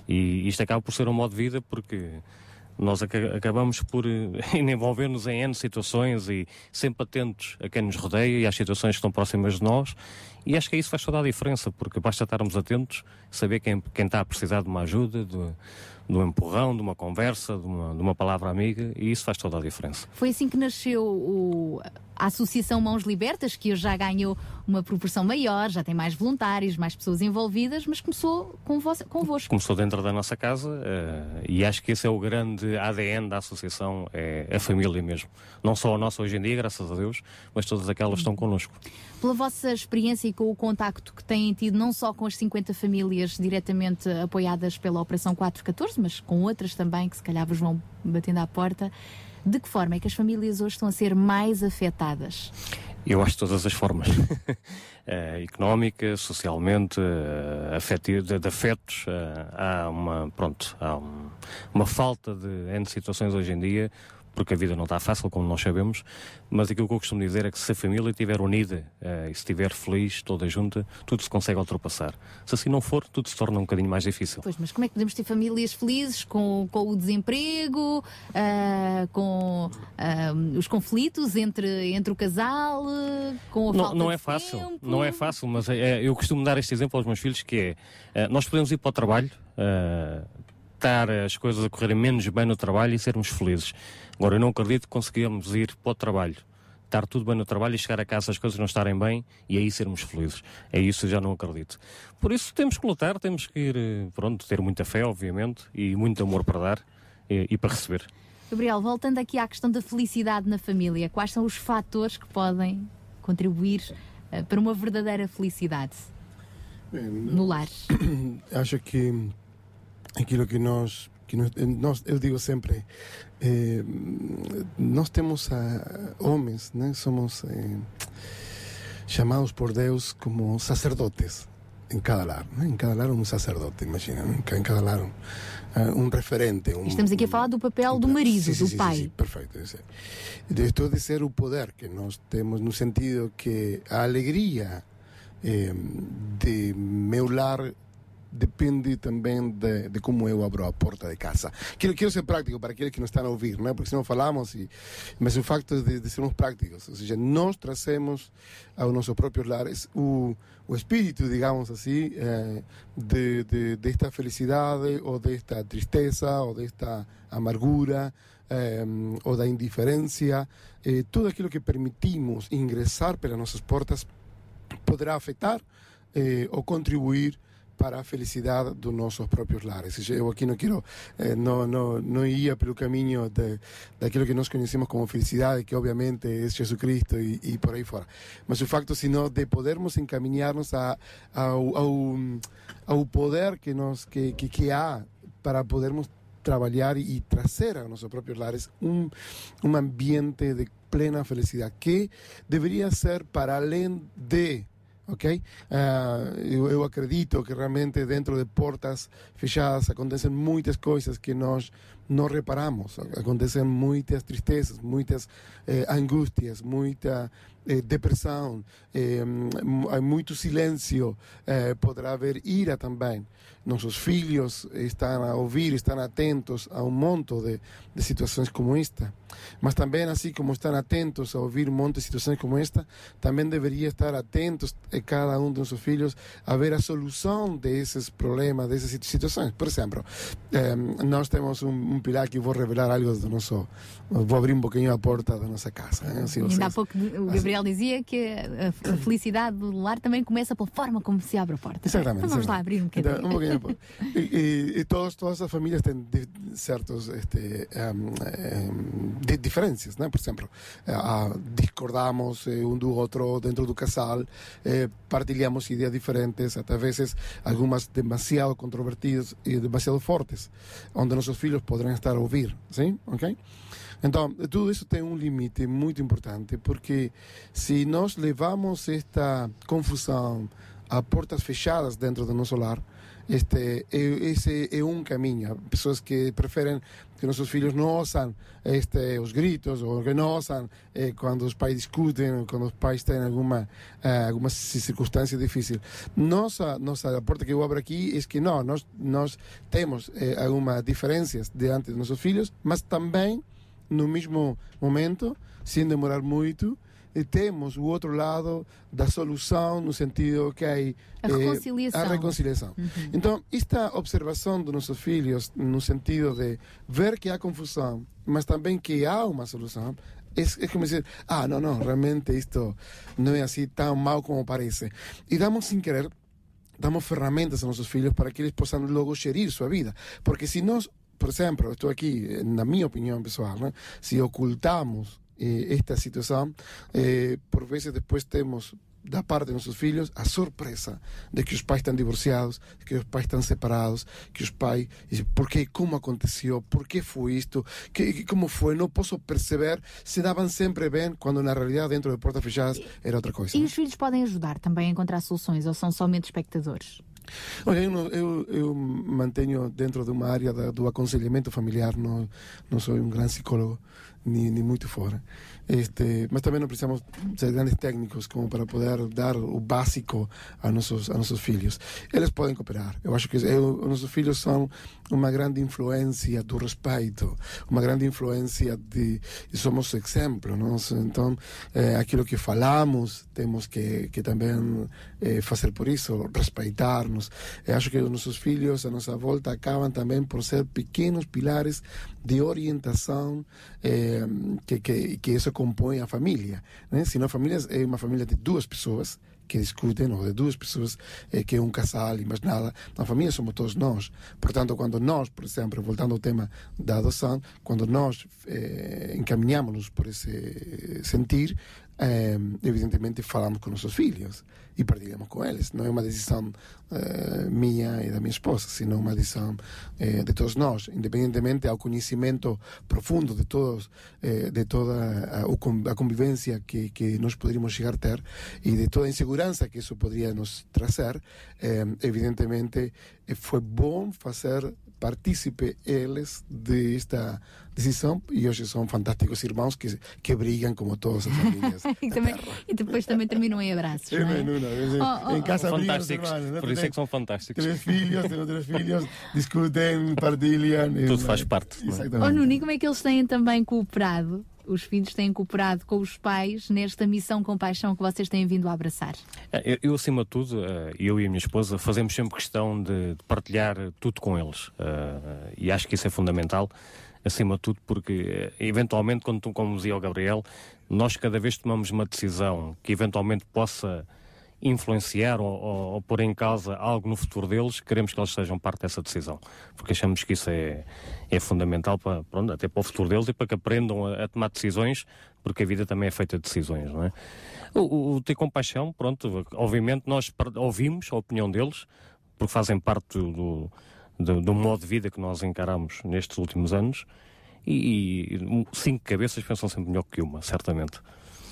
E isto acaba por ser um modo de vida porque nós ac acabamos por <laughs> envolver-nos em N situações e sempre atentos a quem nos rodeia e às situações que estão próximas de nós. E acho que isso faz toda a diferença, porque basta estarmos atentos, saber quem, quem está a precisar de uma ajuda, de, de um empurrão, de uma conversa, de uma, de uma palavra amiga, e isso faz toda a diferença. Foi assim que nasceu o, a Associação Mãos Libertas, que hoje já ganhou uma proporção maior, já tem mais voluntários, mais pessoas envolvidas, mas começou com vos, convosco. Começou dentro da nossa casa uh, e acho que esse é o grande ADN da associação, é a família mesmo. Não só a nossa hoje em dia, graças a Deus, mas todas aquelas que estão connosco. Pela vossa experiência e com o contacto que têm tido, não só com as 50 famílias diretamente apoiadas pela Operação 414, mas com outras também que se calhar vos vão batendo à porta, de que forma é que as famílias hoje estão a ser mais afetadas? Eu acho todas as formas. uh, <laughs> económica, socialmente, uh, de afetos. Uh, há uma, pronto, há um, uma falta de N situações hoje em dia porque a vida não está fácil, como nós sabemos, mas aquilo que eu costumo dizer é que se a família estiver unida uh, e se estiver feliz, toda junta, tudo se consegue ultrapassar. Se assim não for, tudo se torna um bocadinho mais difícil. Pois, mas como é que podemos ter famílias felizes com, com o desemprego, uh, com uh, os conflitos entre, entre o casal, com a não, falta não de é fácil, tempo? Não é fácil, mas é, eu costumo dar este exemplo aos meus filhos que é, nós podemos ir para o trabalho, estar as coisas a correrem menos bem no trabalho e sermos felizes. Agora, eu não acredito que conseguimos ir para o trabalho, estar tudo bem no trabalho e chegar a casa as coisas não estarem bem e aí sermos felizes. É isso eu já não acredito. Por isso temos que lutar, temos que ir, pronto, ter muita fé, obviamente, e muito amor para dar e, e para receber. Gabriel, voltando aqui à questão da felicidade na família, quais são os fatores que podem contribuir uh, para uma verdadeira felicidade no lar? <coughs> Acho que aquilo que nós que nós, nós eu digo sempre eh, nós temos a, homens né somos eh, chamados por Deus como sacerdotes em cada lar né? em cada lar um sacerdote imagina né? em cada lar um, um referente um, estamos aqui a falar do papel do marido sim, do sim, pai sim, perfeito estou de ser o poder que nós temos no sentido que a alegria eh, de meu lar depende também de, de, como eu abro a porta de casa. Quero, quero ser prático para aqueles que não estão a ouvir, né? porque senão falamos, e, mas o facto de, de sermos práticos, ou seja, nós trazemos aos nossos próprios lares o, o espírito, digamos assim, eh, de, de, desta felicidade ou desta tristeza ou desta amargura eh, ou da indiferença, eh, tudo aquilo que permitimos ingressar pelas nossas portas poderá afetar eh, ou contribuir para a felicidade dos nossos próprios lares. Eu aqui não quero, eh, não, não, não ia pelo caminho de, daquilo que nós conhecemos como felicidade, que obviamente é Jesus Cristo e, e por aí fora. Mas o facto, sino de podermos encaminhar-nos ao, ao, ao poder que, nos, que, que, que há para podermos trabalhar e trazer a nossos próprios lares um, um ambiente de plena felicidade, que deveria ser para além de ok? Uh, eu, eu, acredito que realmente dentro de portas fechadas acontecem muitas coisas que nós não reparamos. Acontecem muitas tristezas, muitas eh, angústias, muita eh, depressão, eh, muito silêncio, eh, poderá haver ira também. Nossos filhos estão a ouvir, estão atentos a um monte de, de situações como esta. Mas também, assim como estão atentos a ouvir um monte de situações como esta, também deveria estar atentos eh, cada um de nossos filhos a ver a solução desses problemas, dessas situações. Por exemplo, nós temos um, um, pilar que vou revelar algo do nosso. Vou abrir um pouquinho a porta da nossa casa. Eh? Assim, Ainda há pouco o Gabriel assim. dizia que a, a, <coughs> felicidade do lar também começa pela forma como se abre a porta. Exatamente. Então vamos exatamente. lá abrir um bocadinho. Então, um bocadinho <laughs> e, e, e todos, todas as famílias têm certos este, um, um, diferenças, né? Por exemplo, uh, discordamos uh, um do outro dentro do casal, uh, partilhamos ideias diferentes, até vezes algumas demasiado controvertidas e demasiado fortes, onde nossos filhos poderão estar a ouvir, sim? Ok? Então, tudo isso tem um limite muito importante, porque se nós levamos esta confusão a portas fechadas dentro do nosso lar, este, esse é um caminho. Pessoas que preferem que nossos filhos não ouçam este, os gritos ou que não ouçam eh, quando os pais discutem, quando os pais têm alguma, eh, alguma circunstância difícil. Nossa, nossa, a porta que eu abro aqui é que não, nós, nós temos eh, algumas diferenças diante de nossos filhos, mas também, no mesmo momento, sem demorar muito, e temos o outro lado da solução no sentido que há a reconciliação. Eh, a reconciliação. Uhum. Então, esta observação dos nossos filhos no sentido de ver que há confusão, mas também que há uma solução, é, é como dizer, ah, não, não, realmente isto não é assim tão mal como parece. E damos sem querer damos ferramentas a nossos filhos para que eles possam logo gerir sua vida. Porque se nós, por exemplo, estou aqui, na minha opinião pessoal, né? se ocultamos eh, esta situação, eh, por vezes depois temos da parte de nossos filhos a surpresa de que os pais estão divorciados, que os pais estão separados, que os pais, por que, como aconteceu, por que foi isto, que, como foi, não posso perceber se davam sempre bem, quando na realidade dentro de portas fechadas era outra coisa. E os filhos podem ajudar também a encontrar soluções ou são somente espectadores? Olha, eu, eu, eu, mantenho dentro de uma área da, do aconselhamento familiar, não, não sou um grande psicólogo, nem, nem muito fora. Este, mas também não precisamos ser grandes técnicos como para poder dar o básico a nossos, a nossos filhos. Eles podem cooperar. Eu acho que eu, nossos filhos são uma grande influência do respeito, uma grande influência de. somos exemplo. Não? Então, é, aquilo que falamos, temos que, que também é, fazer por isso, respeitar-nos. Eu acho que os nossos filhos, a nossa volta, acabam também por ser pequenos pilares de orientação é, que, que, que isso compõe a família. Né? Se não, família é uma família de duas pessoas que discutem, ou de duas pessoas eh, que é um casal e mais nada. Na família somos todos nós. Portanto, quando nós, por exemplo, voltando ao tema da adoção, quando nós eh, encaminhamos-nos por esse sentir, eh, evidentemente falamos com nossos filhos e partilhamos com eles. Não é uma decisão eh, minha e da minha esposa, sino uma decisão eh, de todos nós, independentemente ao conhecimento profundo de todos, eh, de toda a, a convivência que, que nós poderíamos chegar a ter e de toda a insegurança que isso poderia nos trazer. evidentemente, foi bom fazer partícipe eles desta decisão e hoje são fantásticos irmãos que, que brigam como todas as famílias. e, também, e, depois também terminam em abraços. Não é? Não, não, oh, em casa oh, fantásticos. Hermanos, Por isso é que são fantásticos. Três filhos, tenho três filhos, discutem, partilham. Tudo faz parte. É? Exatamente. Oh, Nuni, como é que eles têm também cooperado os filhos têm cooperado com os pais nesta missão com paixão que vocês têm vindo a abraçar? É, eu, eu acima de tudo, eh, eu e a minha esposa fazemos sempre questão de, partilhar tudo com eles. Eh, e acho que isso é fundamental, acima de tudo, porque eh, eventualmente, quando, como dizia o Gabriel, nós cada vez tomamos uma decisão que eventualmente possa influenciar ou, ou, ou, pôr em causa algo no futuro deles, queremos que eles sejam parte dessa decisão. Porque achamos que isso é, é fundamental para, pronto, até para o futuro deles e para que aprendam a, a, tomar decisões, porque a vida também é feita de decisões, não é? O, o, ter compaixão, pronto, obviamente nós ouvimos a opinião deles, porque fazem parte do, do, do modo de vida que nós encaramos nestes últimos anos, e, e cinco cabeças pensam sempre melhor que uma, certamente.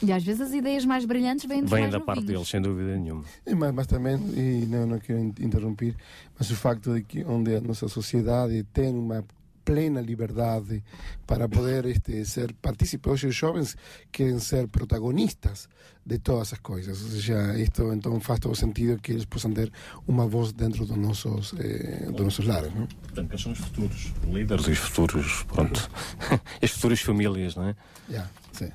E às vezes as ideias mais brilhantes vêm, vêm da parte deles, sem dúvida nenhuma. E, mas, mas, também, e não, não quero interromper, mas o facto de que onde a nossa sociedade tem uma plena liberdade para poder este, ser partícipes. Hoje os jovens querem ser protagonistas de todas as coisas. Ou seja, isto então faz todo sentido que eles possam ter uma voz dentro dos nossos, eh, dos nossos lares. Não? Portanto, eles são os futuros líderes e os futuros, pronto, as <laughs> futuras famílias, não é? Yeah, sim.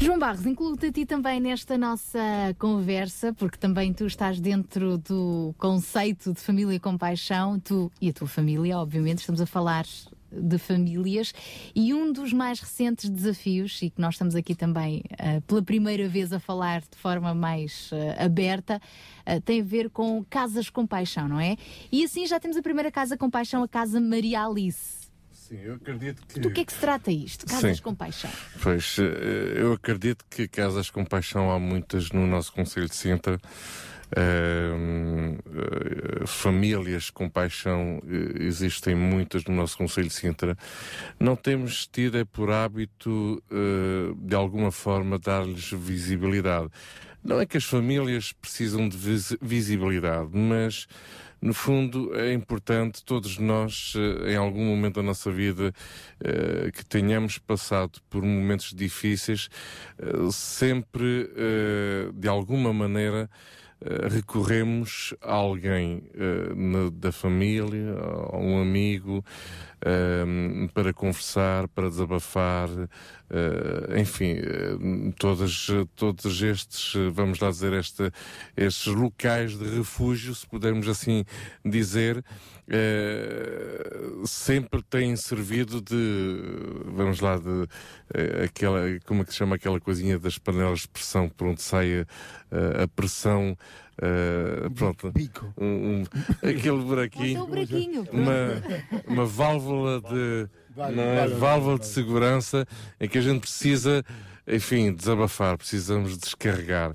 João Barros, incluo-te a ti também nesta nossa conversa, porque também tu estás dentro do conceito de família com paixão, tu e a tua família, obviamente, estamos a falar de famílias e um dos mais recentes desafios e que nós estamos aqui também uh, pela primeira vez a falar de forma mais uh, aberta uh, tem a ver com casas com paixão, não é? E assim já temos a primeira casa com paixão, a casa Maria Alice. Sim, eu acredito que. Do que é que se trata isto? Casas Sim. com paixão? Pois, eh, eu acredito que casas com paixão há muitas no nosso Conselho de Sintra. Uh, uh, famílias com paixão uh, existem muitas no nosso Conselho de Sintra. Não temos tido é por hábito, de alguma forma, dar-lhes visibilidade. Não é que as famílias precisam de vis visibilidade, mas no fundo, é importante todos nós, eh, em algum momento da nossa vida, eh, que tenhamos passado por momentos difíceis, eh, sempre, de alguma maneira, recorremos a alguém da família, a um amigo, para conversar, para desabafar, uh, enfim, uh, todas, todos estes, vamos lá dizer, esta, estes locais de refúgio, se pudermos assim dizer, sempre têm servido de, vamos lá, de aquela, como é que se chama aquela coisinha das panelas de pressão, por onde sai a pressão Uh, pronto, um, um, aquele buraquinho, buraquinho uma, uma válvula de é? válvula de segurança em que a gente precisa, enfim, desabafar, precisamos descarregar.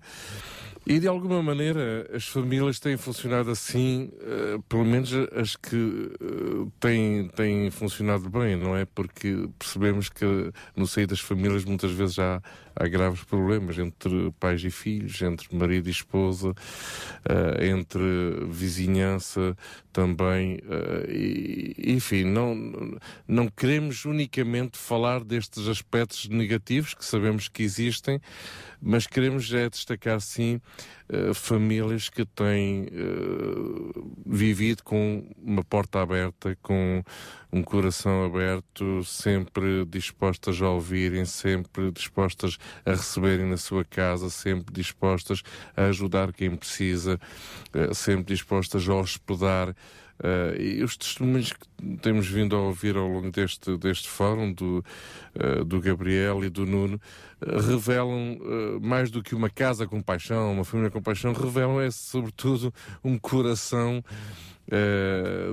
E de alguma maneira as famílias têm funcionado assim, uh, pelo menos as que uh, têm, têm funcionado bem, não é? Porque percebemos que no seio das famílias muitas vezes já há graves problemas entre pais e filhos, entre marido e esposa, uh, entre vizinhança também. E, enfim, não, não queremos unicamente falar destes aspectos negativos que sabemos que existem, mas queremos é destacar sim uh, famílias que têm uh, vivido com uma porta aberta, com um coração aberto, sempre dispostas a ouvirem, sempre dispostas a receberem na sua casa, sempre dispostas a ajudar quem precisa, uh, sempre dispostas a hospedar Uh, e os testemunhos que temos vindo a ouvir ao longo deste, deste fórum, do, uh, do Gabriel e do Nuno, uh, revelam mais do que uma casa com paixão, uma família com paixão, revelam é sobretudo um coração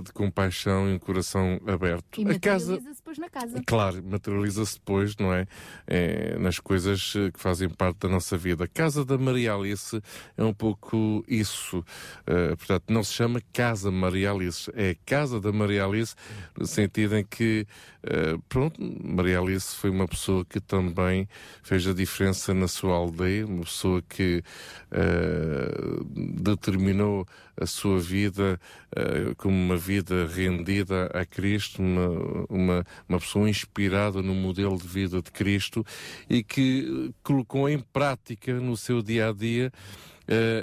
de compaixão e um coração aberto. E materializa-se depois na casa. Claro, materializa-se depois, não é? é? Nas coisas eh, que fazem parte da nossa vida. A casa da Maria Alice é um pouco isso. Uh, portanto, não se chama Casa Maria Alice, é Casa da Maria Alice, no sentido em que, uh, pronto, Maria Alice foi uma pessoa que também fez a diferença na sua aldeia, uma pessoa que uh, determinou a sua vida como uma vida rendida a Cristo, uma, uma, uma pessoa inspirada no modelo de vida de Cristo e que colocou em prática no seu dia a dia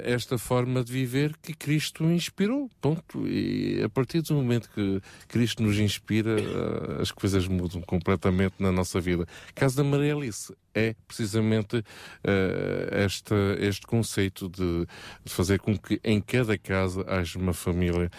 esta forma de viver que Cristo inspirou. Ponto. E a partir do momento que Cristo nos inspira, uh, as coisas mudam completamente na nossa vida. Caso da Maria Alice é precisamente uh, esta, este conceito de, de, fazer com que em cada casa haja uma família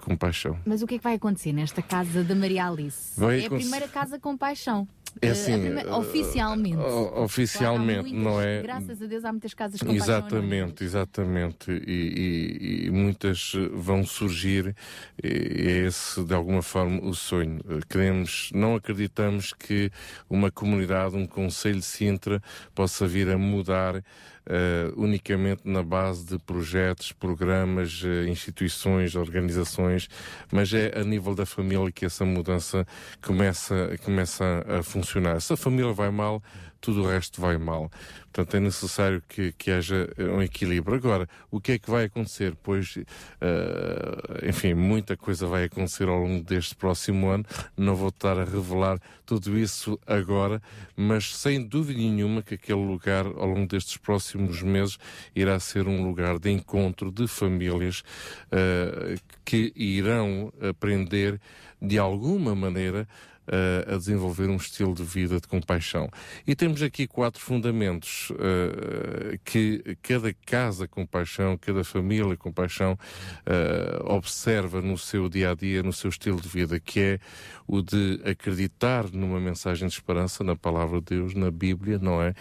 com paixão. Mas o que é que vai acontecer nesta casa da Maria Alice? Vai é a primeira casa com paixão. É assim, primeira, oficialmente. Uh, oficialmente, muitas, não é? Graças a Deus há muitas casas com Exatamente, exatamente. E, e, e, muitas vão surgir, é esse de alguma forma o sonho. Queremos, não acreditamos que uma comunidade, um conselho de Sintra possa vir a mudar uh, unicamente na base de projetos, programas, uh, instituições, organizações, mas é a nível da família que essa mudança começa, começa a funcionar. Se a família vai mal, tudo o resto vai mal. Portanto, é necessário que, que haja um equilíbrio. Agora, o que é que vai acontecer? Pois, uh, enfim, muita coisa vai acontecer ao longo deste próximo ano. Não vou estar a revelar tudo isso agora, mas sem dúvida nenhuma que aquele lugar, ao longo destes próximos meses, irá ser um lugar de encontro de famílias uh, que irão aprender de alguma maneira uh, a desenvolver um estilo de vida de compaixão. E temos aqui quatro fundamentos uh, que cada casa com paixão, cada família com paixão uh, observa no seu dia a dia, no seu estilo de vida, que é o de acreditar numa mensagem de esperança, na palavra de Deus, na Bíblia, não é?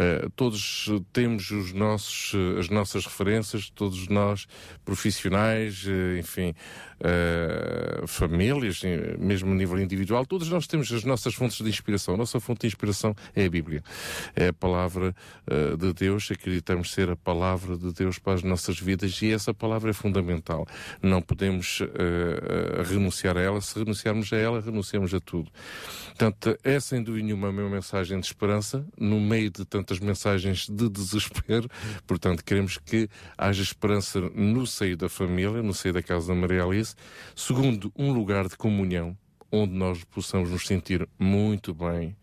Uh, todos temos os nossos, as nossas referências, todos nós profissionais, uh, enfim, uh, famílias, mesmo a nível individual, todos nós temos as nossas fontes de inspiração. A nossa fonte de inspiração é a Bíblia, é a palavra de Deus. Acreditamos ser a palavra de Deus para as nossas vidas e essa palavra é fundamental. Não podemos renunciar a ela. Se renunciarmos a ela, renunciamos a tudo. Portanto, é sem dúvida nenhuma a minha mensagem de esperança no meio de tantas mensagens de desespero. Portanto, queremos que haja esperança no seio da família, no seio da casa da Maria Alice. Segundo, um lugar de comunhão onde nós possamos nos sentir muito bem.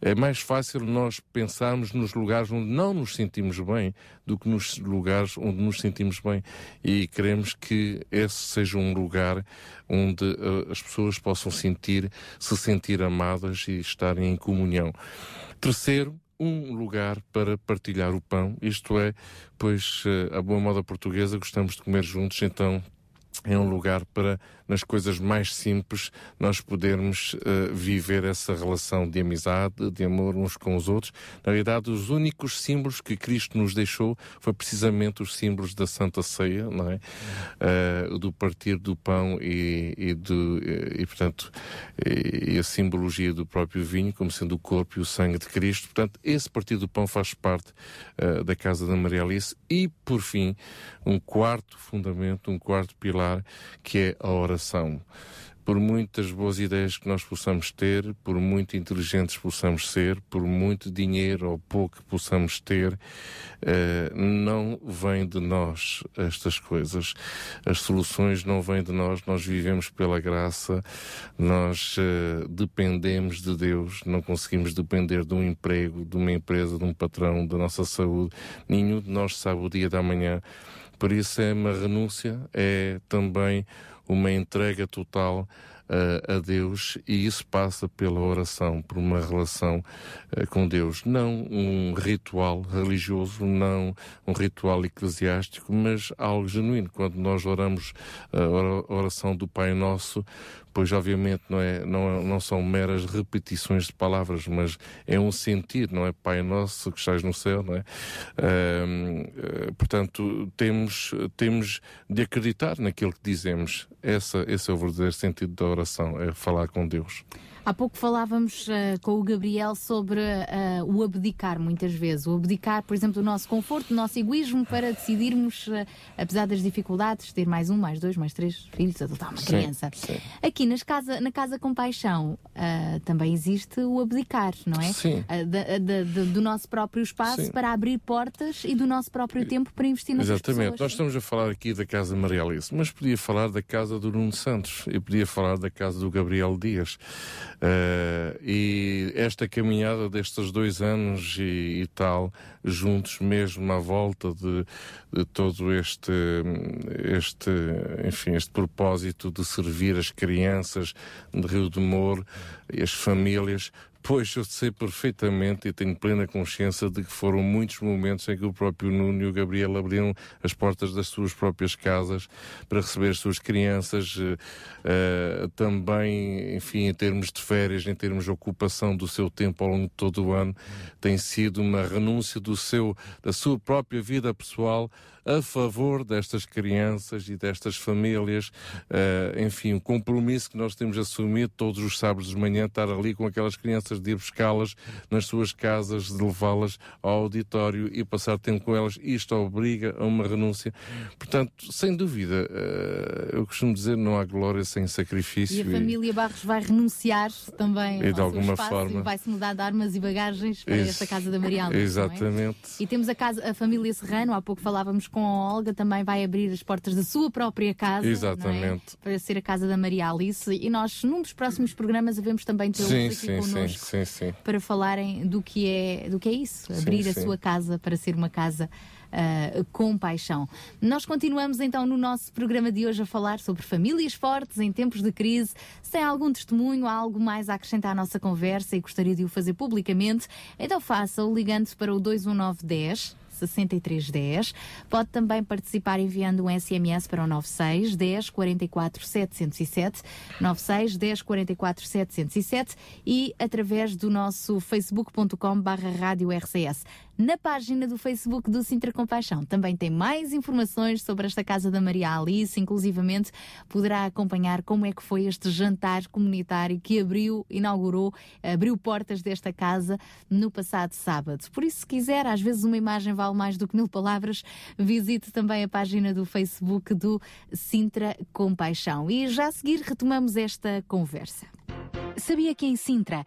É mais fácil nós pensarmos nos lugares onde não nos sentimos bem do que nos lugares onde nos sentimos bem. E queremos que esse seja um lugar onde uh, as pessoas possam sentir, se sentir amadas e estarem em comunhão. Terceiro, um lugar para partilhar o pão, isto é, pois uh, a boa moda portuguesa gostamos de comer juntos, então é um lugar para, nas coisas mais simples, nós podermos uh, viver essa relação de amizade, de amor uns com os outros. Na realidade, os únicos símbolos que Cristo nos deixou foi precisamente os símbolos da Santa Ceia, não é? Uh, do partir do pão e, e, do, e, e portanto, e, e, a simbologia do próprio vinho, como sendo o corpo e o sangue de Cristo. Portanto, esse partir do pão faz parte uh, da casa da Maria Alice. E, por fim, um quarto fundamento, um quarto pilar, que é a oração. Por muitas boas ideias que nós possamos ter, por muito inteligentes possamos ser, por muito dinheiro ou pouco possamos ter, eh, não vem de nós estas coisas. As soluções não vêm de nós, nós vivemos pela graça, nós eh, dependemos de Deus, não conseguimos depender de um emprego, de uma empresa, de um patrão, da nossa saúde. Nenhum de nós sabe o dia da manhã. Por isso é uma renúncia, é também uma entrega total uh, a Deus e isso passa pela oração, por uma relação uh, com Deus. Não um ritual religioso, não um ritual eclesiástico, mas algo genuíno. Quando nós oramos a oração do Pai Nosso, pois obviamente não, é, não, não são meras repetições de palavras, mas é um sentir, não é? Pai nosso que estás no céu, não é? Uh, portanto, temos, temos de acreditar naquilo que dizemos. Essa, esse é o verdadeiro sentido da oração, é falar com Deus. Há pouco falávamos uh, com o Gabriel sobre uh, o abdicar, muitas vezes. O abdicar, por exemplo, do nosso conforto, do nosso egoísmo para decidirmos, uh, apesar das dificuldades, ter mais um, mais dois, mais três filhos, adotar uma criança. Sim, sim. Aqui nas casa, na Casa Compaixão também existe o abdicar, não é? Sim. do nosso próprio espaço sim. para abrir portas e do nosso próprio tempo para investir nas Exatamente. pessoas. Nós estamos a falar aqui da Casa Maria Alice, mas podia falar da Casa do Nuno Santos e podia falar da Casa do Gabriel Dias. Uh, e esta caminhada destes dois anos e, e, tal, juntos mesmo à volta de, de, todo este, este, enfim, este propósito de servir as crianças de Rio de Moro e as famílias, Pois, eu sei perfeitamente e tenho plena consciência de que foram muitos momentos em que o próprio Nuno e o Gabriel abriram as portas das suas próprias casas para receber as suas crianças, uh, também, enfim, em termos de férias, em termos de ocupação do seu tempo ao longo de todo o ano, tem sido uma renúncia do seu, da sua própria vida pessoal a favor destas crianças e destas famílias. Uh, enfim, o compromisso que nós temos assumido todos os sábados de manhã, estar ali com aquelas crianças, de ir buscá-las nas suas casas, de levá-las ao auditório e passar tempo com elas. Isto obriga a uma renúncia. Portanto, sem dúvida, uh, eu costumo dizer, não há glória sem sacrifício. E a família Barros vai renunciar também e de alguma forma vai-se mudar de armas e bagagens para esta casa da Maria Alves, é? Exatamente. É? E temos a, casa, a família Serrano, há pouco falávamos com com a Olga também vai abrir as portas da sua própria casa. É? Exatamente. É? Para ser a casa da Maria Alice. E nós, num dos próximos programas, devemos também tê-los aqui sim, connosco sim, sim, para falarem do que é, do que é isso. Abrir a sua casa para ser uma casa. Uh, com paixão. Nós continuamos então no nosso programa de hoje a falar sobre famílias fortes em tempos de crise. Se tem algum testemunho, algo mais a acrescentar à nossa conversa e gostaria de o fazer publicamente, então faça-o ligando para o 21910 6310. Pode também participar enviando um SMS para o 96 10 44 707, 96 10 44 707 e através do nosso facebook.com barra rádio RCS. Na página do Facebook do Sintra Compaixão também tem mais informações sobre esta Casa da Maria Alice, inclusivamente poderá acompanhar como é que foi este jantar comunitário que abriu, inaugurou, abriu portas desta casa no passado sábado. Por isso, se quiser, às vezes uma imagem vale mais do que mil palavras, visite também a página do Facebook do Sintra Compaixão. E já a seguir retomamos esta conversa. Sabia que em Sintra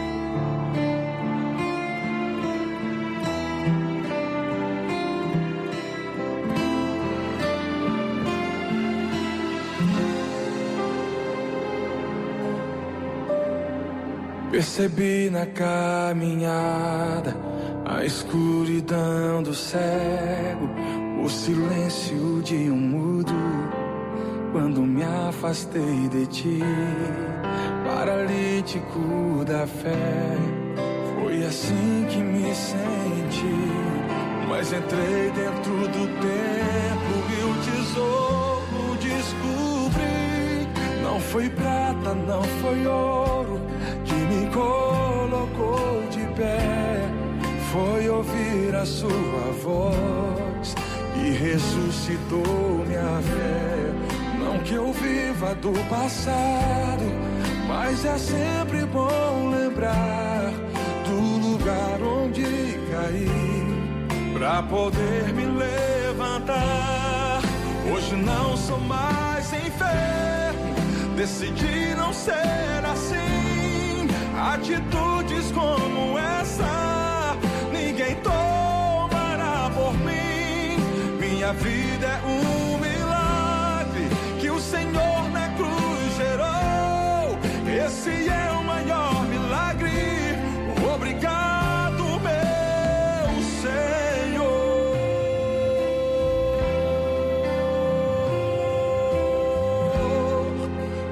Percebi na caminhada a escuridão do cego, o silêncio de um mudo. Quando me afastei de ti, paralítico da fé, foi assim que me senti. Mas entrei dentro do templo e o tesouro descobri. Não foi prata, não foi ouro me colocou de pé foi ouvir a sua voz e ressuscitou minha fé. Não que eu viva do passado, mas é sempre bom lembrar do lugar onde caí para poder me levantar. Hoje não sou mais enfermo, decidi não ser assim Atitudes como essa, ninguém tomará por mim. Minha vida é um milagre que o Senhor na cruz gerou. Esse é o maior milagre. Obrigado, meu Senhor.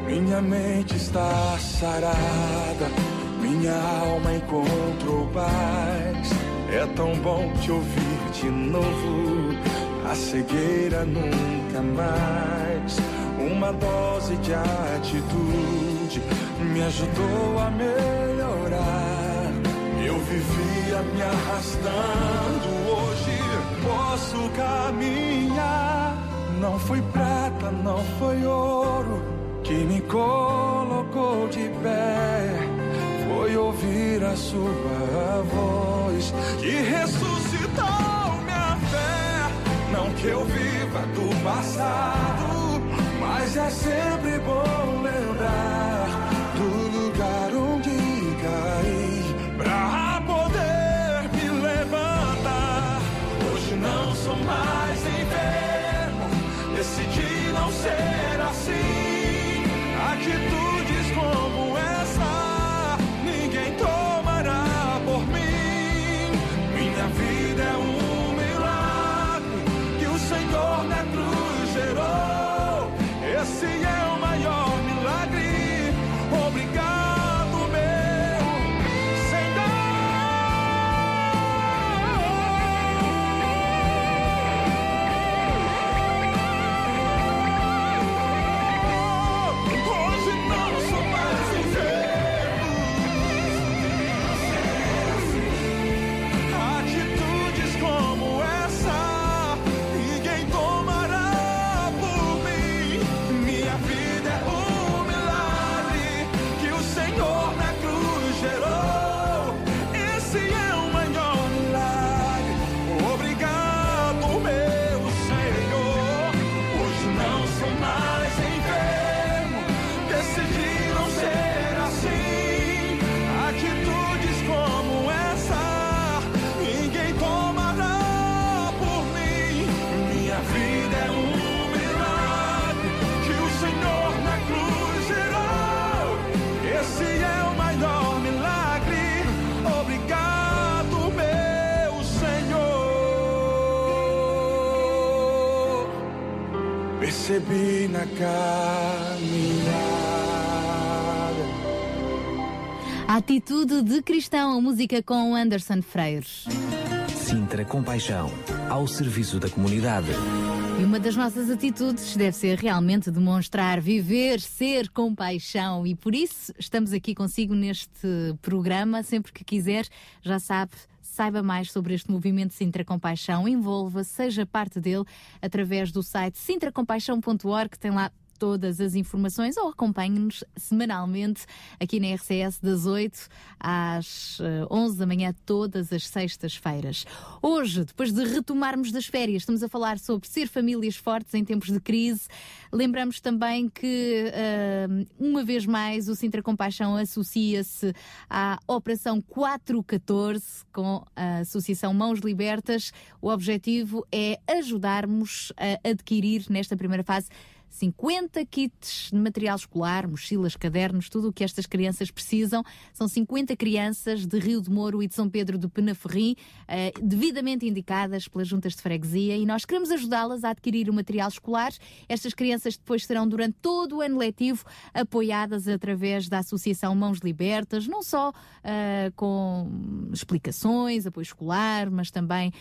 Minha mente está sarada minha alma encontrou paz. É tão bom te ouvir de novo. a cegueira nunca mais. Uma dose de atitude me ajudou a melhorar. Eu vivia me arrastando, hoje posso caminhar. Não foi prata, não foi ouro que me colocou de pé. Foi ouvir a sua voz que ressuscitou minha fé. Não que eu viva do passado, mas é sempre bom lembrar do lugar onde caí pra poder me levantar. Hoje não sou mais enfermo, decidi não ser assim. Caminhada. Atitude de cristão, música com Anderson Freires. Sintra Compaixão, ao serviço da comunidade. E uma das nossas atitudes deve ser realmente demonstrar, viver, ser compaixão. E por isso estamos aqui consigo neste programa. Sempre que quiser, já sabe. Saiba mais sobre este movimento Sintra Compaixão, envolva, seja parte dele através do site sintracompaixão.org, que tem lá todas as informações ou acompanhe-nos semanalmente aqui na RCS das 8 às eh, 11 da manhã, todas as sextas-feiras. Hoje, depois de retomarmos das férias, estamos a falar sobre ser famílias fortes em tempos de crise. Lembramos também que, eh, uma vez mais, o Sintra Compaixão associa-se à Operação 414 com a Associação Mãos Libertas. O objetivo é ajudarmos a adquirir, nesta primeira fase, 50 kits de material escolar, mochilas, cadernos, tudo o que estas crianças precisam. São 50 crianças de Rio de Moro e de São Pedro do Penaferrim, eh, devidamente indicadas pelas juntas de freguesia, e nós queremos ajudá-las a adquirir o material escolar. Estas crianças depois serão, durante todo o ano letivo, apoiadas através da Associação Mãos Libertas, não só eh, com explicações, apoio escolar, mas também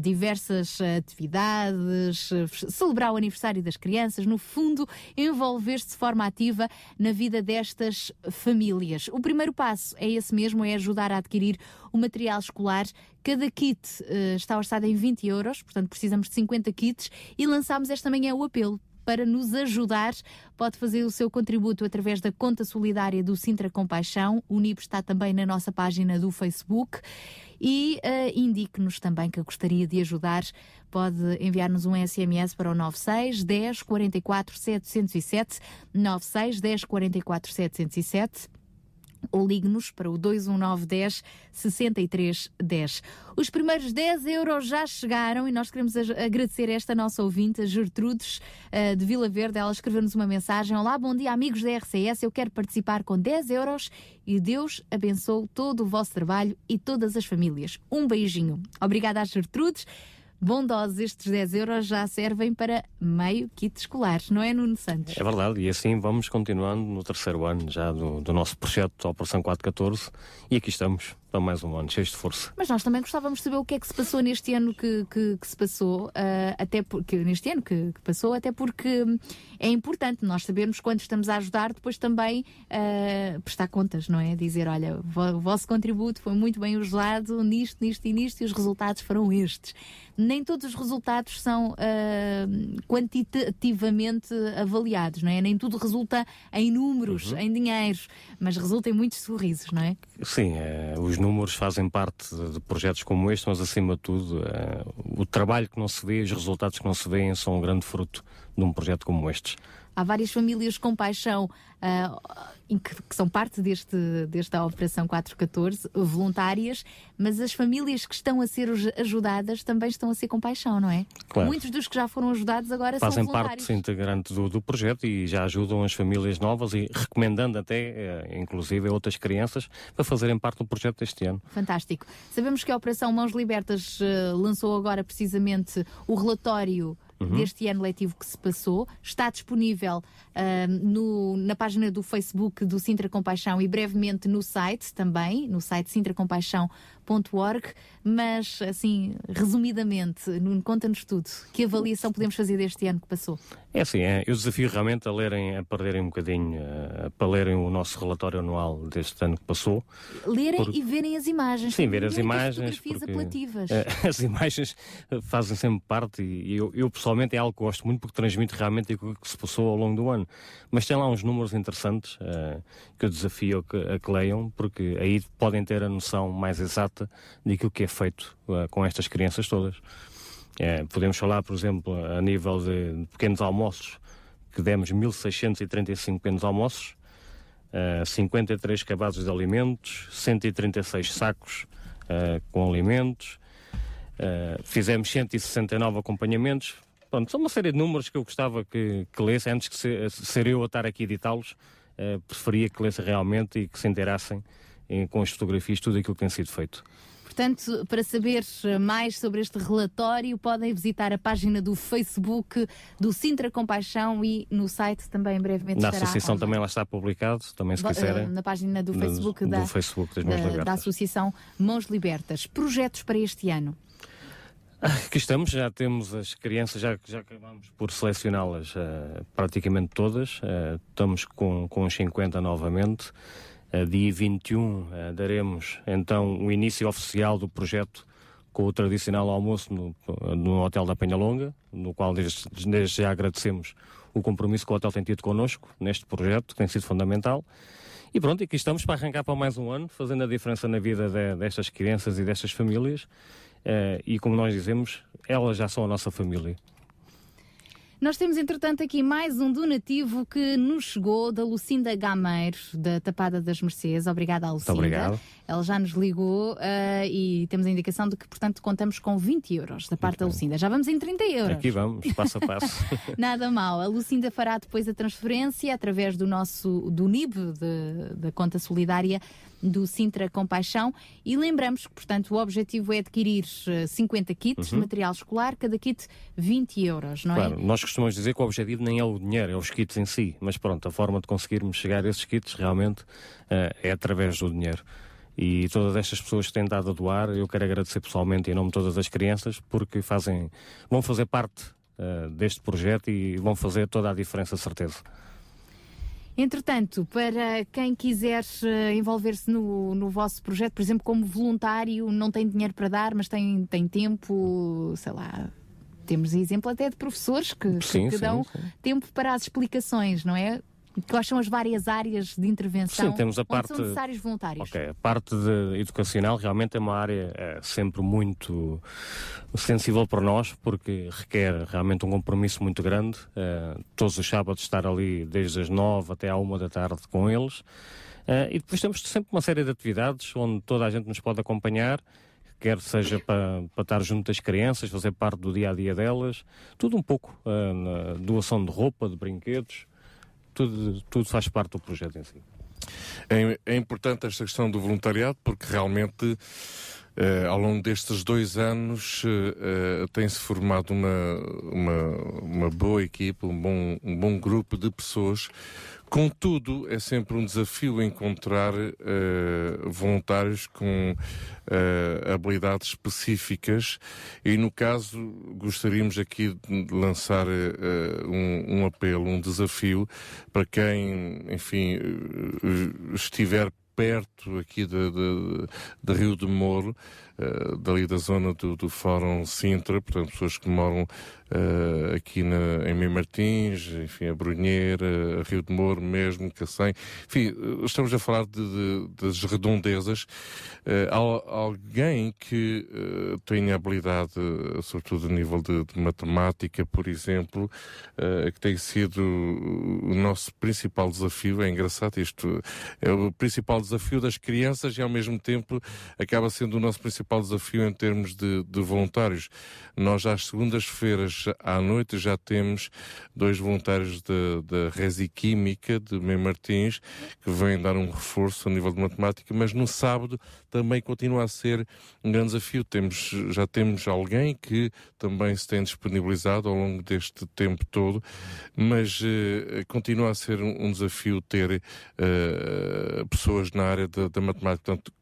diversas atividades, eh, celebrar o aniversário das crianças, no fundo, envolver-se de forma ativa na vida destas famílias. O primeiro passo é esse mesmo, é ajudar a adquirir o material escolar. Cada kit eh, está orçado em 20 euros, portanto precisamos de 50 kits e lançámos esta manhã o apelo para nos ajudar. Pode fazer o seu contributo através da conta solidária do Sintra Compaixão. O NIP está também na nossa página do Facebook. E uh, indique-nos também que gostaria de ajudar. Pode enviar-nos um SMS para o 96 10 44 707, 96 10 44 707 ou ligue-nos para o 21910 6310. Os primeiros 10 euros já chegaram e nós queremos agradecer esta nossa ouvinte, a Gertrudes uh, de Vila Verde. Ela escreveu-nos uma mensagem: Olá, bom dia, amigos da RCS. Eu quero participar com 10 euros e Deus abençoe todo o vosso trabalho e todas as famílias. Um beijinho. Obrigada Gertrudes. Bondosos, estes 10 euros já servem para meio kit escolar, não é, Nuno Santos? É verdade, e assim vamos continuando no terceiro ano já do, do nosso projeto Operação 414 e aqui estamos para mais um ano, cheio de força. Mas nós também gostávamos de saber o que é que se passou neste ano que, que, que se passou, uh, até porque neste ano que, que, passou, até porque é importante nós sabermos quando estamos a ajudar, depois também uh, prestar contas, não é? Dizer, olha, o vosso contributo foi muito bem usado nisto, nisto e nisto, e os resultados foram estes. Nem todos os resultados são uh, quantitativamente avaliados, não é? Nem tudo resulta em números, uhum. em dinheiros, mas resulta em muitos sorrisos, não é? Sim, os números fazem parte de projetos como este, mas acima de tudo, uh, o trabalho que não se vê, os resultados que não se vêem são um grande fruto de um projeto como estes. Há várias famílias com paixão uh, que, que, são parte deste, desta Operação 414, voluntárias, mas as famílias que estão a ser ajudadas também estão a ser com paixão, não é? Claro. Muitos dos que já foram ajudados agora Fazem são voluntários. Fazem parte integrante do, do, projeto e já ajudam as famílias novas e recomendando até, eh, inclusive, outras crianças para fazerem parte do projeto deste ano. Fantástico. Sabemos que a Operação Mãos Libertas uh, lançou agora precisamente o relatório uhum. deste ano letivo que se passou. Está disponível uh, no, na página do Facebook do Sintra Compaixão e brevemente no site também, no site sintracompaixão.org. Mas, assim, resumidamente, conta-nos tudo. Que avaliação podemos fazer deste ano que passou? É assim, é, eu desafio realmente a lerem, a perderem um bocadinho, uh, para lerem o nosso relatório anual deste ano que passou. Lerem e verem as imagens. Sim, ver as imagens. As fotografias apelativas. Uh, <laughs> as imagens fazem sempre parte e eu, eu pessoalmente pessoalmente é algo que gosto muito porque transmite realmente o que se passou ao longo do ano. Mas tem lá uns números interessantes uh, que eu desafio a que, a que, leiam, porque aí podem ter a noção mais exata daquilo que é feito uh, com estas crianças todas. Uh, podemos falar, por exemplo, a nível de pequenos almoços, que demos 1.635 pequenos almoços, uh, 53 cabazes de alimentos, 136 sacos com alimentos. Uh, fizemos 169 acompanhamentos, Pronto, são uma série de números que eu gostava que, que lesse, antes de ser, ser, eu a estar aqui a editá-los, uh, preferia que lessem realmente e que se inteirassem em, com as fotografias, tudo aquilo que tem sido feito. Portanto, para saber mais sobre este relatório, podem visitar a página do Facebook do Sintra Compaixão e no site também brevemente Na associação online. também lá está publicado, também se quiserem. Na página do Facebook, do, da, do Facebook da, da Associação Mãos Libertas. Projetos para este ano? <laughs> Aqui estamos, já temos as crianças, já, já acabamos por selecioná-las uh, praticamente todas. Uh, estamos com, com os 50 novamente. Uh, dia 21 uh, daremos então o início oficial do projeto com o tradicional almoço no, no Hotel da Penhalonga, no qual desde, desde já agradecemos o compromisso que o hotel tem tido connosco neste projeto, que tem sido fundamental. E pronto, aqui estamos para arrancar para mais um ano, fazendo a diferença na vida de, destas crianças e destas famílias. Uh, e como nós dizemos, elas já são a nossa família. Nós temos, entretanto, aqui mais um donativo que nos chegou da Lucinda Gameiro, da Tapada das Mercês. Obrigada Lucinda. Muito obrigado. Ela já nos ligou uh, e temos a indicação de que, portanto, contamos com 20 euros da parte Muito da Lucinda. Bem. Já vamos em 30 euros. Aqui vamos, passo a passo. <laughs> Nada mal. A Lucinda fará depois a transferência através do nosso, do NIB, da conta solidária do Sintra Compaixão e lembramos que, portanto, o objetivo é adquirir 50 eh, kits uhum. de material escolar, cada kit 20 euros, não claro, é? Claro, nós costumamos dizer que o objetivo nem é o dinheiro, é os kits em si, mas pronto, a forma de conseguirmos chegar a esses kits realmente uh, é através do dinheiro. E todas estas pessoas que têm dado a doar, eu quero agradecer pessoalmente em nome de todas as crianças, porque fazem, vão fazer parte uh, deste projeto e vão fazer toda a diferença, certeza. Entretanto, para quem quiser uh, envolver-se no, no vosso projeto, por exemplo, como voluntário, não tem dinheiro para dar, mas tem, tem tempo, sei lá, temos exemplo até de professores que, sim, que dão sim. tempo para as explicações, não é? Quais são as várias áreas de intervenção Sim, temos a parte, são necessários voluntários? Ok, a parte educacional realmente é uma área é, sempre muito sensível para nós, porque requer realmente um compromisso muito grande. É, todos os sábados estar ali desde as nove até à uma da tarde com eles. É, e depois temos sempre uma série de atividades onde toda a gente nos pode acompanhar quer seja para, para estar junto das crianças, fazer parte do dia a dia delas, tudo um pouco, uh, doação de roupa, de brinquedos, tudo, tudo faz parte do projeto em si. É, é importante esta questão do voluntariado porque realmente Uh, ao longo destes dois anos uh, uh, tem-se formado uma, uma, uma, boa equipe, um bom, um bom grupo de pessoas Contudo, é sempre um desafio encontrar uh, voluntários com uh, habilidades específicas e, no caso, gostaríamos aqui de lançar uh, um, um, apelo, um desafio para quem, enfim, estiver perto aqui de, de, de Rio de Moro, uh, dali da zona do, do Fórum Sintra, portanto, pessoas que moram uh, aqui na, em Mem Martins, enfim, a Brunheira, a Rio de Moro mesmo, Cacém, enfim, estamos a falar de, de das redondezas. Uh, alguém que tenha habilidade, sobretudo a nível de, de matemática, por exemplo, que tem sido o nosso principal desafio, é engraçado isto, é o principal desafio das crianças e ao mesmo tempo acaba sendo o nosso principal desafio em termos de, de voluntários. Nós às segundas-feiras à noite já temos dois voluntários da Resi Química de Mem Martins que vêm dar um reforço a nível de matemática, mas no sábado também continua a ser um grande desafio. Temos, já temos alguém que também se tem disponibilizado ao longo deste tempo todo, mas uh, continua a ser um, um desafio ter uh, pessoas na área da, da matemática. Portanto,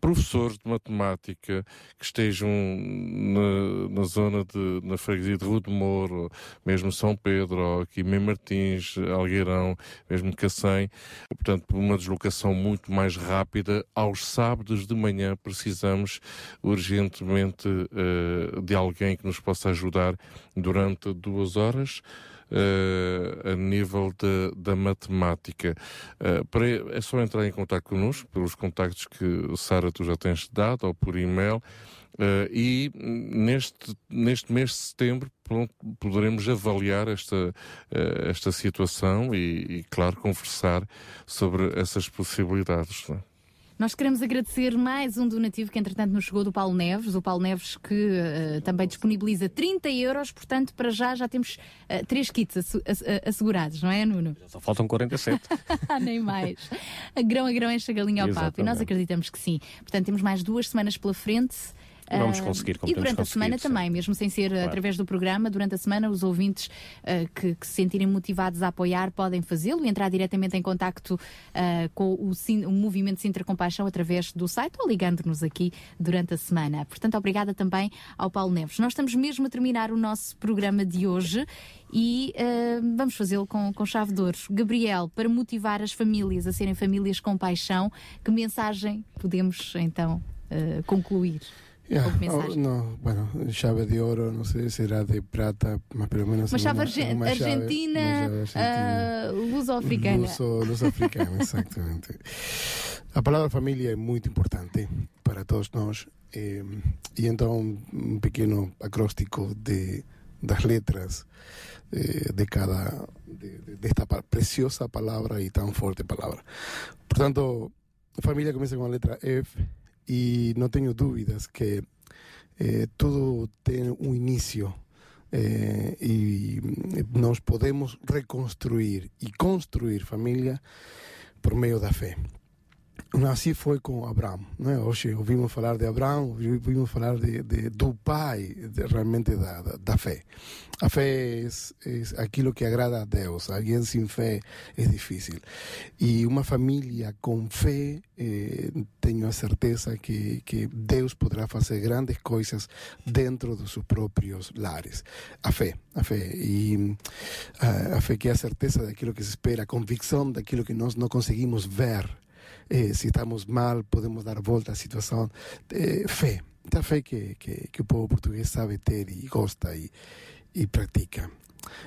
professores de matemática que estejam na, na zona de, na freguesia de Rua de Moro, mesmo São Pedro, aqui Mem Martins, Algueirão, mesmo Cacém, portanto, por uma deslocação muito mais rápida, aos sábados de manhã precisamos urgentemente uh, de alguém que nos possa ajudar durante duas horas uh, a nível de, da matemática. Uh, para, é só entrar em contato connosco, pelos contactos que Sara tu já tens dado, ou por e-mail. Uh, e neste, neste mês de setembro pronto, poderemos avaliar esta, uh, esta situação e, e, claro, conversar sobre essas possibilidades. Não é? Nós queremos agradecer mais um donativo que, entretanto, nos chegou do Paulo Neves. O Paulo Neves que uh, também disponibiliza 30 euros, portanto, para já já temos uh, três kits assegurados, não é, Nuno? Só faltam 47. <laughs> Nem mais. A grão a grão enche a galinha ao papo. E nós acreditamos que sim. Portanto, temos mais duas semanas pela frente. Vamos conseguir, como E durante a semana sim. também, mesmo sem ser claro. através do programa, durante a semana os ouvintes uh, que, que, se sentirem motivados a apoiar podem fazê-lo e entrar diretamente em contacto uh, com o, o Movimento Sintra Compaixão através do site ou ligando-nos aqui durante a semana. Portanto, obrigada também ao Paulo Neves. Nós estamos mesmo a terminar o nosso programa de hoje e uh, vamos fazê-lo com, com chave de ouro. Gabriel, para motivar as famílias a serem famílias com paixão, que mensagem podemos então concluir? Yeah. Oh, no, bueno, chave de oro, no sé, será de prata, mas pelo menos. Uma chave argentina, argentina. Uh, luso-africana. Luso, luso-africana, <laughs> exactamente. A palavra família é muito importante para todos nós. Eh, e então, um pequeno acróstico de, das letras eh, de cada. De, de, esta preciosa palavra e tão forte palavra. Portanto, família começa com a letra F y no tengo dudas que eh, todo tiene un inicio eh, y nos podemos reconstruir y construir familia por medio de la fe. Assim foi com Abraão. Né? Hoje ouvimos falar de Abraão, ouvimos falar de, de do pai, de, realmente da, da, da, fé. A fé é, é aquilo que agrada a Deus. Alguém sem fé é difícil. E uma família com fé, eh, tenho a certeza que, que Deus poderá fazer grandes coisas dentro dos seus próprios lares. A fé, a fé. E a, a fé que é a certeza daquilo que se espera, a convicção daquilo que nós não conseguimos ver eh, se estamos mal, podemos dar volta à situação. Eh, fé, a fé que, que, que, o povo português sabe ter e gosta e, e pratica.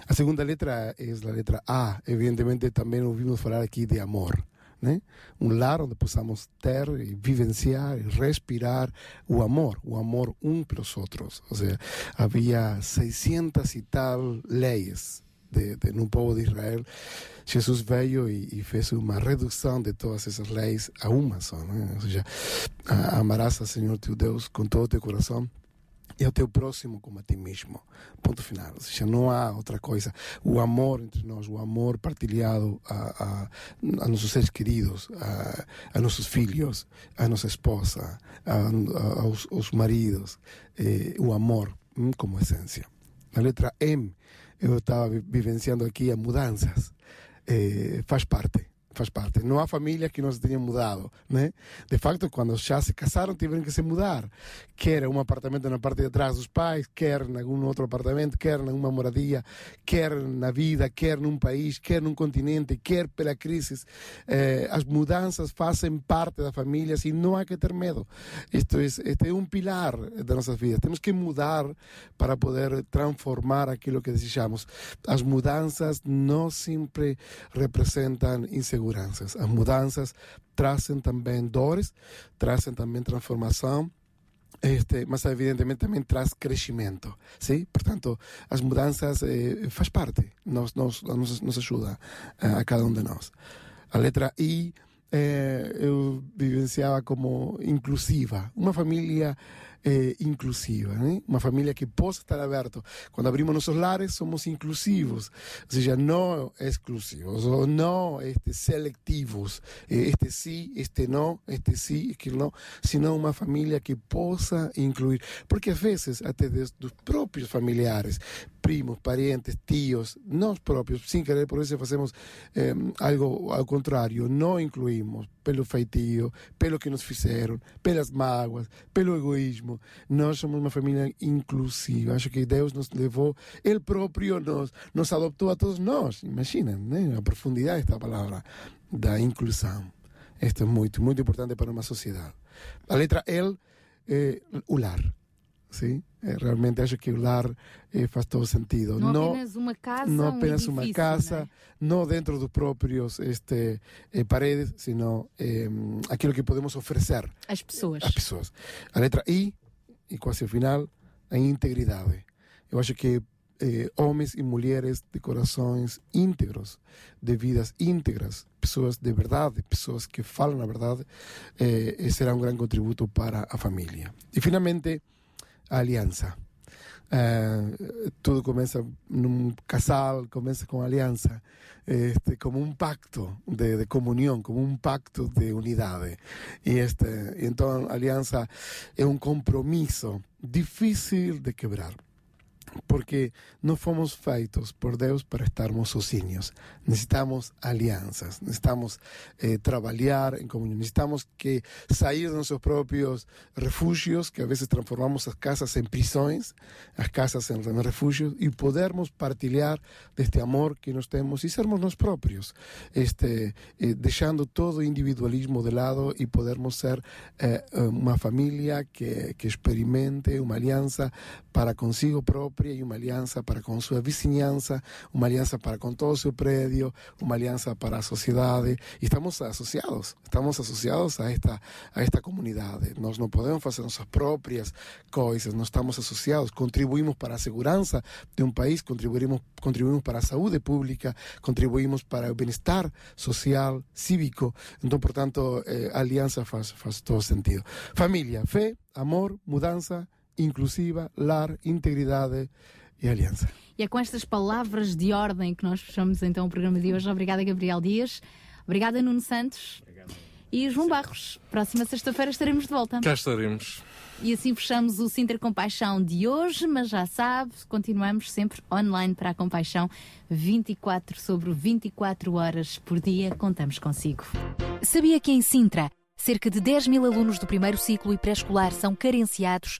A segunda letra é a letra A. Evidentemente, também ouvimos falar aqui de amor. Né? Um lar onde possamos ter e vivenciar e respirar o amor, o amor um pelos outros. Ou seja, havia 600 e tal leis de, de, no povo de Israel Jesus veio e, e, fez uma redução de todas essas leis a uma só. Né? Ou seja, amarás ao Senhor teu Deus com todo o teu coração e ao teu próximo como a ti mesmo. Ponto final. Ou seja, não há outra coisa. O amor entre nós, o amor partilhado a, a, a nossos seres queridos, a, a, nossos filhos, a nossa esposa, aos, aos, maridos, eh, o amor como essência. Na letra M, eu estava vivenciando aqui as mudanças eh, faz parte faz parte. Não há família que não se tenha mudado, né? De facto, quando já se casaram, tiveram que se mudar. Quer um apartamento na parte de trás dos pais, quer em algum outro apartamento, quer numa moradia, quer na vida, quer num país, quer num continente, quer pela crise. Eh, as mudanças fazem parte da família e não há que ter medo. Isto é, este é um pilar das nossas vidas. Temos que mudar para poder transformar aquilo que desejamos. As mudanças não sempre representam insegurança seguranças. As mudanças trazem também dores, trazem também transformação, este, mas evidentemente também traz crescimento, sim? Portanto, as mudanças eh, faz parte, nos, nos, nos, nos ajuda eh, a cada um de nós. A letra I eh, eu vivenciava como inclusiva, uma família eh, inclusiva, né? uma família que possa estar aberta. Quando abrimos nossos lares, somos inclusivos, ou seja, não exclusivos, ou não este, seletivos, este sim, este não, este sim, aquilo não, senão uma família que possa incluir. Porque às vezes, até dos próprios familiares, primos, parentes, tios, nós próprios, sem querer, por isso fazemos eh, algo ao contrário, não incluímos pelo feitio, pelo que nos fizeram, pelas mágoas, pelo egoísmo. Nós somos uma família inclusiva. Acho que Deus nos levou, Ele próprio nos, nos adotou a todos nós. Imaginem né? a profundidade desta palavra da inclusão. Isto é muito, muito importante para uma sociedade. A letra L é o lar. Sim? É, realmente acho que o lar é, faz todo sentido. Não, não apenas uma casa, não apenas um uma casa, não, é? não, dentro dos próprios este, eh, paredes, sino eh, aquilo que podemos oferecer às pessoas. Às pessoas. A letra I, e quase final, a integridade. Eu acho que eh, homens e mulheres de corações íntegros, de vidas íntegras, pessoas de verdade, pessoas que falam a verdade, eh, será um grande contributo para a família. E finalmente, a aliança. Uh, tudo começa num casal, começa com aliança, este, como um pacto de, de, comunhão, como um pacto de unidade. E este, então, a aliança é um compromisso difícil de quebrar porque não fomos feitos por Deus para estarmos sozinhos. Necesitamos alianças, necesitamos eh, trabalhar em comunhão, necesitamos que sair de nossos próprios refúgios, que a vezes transformamos as casas em prisões, as casas em refúgios, e podermos partilhar deste amor que nós temos e sermos nós próprios, este, eh, deixando todo o individualismo de lado e podermos ser eh, uma família que, que experimente uma aliança para consigo próprio e uma aliança para com sua vizinhança, uma aliança para com todo o seu prédio, uma aliança para a sociedade. E estamos associados, estamos associados a esta, a esta comunidade. Nós não podemos fazer nossas próprias coisas, nós estamos associados, contribuímos para a segurança de um país, contribuímos, contribuímos para a saúde pública, contribuímos para o bem-estar social, cívico. Então, portanto, eh, a aliança faz, faz todo sentido. Família, fé, amor, mudança inclusiva, lar, integridade e aliança. E é com estas palavras de ordem que nós fechamos então o programa de hoje. Obrigada, Gabriel Dias. Obrigada, Nuno Santos. Obrigado. E João Barros. Próxima sexta-feira estaremos de volta. Cá estaremos. E assim fechamos o Sinter Compaixão de hoje, mas já sabe, continuamos sempre online para a Compaixão, 24 sobre 24 horas por dia, contamos consigo. Sabia que em Sintra, cerca de 10 mil alunos do primeiro ciclo e pré-escolar são carenciados